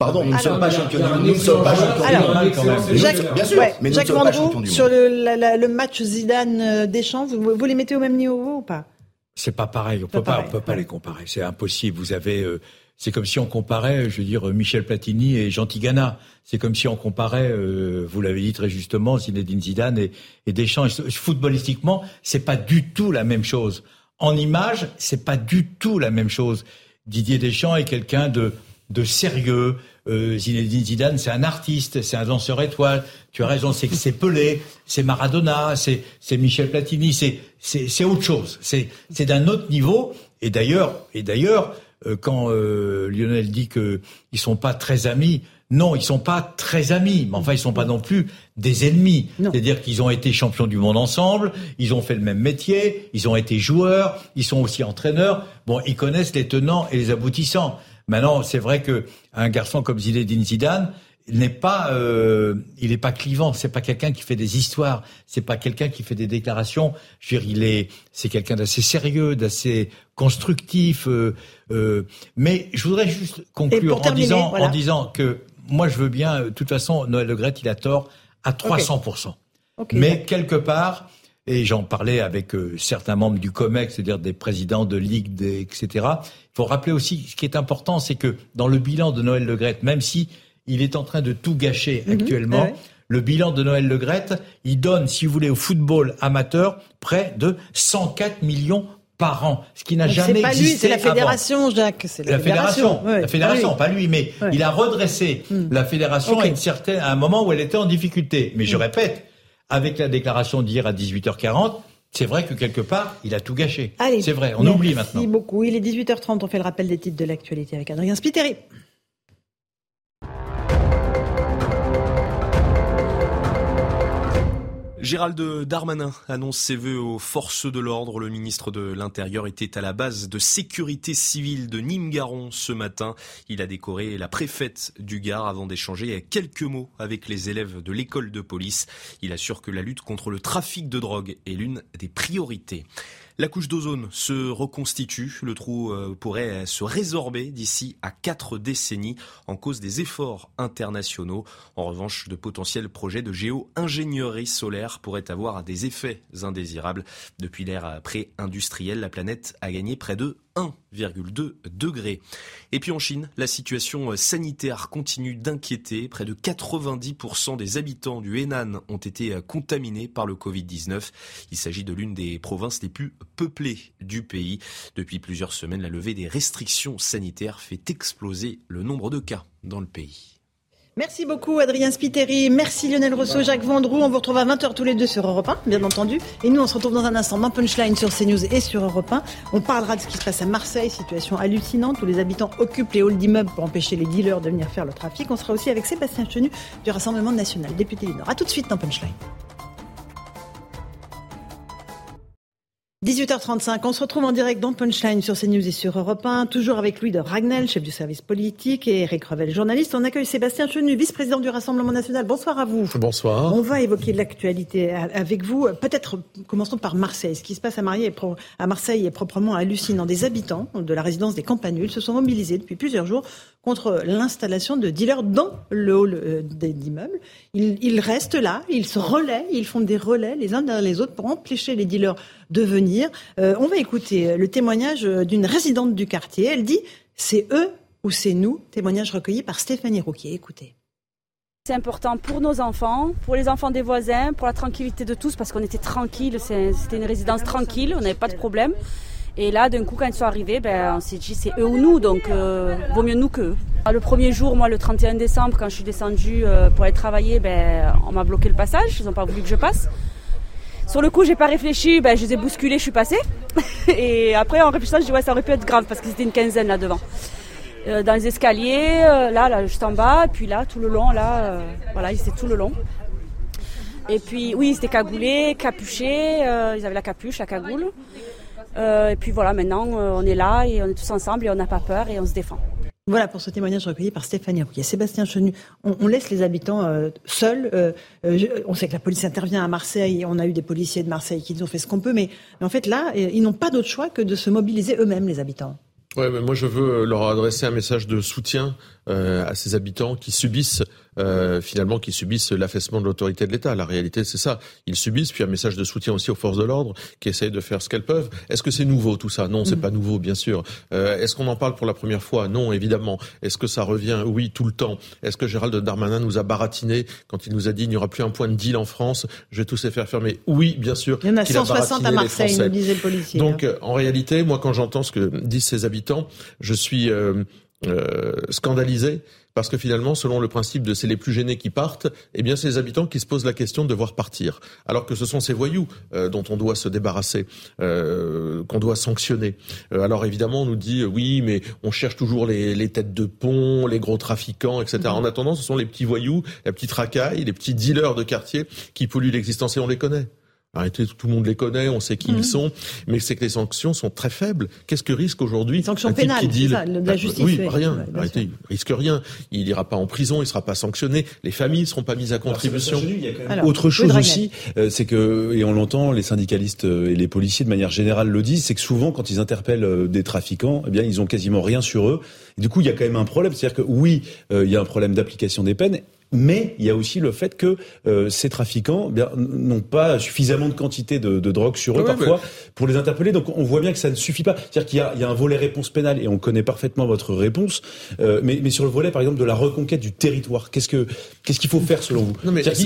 Pardon, nous ne sommes pas champions du monde. Nous ne sommes pas champions du monde quand même. Jacques, bien sûr, mais nous Jacques Vendroux, sur le, le match Zidane-Deschamps, vous, vous les mettez au même niveau ou pas? C'est pas pareil. On peut pas, on peut pas les comparer. C'est impossible. Vous avez, euh, c'est comme si on comparait, je veux dire, Michel Platini et Jean Tigana. C'est comme si on comparait, euh, vous l'avez dit très justement, Zinedine Zidane et, et Deschamps. Footballistiquement, c'est pas du tout la même chose. En image, c'est pas du tout la même chose. Didier Deschamps est quelqu'un de de sérieux, euh, Zinedine Zidane, c'est un artiste, c'est un danseur étoile. Tu as raison, c'est c'est Pelé, c'est Maradona, c'est c'est Michel Platini, c'est c'est c'est autre chose. C'est c'est d'un autre niveau. Et d'ailleurs, et d'ailleurs, euh, quand euh, Lionel dit que ils sont pas très amis, non, ils sont pas très amis, mais enfin ils sont pas non plus des ennemis. C'est-à-dire qu'ils ont été champions du monde ensemble, ils ont fait le même métier, ils ont été joueurs, ils sont aussi entraîneurs. Bon, ils connaissent les tenants et les aboutissants. Maintenant, c'est vrai que un garçon comme Zinedine Zidane n'est pas, euh, il n'est pas clivant. C'est pas quelqu'un qui fait des histoires. C'est pas quelqu'un qui fait des déclarations. Je veux dire, il est, c'est quelqu'un d'assez sérieux, d'assez constructif. Euh, euh, mais je voudrais juste conclure en disant, en disant que moi, je veux bien. De toute façon, Noël Le il a tort à 300 Mais quelque part, et j'en parlais avec euh, certains membres du COMEX, c'est-à-dire des présidents de ligue, des, etc. Il faut rappeler aussi, ce qui est important, c'est que dans le bilan de Noël Le même si il est en train de tout gâcher mhm. actuellement. Le bilan de Noël Legrette, il donne, si vous voulez, au football amateur près de 104 millions par an, ce qui n'a jamais pas existé. C'est la fédération, Jacques. C'est la, fédération. la fédération, pas lui, mais il a redressé hmm. la fédération à, une certaine, à un moment où elle était en difficulté. Mais je hmm. répète, avec la déclaration d'hier à 18h40, c'est vrai que quelque part, il a tout gâché. C'est vrai, on oublie maintenant. Merci beaucoup. Il est 18h30, on fait le rappel des titres de l'actualité avec Adrien Spiteri. Gérald Darmanin annonce ses vœux aux forces de l'ordre. Le ministre de l'Intérieur était à la base de sécurité civile de Nîmes-Garon ce matin. Il a décoré la préfète du Gard avant d'échanger quelques mots avec les élèves de l'école de police. Il assure que la lutte contre le trafic de drogue est l'une des priorités. La couche d'ozone se reconstitue. Le trou euh, pourrait se résorber d'ici à quatre décennies en cause des efforts internationaux. En revanche, de potentiels projets de géo-ingénierie solaire pourraient avoir des effets indésirables. Depuis l'ère pré-industrielle, la planète a gagné près de 1,2 degré. Et puis en Chine, la situation sanitaire continue d'inquiéter. Près de 90% des habitants du Henan ont été contaminés par le Covid-19. Il s'agit de l'une des provinces les plus peuplées du pays. Depuis plusieurs semaines, la levée des restrictions sanitaires fait exploser le nombre de cas dans le pays. Merci beaucoup Adrien Spiteri, merci Lionel Rousseau, Jacques Vendroux. On vous retrouve à 20h tous les deux sur Europe 1, bien entendu. Et nous, on se retrouve dans un instant dans Punchline sur CNews et sur Europe 1. On parlera de ce qui se passe à Marseille, situation hallucinante où les habitants occupent les halls d'immeubles pour empêcher les dealers de venir faire le trafic. On sera aussi avec Sébastien Chenu du Rassemblement national, député du Nord. A tout de suite dans Punchline. 18h35, on se retrouve en direct dans Punchline sur CNews et sur Europe 1, toujours avec Louis de Ragnel, chef du service politique, et Eric Revel, journaliste. On accueille Sébastien Chenu, vice-président du Rassemblement national. Bonsoir à vous. Bonsoir. On va évoquer l'actualité avec vous. Peut-être commençons par Marseille. Ce qui se passe à Marseille est proprement hallucinant. Des habitants de la résidence des Campanules se sont mobilisés depuis plusieurs jours contre l'installation de dealers dans le hall euh, d'immeubles. Ils, restent là, ils se relaient, ils font des relais les uns derrière les autres pour empêcher les dealers de venir. Euh, on va écouter le témoignage d'une résidente du quartier. Elle dit c'est eux ou c'est nous. Témoignage recueilli par Stéphanie Rouquier. Écoutez. C'est important pour nos enfants, pour les enfants des voisins, pour la tranquillité de tous, parce qu'on était tranquille, c'était une résidence tranquille, on n'avait pas de problème. Et là, d'un coup, quand ils sont arrivés, ben, on s'est dit c'est eux ou nous, donc euh, vaut mieux nous qu'eux. Le premier jour, moi, le 31 décembre, quand je suis descendue euh, pour aller travailler, ben, on m'a bloqué le passage, ils n'ont pas voulu que je passe. Sur le coup, j'ai pas réfléchi, ben, je les ai bousculés, je suis passée. [LAUGHS] Et après, en réfléchissant, je dis ça aurait pu être grave parce que c'était une quinzaine là devant. Euh, dans les escaliers, là, là, juste en bas, puis là, tout le long, là, voilà, ils étaient tout le long. Et puis, oui, ils étaient cagoulés, capuchés, ils avaient la capuche, la cagoule. Euh, et puis voilà, maintenant, euh, on est là et on est tous ensemble et on n'a pas peur et on se défend. Voilà pour ce témoignage recueilli par Stéphanie Rouillet. Sébastien Chenu, on, laisse les habitants euh, seuls. on sait que la police intervient à Marseille. On a eu des policiers de Marseille qui ont fait ce qu'on peut. Mais, mais, en fait, là, ils n'ont pas d'autre choix que de se mobiliser eux-mêmes, les habitants. Ouais, mais moi je veux leur adresser un message de soutien euh, à ces habitants qui subissent euh, finalement qui subissent l'affaissement de l'autorité de l'État. La réalité, c'est ça. Ils subissent, puis un message de soutien aussi aux forces de l'ordre qui essayent de faire ce qu'elles peuvent. Est-ce que c'est nouveau tout ça? Non, c'est mm. pas nouveau, bien sûr. Euh, Est-ce qu'on en parle pour la première fois? Non, évidemment. Est-ce que ça revient? Oui, tout le temps. Est-ce que Gérald Darmanin nous a baratiné quand il nous a dit il n'y aura plus un point de deal en France Je vais tous les faire fermer. Oui, bien sûr. Il y en a 160 à Marseille, nous disait le policier. Donc, hein. en réalité, moi, quand j'entends ce que disent ces habitants, je suis euh, euh, scandalisé parce que finalement, selon le principe de c'est les plus gênés qui partent, eh bien, c'est les habitants qui se posent la question de devoir partir, alors que ce sont ces voyous euh, dont on doit se débarrasser, euh, qu'on doit sanctionner. Euh, alors évidemment, on nous dit oui, mais on cherche toujours les, les têtes de pont, les gros trafiquants, etc. Mmh. En attendant, ce sont les petits voyous, les petits racailles, les petits dealers de quartier qui polluent l'existence et on les connaît. Arrêtez, tout le monde les connaît, on sait qui ils mhm. sont, mais c'est que les sanctions sont très faibles. Qu'est-ce que risque aujourd'hui Sanctions pénales, ça, de la justice. Oui, rien. Arrêtez, il risque rien. Il ira pas en prison, il sera pas sanctionné. Les familles ne seront pas mises à contribution. Autre chose aussi, euh, c'est que et on l'entend, les syndicalistes euh, et les policiers de manière générale le disent, c'est que souvent quand ils interpellent euh, des trafiquants, eh bien ils ont quasiment rien sur eux. Et du coup, il y a quand même un problème, c'est-à-dire que oui, il y a un problème d'application des peines Mais il y a aussi le fait que euh, ces trafiquants eh n'ont pas suffisamment de quantité de, de drogue sur eux parfois pour les interpeller. Donc on voit bien que ça ne suffit pas. C'est-à-dire qu'il y, y, a un volet réponse pénale et on connaît parfaitement votre réponse. Euh, mais, mais, sur le volet, par exemple, de la reconquête du territoire, qu'est-ce que qu'est-ce qu'il faut faire selon vous?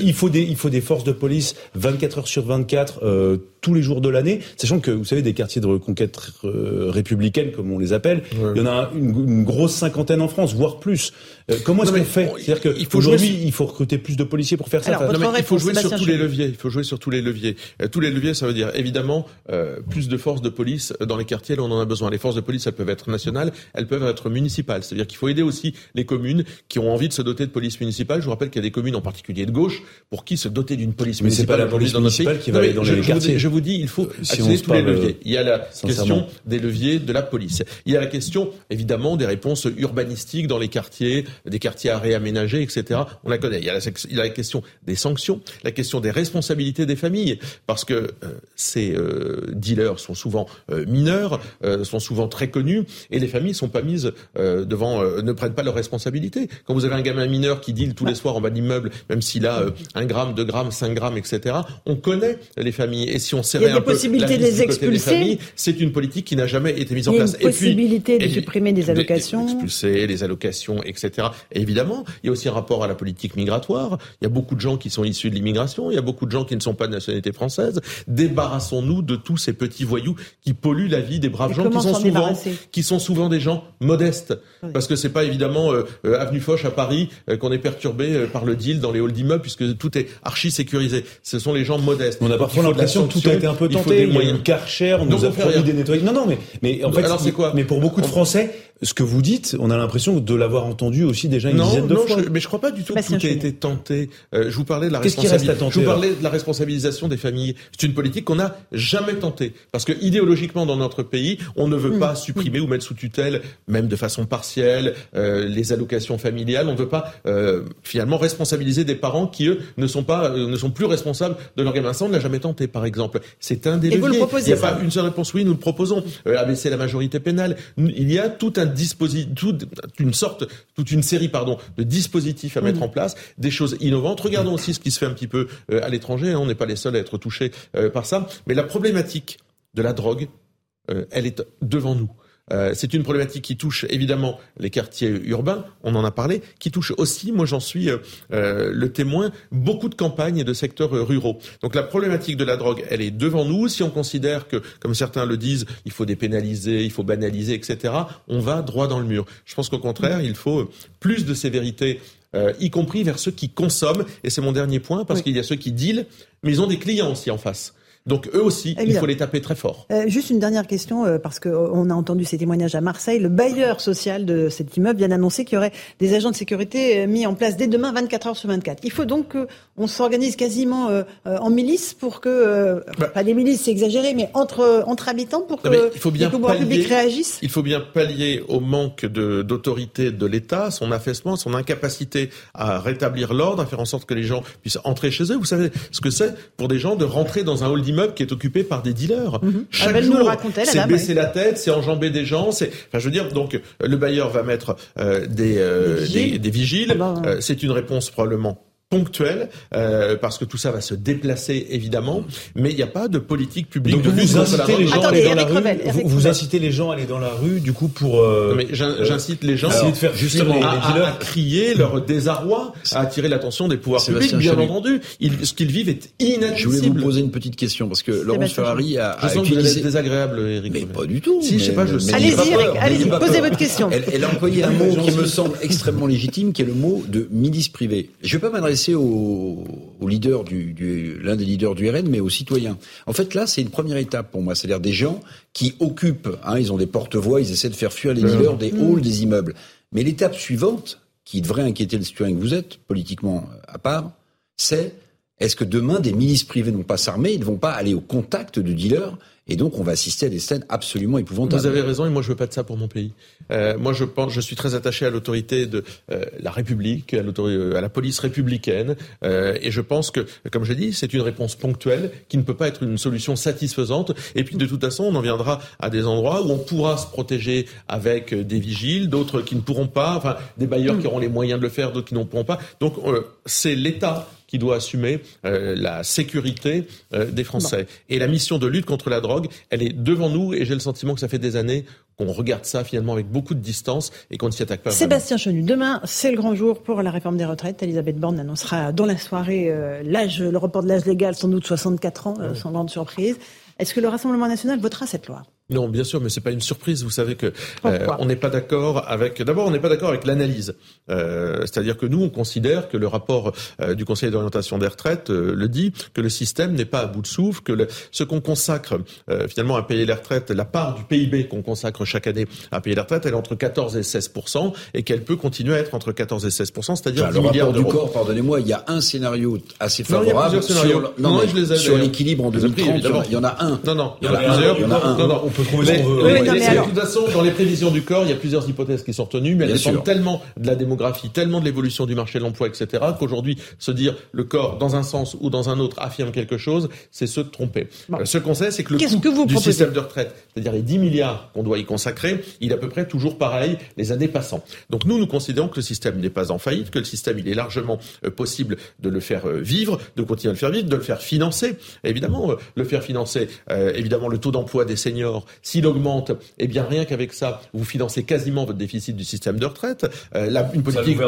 Il faut des il faut des forces de police 24 heures sur 24 euh, tous les jours de l'année, sachant que vous savez des quartiers de reconquête euh, républicaine comme on les appelle, il y en a une, une, grosse cinquantaine en France, voire plus. Euh, comment est-ce qu'on fait C'est-à-dire qu'aujourd'hui, il faut recruter plus de policiers pour faire ça. non, mais il faut jouer sur tous les leviers. Il faut jouer sur tous les leviers. Euh, tous les leviers, ça veut dire évidemment euh, plus de forces de police dans les quartiers. Là, on en a besoin. Les forces de police, elles peuvent être nationales, elles peuvent être municipales. C'est-à-dire qu'il faut aider aussi les communes qui ont envie de se doter de police municipale. Je vous rappelle qu'il y a des communes, en particulier de gauche, pour qui se doter d'une police mais municipale. Mais c'est pas la police municipale qui va aller dans je, les quartiers. Je vous dis, il faut si accéder tous les leviers. Il y a la question des leviers de la police. Il y a la question, évidemment, des réponses urbanistiques dans les quartiers, des quartiers à aménagés, etc. On la connaît. Il y, a la, il y a la question des sanctions, la question des responsabilités des familles, parce que euh, ces euh, dealers sont souvent euh, mineurs, sont souvent très connus, et les familles sont pas mises devant, ne prennent pas leurs responsabilités. Quand vous avez un gamin mineur qui deal tous les soirs en bas d'immeuble, même s'il a un gramme, deux grammes, cinq grammes, etc., on connaît les familles. Et si on serrait un peu la de les expulser, c'est une politique qui n'a jamais été mise en place. Il y a une possibilité de supprimer des allocations, expulser les allocations, etc. Et évidemment, il y a aussi un rapport à la politique migratoire. Il y a beaucoup de gens qui sont issus de l'immigration. Il y a beaucoup de gens qui ne sont pas de nationalité française. Débarrassons-nous de tous ces petits voyous qui polluent la vie des braves gens qui sont souvent, qui sont souvent des gens modestes. Parce que c'est pas évidemment euh, euh, avenue Foch à Paris euh, qu'on est perturbé par le deal dans les halls d'immeubles puisque tout est archi sécurisé. Ce sont les gens modestes. On a parfois l'impression que tout a été un peu tenté. Il, y a moyens. Karcher, on nous a promis des nettoyages. Non, non, mais, mais en fait, c'est quoi Mais pour beaucoup de Français, ce que vous dites, on a l'impression de l'avoir entendu aussi déjà une dizaine de fois. Je, mais je crois pas du tout que tout a été tenté. Euh, je vous parlais de la responsabilisation. Je vous parlais de la responsabilisation des familles. C'est une politique qu'on n'a jamais tentée parce que idéologiquement dans notre pays, on ne veut mm. pas supprimer ou mettre sous tutelle, même de façon partielle, euh, les allocations familiales. On ne veut pas euh, finalement responsabiliser des parents qui eux ne sont pas, euh, ne sont plus responsables de leur gamin. Ça, on ne l'a jamais tenté, par exemple. C'est un des Et leviers. Vous le proposez, Il n'y a pas une seule réponse. Oui, nous le proposons. abaisser la majorité pénale. Il y a tout un dispositif, toute une sorte, toute une série, pardon, de dispositifs à mettre en place, des choses innovantes. Regardons aussi ce qui se fait un petit peu euh, à l'étranger. Hein. On n'est pas les seuls à être touchés euh, par ça. Mais la problématique de la drogue, euh, elle est devant nous. C'est une problématique qui touche évidemment les quartiers urbains, on en a parlé, qui touche aussi, moi j'en suis le témoin, beaucoup de campagnes et de secteurs ruraux. Donc la problématique de la drogue, elle est devant nous. Si on considère que, comme certains le disent, il faut dépénaliser, il faut banaliser, etc., on va droit dans le mur. Je pense qu'au contraire, il faut plus de sévérité euh, y compris vers ceux qui consomment. Et c'est mon dernier point, parce qu'il y a ceux qui deal, mais ils ont des clients aussi en face. Donc eux aussi, il faut les taper très fort. Euh, juste une dernière question, euh, parce qu'on a entendu ces témoignages à Marseille. Le bailleur social de cet immeuble vient d'annoncer qu'il y aurait des agents de sécurité euh, mis en place dès demain 24 heures sur 24. Il faut donc qu'on s'organise quasiment en milice pour que, bah. pas des milices, c'est exagéré, mais entre, entre habitants pour que il faut bien les pouvoirs publics réagissent Il faut bien pallier au manque d'autorité de, de l'État, son affaissement, son incapacité à rétablir l'ordre, à faire en sorte que les gens puissent entrer chez eux. Vous savez ce que c'est pour des gens de rentrer dans un hall qui est occupé par des dealers. Mhm. Chaque jour, c'est baisser la tête, c'est enjamber des gens. C'est, enfin, je veux dire, donc le bailleur va mettre euh, des, euh, des vigiles. Ah bah, euh, c'est une réponse probablement ponctuelle, euh, parce que tout ça va se déplacer évidemment, mais il n'y a pas de politique publique. Donc vous incitez les gens à aller dans la rue. Vous, incitez les gens à aller dans la rue, du coup pour. Euh, mais j'incite les gens à, faire justement à, crier leur désarroi, à attirer l'attention des pouvoirs publics. Bien entendu, ce qu'ils vivent est inadmissible. Je voulais vous poser une petite question parce que Laurence Ferrari a. Je sens utilisé... que vous désagréable, Eric. Mais pas du tout. Si, je sais pas. Je sais. Allez-y, allez-y, posez votre question. Elle a employé [LAUGHS] un mot qui me semble extrêmement légitime, qui est le mot de milice privée. Je vais pas m'adresser au, leader du, l'un des leaders du RN, mais aux citoyens. En fait, là, c'est une première étape pour moi. C'est-à-dire des gens qui occupent, hein, ils ont des porte-voix, ils essaient de faire fuir les leaders des halls des immeubles. Mais l'étape suivante, qui devrait inquiéter le citoyen que vous êtes, politiquement à part, c'est Est-ce que demain, des milices privées n'ont pas s'armer, ils ne vont pas aller au contact de dealers et donc, on va assister à des scènes absolument épouvantables. Vous avez raison, et moi, je veux pas de ça pour mon pays. Euh, moi, je pense, je suis très attaché à l'autorité de euh, la République, à, à la police républicaine, euh, et je pense que, comme je dit, c'est une réponse ponctuelle qui ne peut pas être une solution satisfaisante. Et puis, de toute façon, on en viendra à des endroits où on pourra se protéger avec des vigiles, d'autres qui ne pourront pas, enfin, des bailleurs qui auront les moyens de le faire, d'autres qui n'en pourront pas. Donc, euh, c'est l'État qui doit assumer euh, la sécurité euh, des Français. Et la mission de lutte contre la drogue, elle est devant nous et j'ai le sentiment que ça fait des années qu'on regarde ça finalement avec beaucoup de distance et qu'on ne s'y attaque pas. Sébastien Chenu, demain c'est le grand jour pour la réforme des retraites. Elisabeth Borne annoncera dans la soirée euh, l'âge, le report de l'âge légal, sans doute 64 ans, sans grande surprise. Est-ce que le Rassemblement national votera cette loi? Non, bien sûr, mais c'est pas une surprise. Vous savez que euh, on n'est pas d'accord avec. D'abord, on n'est pas d'accord avec l'analyse. Euh, c'est-à-dire que nous, on considère que le rapport euh, du Conseil d'orientation des retraites le dit que le système n'est pas à bout de souffle, que le, ce qu'on consacre finalement à payer les retraites, la part du PIB qu'on consacre chaque année à payer les retraites, elle est entre 14 et 16 et qu'elle peut continuer à être entre 14 et 16 c'est-à-dire enfin, 10 milliards d'euros. du corps, pardonnez-moi, il y a un scénario assez favorable sur, non, sur l'équilibre en 2030. Il y en a un. Non, non, il y en a plusieurs. Peut trouver mais, de toute façon, dans les prévisions du corps, il y a plusieurs hypothèses qui sont retenues, mais elles dépendent tellement de la démographie, tellement de l'évolution du marché de l'emploi, etc., qu'aujourd'hui, se dire le corps, dans un sens ou dans un autre, affirme quelque chose, c'est se tromper. Euh, ce qu'on sait, c'est que le coût du système de retraite, c'est-à-dire les 10 milliards qu'on doit y consacrer, il est à peu près toujours pareil les années passant. Donc nous, nous considérons que le système n'est pas en faillite, que le système, il est largement euh, possible de le faire euh, vivre, de continuer à le faire vivre, de le faire financer. Évidemment, le faire financer, évidemment, le taux d'emploi des seniors, si augmente, eh bien rien qu'avec ça, vous financez quasiment votre déficit du système de retraite. Euh, une politique,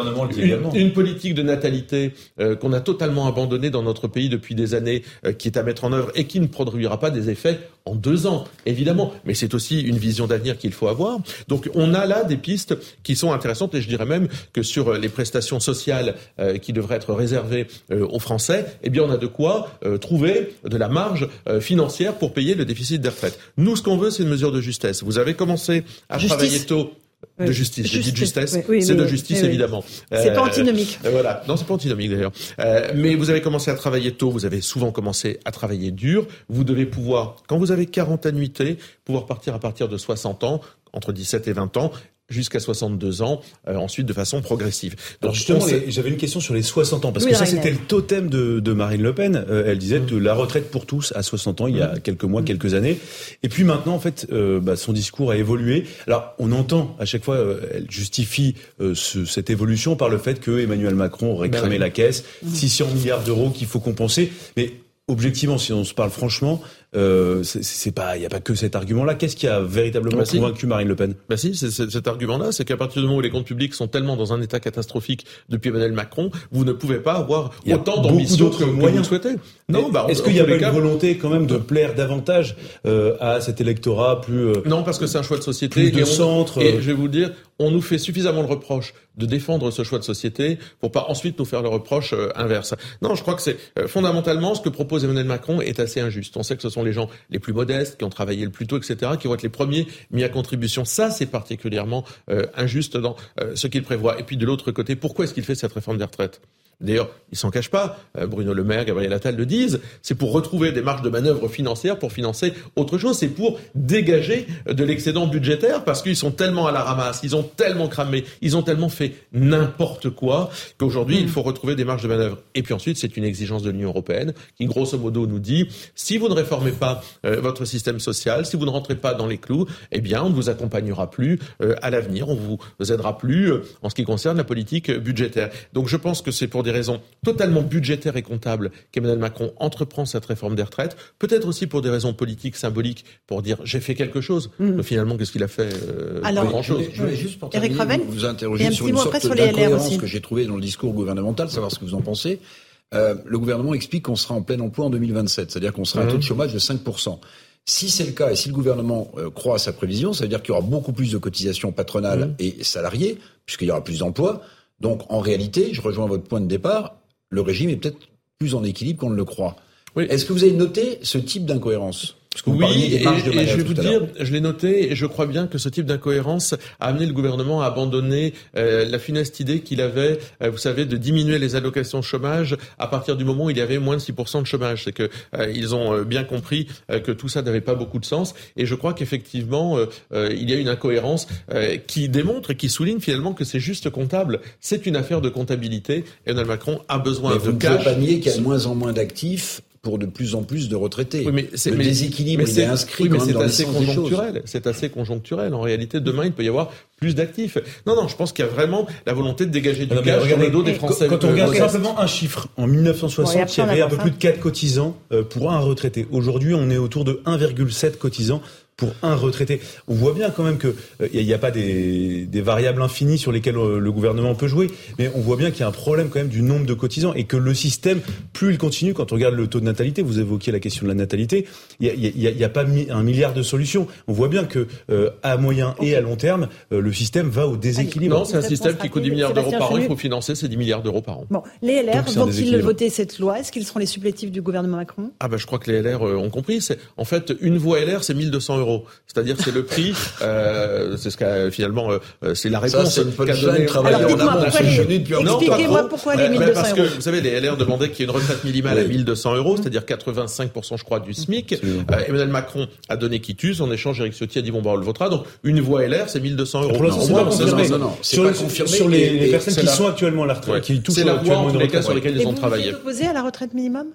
une, politique de natalité euh, qu'on a totalement abandonnée dans notre pays depuis des années, euh, qui est à mettre en œuvre et qui ne produira pas des effets en deux ans, évidemment. Mais c'est aussi une vision d'avenir qu'il faut avoir. Donc on a là des pistes qui sont intéressantes et je dirais même que sur les prestations sociales qui devraient être réservées aux Français, eh bien on a de quoi trouver de la marge financière pour payer le déficit des retraites. Nous, ce qu'on veut, c'est une mesure de justesse. Vous avez commencé à travailler tôt de justice. J'ai dit de justesse, c'est de justice évidemment. C'est pas euh, antinomique. Euh, voilà, non, c'est pas antinomique d'ailleurs. Euh, mais vous avez commencé à travailler tôt, vous avez souvent commencé à travailler dur. Vous devez pouvoir, quand vous avez 40 annuités, pouvoir partir à partir de 60 ans, entre 17 et 20 ans, jusqu'à 62 ans, euh, ensuite de façon progressive. Donc, justement, j'avais une question sur les 60 ans, parce que ça c'était le totem de, de, Marine Le Pen. Euh, elle disait que la retraite pour tous à 60 ans, il y a quelques mois, quelques années. Et puis maintenant, en fait, euh, bah, son discours a évolué. Alors, on entend à chaque fois, elle justifie ce, cette évolution par le fait que Emmanuel Macron aurait ben cramé la caisse, 600 milliards d'euros qu'il faut compenser. Mais objectivement, si on se parle franchement, euh, c'est pas, il n'y a pas que cet argument-là. Qu'est-ce qui a véritablement bah convaincu Marine Le Pen? Bah si, c'est cet argument-là, c'est qu'à partir du moment où les comptes publics sont tellement dans un état catastrophique depuis Emmanuel Macron, vous ne pouvez pas avoir autant d'ambition que, moyens. vous le souhaitez. Non, bah, est-ce qu'il y a pas une volonté quand même de plaire davantage euh, à cet électorat plus euh, Non, parce que c'est un choix de société. de centre. Et je vais vous dire, on nous fait suffisamment le reproche de défendre ce choix de société pour pas ensuite nous faire le reproche inverse. Non, je crois que c'est fondamentalement ce que propose Emmanuel Macron est assez injuste. On sait que ce sont les gens les plus modestes, qui ont travaillé le plus tôt, etc., qui vont être les premiers mis à contribution. Ça, c'est particulièrement euh, injuste dans euh, ce qu'il prévoit. Et puis de l'autre côté, pourquoi est-ce qu'il fait cette réforme des retraites? D'ailleurs, ils s'en cachent pas. Euh, Bruno Le Maire, Gabriel Attal le disent. C'est pour retrouver des marges de manœuvre financières pour financer autre chose. C'est pour dégager de l'excédent budgétaire parce qu'ils sont tellement à la ramasse, ils ont tellement cramé, ils ont tellement fait n'importe quoi qu'aujourd'hui, il mm. faut retrouver des marges de manœuvre. Et puis ensuite, c'est une exigence de l'Union européenne qui, grosso modo, nous dit si vous ne réformez pas euh, votre système social, si vous ne rentrez pas dans les clous, eh bien, on ne vous accompagnera plus euh, à l'avenir, on vous aidera plus en ce qui concerne la politique budgétaire. Donc, je pense que c'est pour des raisons totalement budgétaires et comptables qu'Emmanuel Macron entreprend cette réforme des retraites, peut-être aussi pour des raisons politiques, symboliques, pour dire j'ai fait quelque chose. Mm. Mais finalement, qu'est-ce qu'il a fait euh, Alors, Pas grand-chose. Je voulais juste pour Eric Ravel, vous, interroger sur une sorte d'incohérence que j'ai trouvé dans le discours gouvernemental, savoir ce que vous en pensez. Euh, le gouvernement explique qu'on sera en plein emploi en 2027, c'est-à-dire qu'on sera à un taux de mm. chômage de 5%. Si c'est le cas et si le gouvernement euh, croit à sa prévision, ça veut dire qu'il y aura beaucoup plus de cotisations patronales mm. et salariées, puisqu'il y aura plus d'emplois. Donc en réalité, je rejoins votre point de départ, le régime est peut-être plus en équilibre qu'on ne le croit. Est-ce que vous avez noté ce type d'incohérence? Oui, et, je vais vous dire, je l'ai noté, et je crois bien que ce type d'incohérence a amené le gouvernement à abandonner euh, la funeste idée qu'il avait, euh, vous savez, de diminuer les allocations chômage à partir du moment où il y avait moins de 6% de chômage. C'est que euh, ils ont bien compris que tout ça n'avait pas beaucoup de sens, et je crois qu'effectivement, il y a une incohérence qui démontre et qui souligne finalement que c'est juste comptable. C'est une affaire de comptabilité. Emmanuel Macron a besoin Mais de vous cash. Qu'il y a de moins en moins d'actifs pour de plus en plus de retraités. Oui, mais le déséquilibre est, inscrit oui, mais c'est assez conjoncturel. C'est assez conjoncturel. En réalité, demain, il peut y avoir plus d'actifs. Non, non, je pense qu'il y a vraiment la volonté de dégager du cash sur le dos des Français. Quand, on regarde simplement un chiffre, en 1960, il y avait un peu plus de 4 cotisants euh, pour un retraité. Aujourd'hui, on est autour de 1,7 cotisants pour un retraité. On voit bien quand même que il euh, n'y a, pas des, des, variables infinies sur lesquelles euh, le gouvernement peut jouer, mais on voit bien qu'il y a un problème quand même du nombre de cotisants et que le système, plus il continue, quand on regarde le taux de natalité, vous évoquiez la question de la natalité, il n'y a, y a, pas un milliard de solutions. On voit bien que euh, à moyen et à long terme, le système va au déséquilibre. Non, c'est un système qui coûte 10 milliards d'euros par an. Il faut financer ces 10 milliards d'euros par an. Bon, les LR vont-ils voter cette loi? Est-ce qu'ils seront les supplétifs du gouvernement Macron? Ah ben, je crois que les LR ont compris. C'est en fait une voix LR, c'est 1200 euros. C'est-à-dire c'est le prix, [LAUGHS] euh, c'est ce qu'a finalement, euh, c'est la réponse qu'a donné. Expliquez-moi pourquoi les 1200 euros. Parce que vous savez, les LR demandaient qu'il y ait une retraite minimale à 1200 euros, c'est-à-dire 85% je crois du SMIC. Euh, Emmanuel Macron a donné quitus en échange. Eric Ciotti a dit bon bah on le votera. Donc une voix LR c'est 1200 euros. Non, non, c'est pas confirmé. Sur les personnes qui sont actuellement à la retraite, qui touchent c'est tous les cas sur lesquels ils ont travaillé. Vous êtes opposé à la retraite minimum?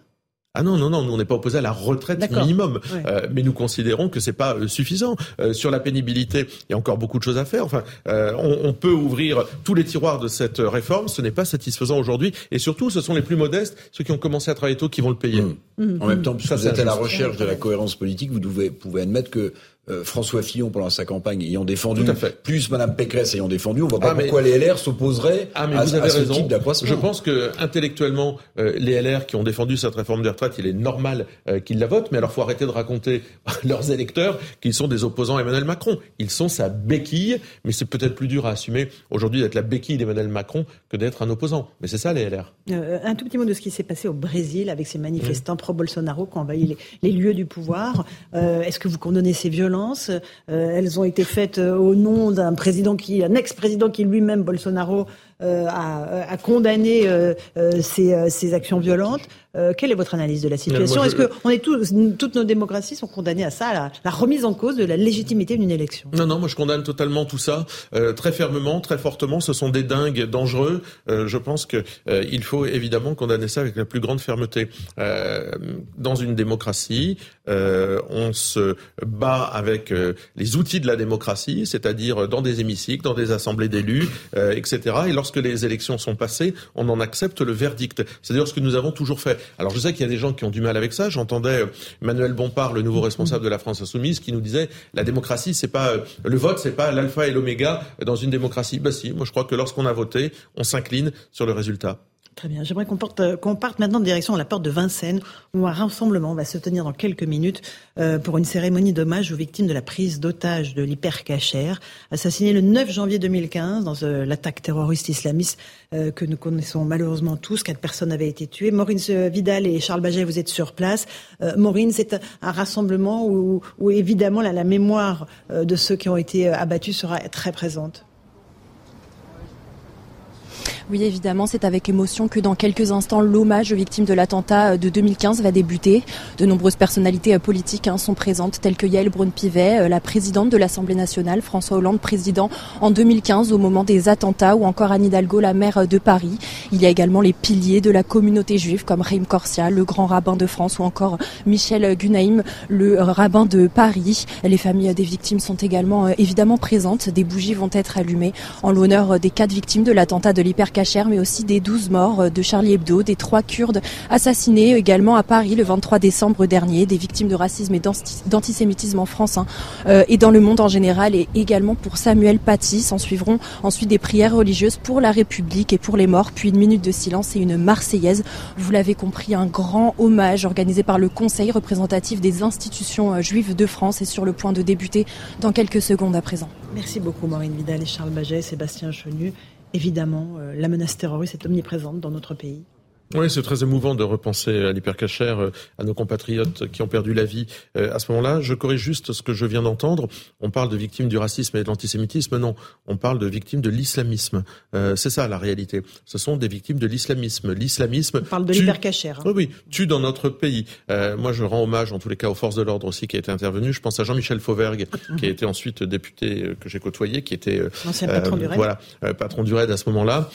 Ah non, non, non, nous on n'est pas opposé à la retraite minimum, euh, mais nous considérons que c'est pas euh, suffisant. Euh, sur la pénibilité, il y a encore beaucoup de choses à faire. Enfin, on, on, peut ouvrir tous les tiroirs de cette réforme, ce n'est pas satisfaisant aujourd'hui, et surtout, ce sont les plus modestes, ceux qui ont commencé à travailler tôt, qui vont le payer. Mmh. Mmh. En même temps, puisque vous êtes à la recherche de la cohérence politique, vous devez, pouvez admettre que euh, François Fillon pendant sa campagne ayant défendu, plus Madame Pécresse ayant défendu, on voit pas ah, pourquoi les LR s'opposeraient ah, à, vous avez ce type d'accroissement. Je pense que intellectuellement, euh, les LR qui ont défendu cette réforme des retraites, il est normal euh, qu'ils la votent, mais alors faut arrêter de raconter à [LAUGHS] leurs électeurs qu'ils sont des opposants à Emmanuel Macron. Ils sont sa béquille, mais c'est peut-être plus dur à assumer aujourd'hui d'être la béquille d'Emmanuel Macron que d'être un opposant. Mais c'est ça les LR. un tout petit mot de ce qui s'est passé au Brésil avec ces manifestants pro-Bolsonaro qui ont envahi les, les lieux du pouvoir. Est-ce que vous condamnez ces violences euh, elles ont été faites euh, au nom d'un président qui, un ex-président qui lui-même, Bolsonaro, euh, a, condamné ces, actions violentes. Quelle est votre analyse de la situation Est-ce que on est tous, toutes nos démocraties sont condamnées à ça, à la, remise en cause de la légitimité d'une élection? Non, non, moi je condamne totalement tout ça, très fermement, très fortement. Ce sont des dingues dangereux. je pense que il faut évidemment condamner ça avec la plus grande fermeté. dans une démocratie, on se bat avec euh, les outils de la démocratie, c'est-à-dire dans des hémicycles, dans des assemblées d'élus, euh, etc. Et lorsque les élections sont passées, on en accepte le verdict. C'est-à-dire ce que nous avons toujours fait. Alors je sais qu'il y a des gens qui ont du mal avec ça. J'entendais euh, Manuel Bompard, le nouveau responsable de la France insoumise, qui nous disait la démocratie, c'est pas le vote, c'est pas l'alpha et l'oméga dans une démocratie. Bah si, moi je crois que lorsqu'on a voté, on s'incline sur le résultat. Très bien. J'aimerais qu'on parte, qu'on parte maintenant en direction à la porte de Vincennes, où un rassemblement va se tenir dans quelques minutes euh, pour une cérémonie d'hommage aux victimes de la prise d'otage de l'hypercachère, assassiné le 9 janvier 2015 dans euh, l'attaque terroriste islamiste euh, que nous connaissons malheureusement tous. Quatre personnes avaient été tuées. Maureen Vidal et Charles Baget, vous êtes sur place. Maureen, c'est un rassemblement où, où évidemment la, la mémoire de ceux qui ont été abattus sera très présente. Oui, évidemment, c'est avec émotion que dans quelques instants, l'hommage aux victimes de l'attentat de 2015 va débuter. De nombreuses personnalités politiques hein, sont présentes, telles que Yael Braun-Pivet, euh, la présidente de l'Assemblée nationale, François Hollande, président en 2015 au moment des attentats, ou encore Anne Hidalgo, la maire de Paris. Il y a également les piliers de la communauté juive, comme Raïm Corsia, le grand rabbin de France, ou encore Michel Gunaïm, le rabbin de Paris. Les familles des victimes sont également euh, évidemment présentes. Des bougies vont être allumées en l'honneur des quatre victimes de l'attentat de mais aussi des 12 morts euh, de Charlie Hebdo, des trois Kurdes assassinés également à Paris le 23 décembre dernier, des victimes de racisme et d'antisémitisme en France hein, euh, et dans le monde en général, et également pour Samuel Paty. S'en suivront ensuite des prières religieuses pour la République et pour les morts, puis une minute de silence et une Marseillaise. Vous l'avez compris, un grand hommage organisé par le Conseil représentatif des institutions euh, juives de France est sur le point de débuter dans quelques secondes à présent. Merci beaucoup Maureen Vidal et Charles Baget, Sébastien Chenu. Évidemment, euh, la menace terroriste est omniprésente dans notre pays. Oui, c'est très émouvant de repenser à l'hypercachère, euh, à nos compatriotes qui ont perdu la vie euh, à ce moment-là. Je corrige juste ce que je viens d'entendre. On parle de victimes du racisme et de l'antisémitisme. Non, on parle de victimes de l'islamisme. Euh, c'est ça la réalité. Ce sont des victimes de l'islamisme. L'islamisme. On parle de l'hypercachère. Hein. Oui, oui, tue dans notre pays. moi, je rends hommage, en tous les cas, aux forces de l'ordre aussi qui a été intervenu. Je pense à Jean-Michel Fauvergue, qui a été ensuite député que j'ai côtoyé, qui était patron du RAID. Voilà, patron du RAID à ce moment-là.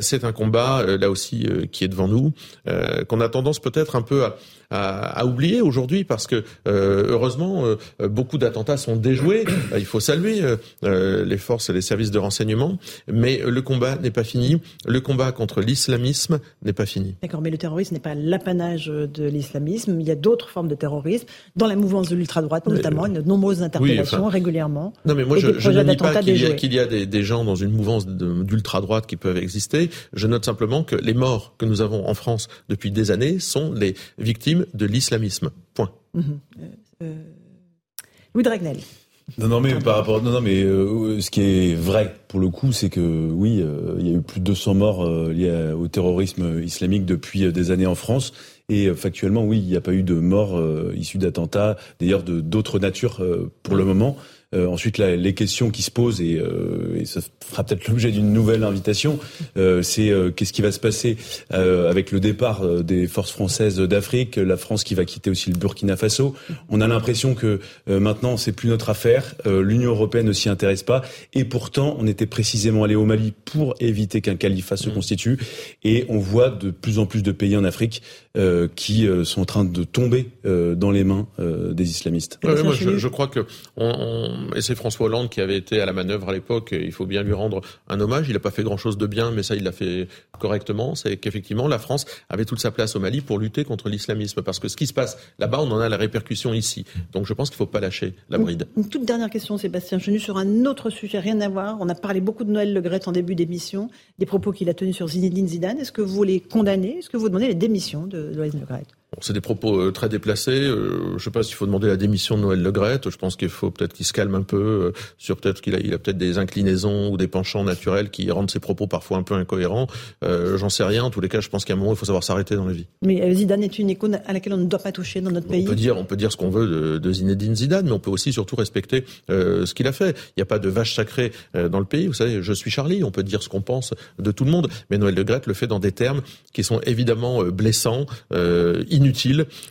c'est un combat là aussi qui est devant nous euh, qu'on a tendance peut-être un peu à, à, oublier aujourd'hui parce que euh, heureusement euh, beaucoup d'attentats sont déjoués. Il faut saluer les forces et les services de renseignement, mais le combat n'est pas fini. Le combat contre l'islamisme n'est pas fini. D'accord, mais le terrorisme n'est pas l'apanage de l'islamisme. Il y a d'autres formes de terrorisme dans la mouvance de l'ultra droite notamment. Il y a de nombreuses interpellations régulièrement. Non, mais moi je, je ne nie pas qu'il y a, y a des, des, gens dans une mouvance d'ultra droite qui peuvent exister. Je note simplement que les morts que nous avons en France depuis des années sont les victimes de l'islamisme. Point. Mmh. Euh, Louis Dragnel. Non, non, mais par rapport, non, non, mais euh, ce qui est vrai pour le coup, c'est que oui, euh, il y a eu plus de 200 morts liés au terrorisme islamique depuis des années en France. Et factuellement, oui, il n'y a pas eu de morts issus d'attentats, d'ailleurs de d'autres natures pour le moment. Euh, ensuite, là, les questions qui se posent, et, euh, et ça fera peut-être l'objet d'une nouvelle invitation, euh, c'est euh, qu'est-ce qui va se passer avec le départ des forces françaises d'Afrique, la France qui va quitter aussi le Burkina Faso. On a l'impression que maintenant, c'est plus notre affaire. L'Union européenne ne s'y intéresse pas. Et pourtant, on était précisément allé au Mali pour éviter qu'un califat se mmh. constitue. Et on voit de plus en plus de pays en Afrique qui sont en train de tomber dans les mains des islamistes. moi, je, je, crois que on, on et c'est François Hollande qui avait été à la manœuvre à l'époque. Il faut bien lui rendre un hommage. Il n'a pas fait grand-chose de bien, mais ça, il l'a fait correctement. C'est qu'effectivement, la France avait toute sa place au Mali pour lutter contre l'islamisme. Parce que ce qui se passe là-bas, on en a la répercussion ici. Donc je pense qu'il ne faut pas lâcher la bride. Une, toute dernière question, Sébastien Chenu, sur un autre sujet, rien à voir. On a parlé beaucoup de Noël Le Gret en début d'émission, des propos qu'il a tenus sur Zinedine Zidane. Est-ce que vous les condamnez? Est-ce que vous demandez les démissions de Noël Le Gret? C'est des propos euh, très déplacés. Euh, je ne sais pas s'il faut demander la démission de Noël Legrette. Je pense qu'il faut peut-être qu'il se calme un peu euh, sur peut-être qu'il a, il a peut-être des inclinaisons ou des penchants naturels qui rendent ses propos parfois un peu incohérents. J'en sais rien. En tous les cas, je pense qu'à un moment, il faut savoir s'arrêter dans la vie. Mais Zidane est une icône à laquelle on ne doit pas toucher dans notre pays. On peut dire, on peut dire ce qu'on veut de, de, Zinedine Zidane, mais on peut aussi surtout respecter ce qu'il a fait. Il n'y a pas de vache sacrée dans le pays. Vous savez, je suis Charlie. On peut dire ce qu'on pense de tout le monde, mais Noël Legrette le fait dans des termes qui sont évidemment blessants, inutiles.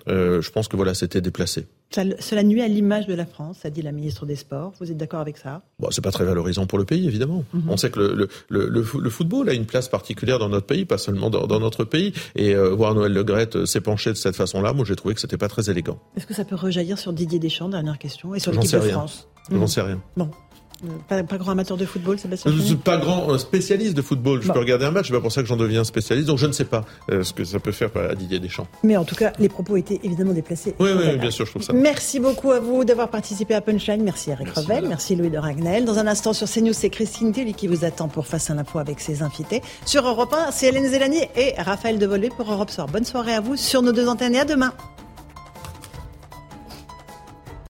Euh, je pense que voilà, c'était déplacé. cela nuit à l'image de la France, a dit la ministre des Sports. Vous êtes d'accord avec ça? Bon, c'est pas très valorisant pour le pays, évidemment. Mhm. On sait que le, le, le, football a une place particulière dans notre pays, pas seulement dans, notre pays. Et euh, voir Noël Le Gret euh, s'épancher de cette façon-là, moi, j'ai trouvé que c'était pas très élégant. Est-ce que ça peut rejaillir sur Didier Deschamps, dernière question, et sur l'équipe de France? Je n'en sais rien. Bon. Pas, grand amateur de football, Sébastien Je suis pas grand euh, spécialiste de football. Je peux regarder un match, c'est pas pour ça que j'en deviens spécialiste. Donc je ne sais pas euh, ce que ça peut faire à Didier Deschamps. Mais en tout cas, les propos étaient évidemment déplacés. Oui, oui, bien sûr, je trouve ça. Merci beaucoup à vous d'avoir participé à Punchline. Merci Eric Revel, merci Louis de Ragnel. Dans un instant sur CNews, c'est Christine Telly qui vous attend pour Face à l'info avec ses invités. Sur Europe 1, c'est Hélène Zélani et Raphaël Devolvé pour Europe Soir. Bonne soirée à vous sur nos deux antennes et à demain.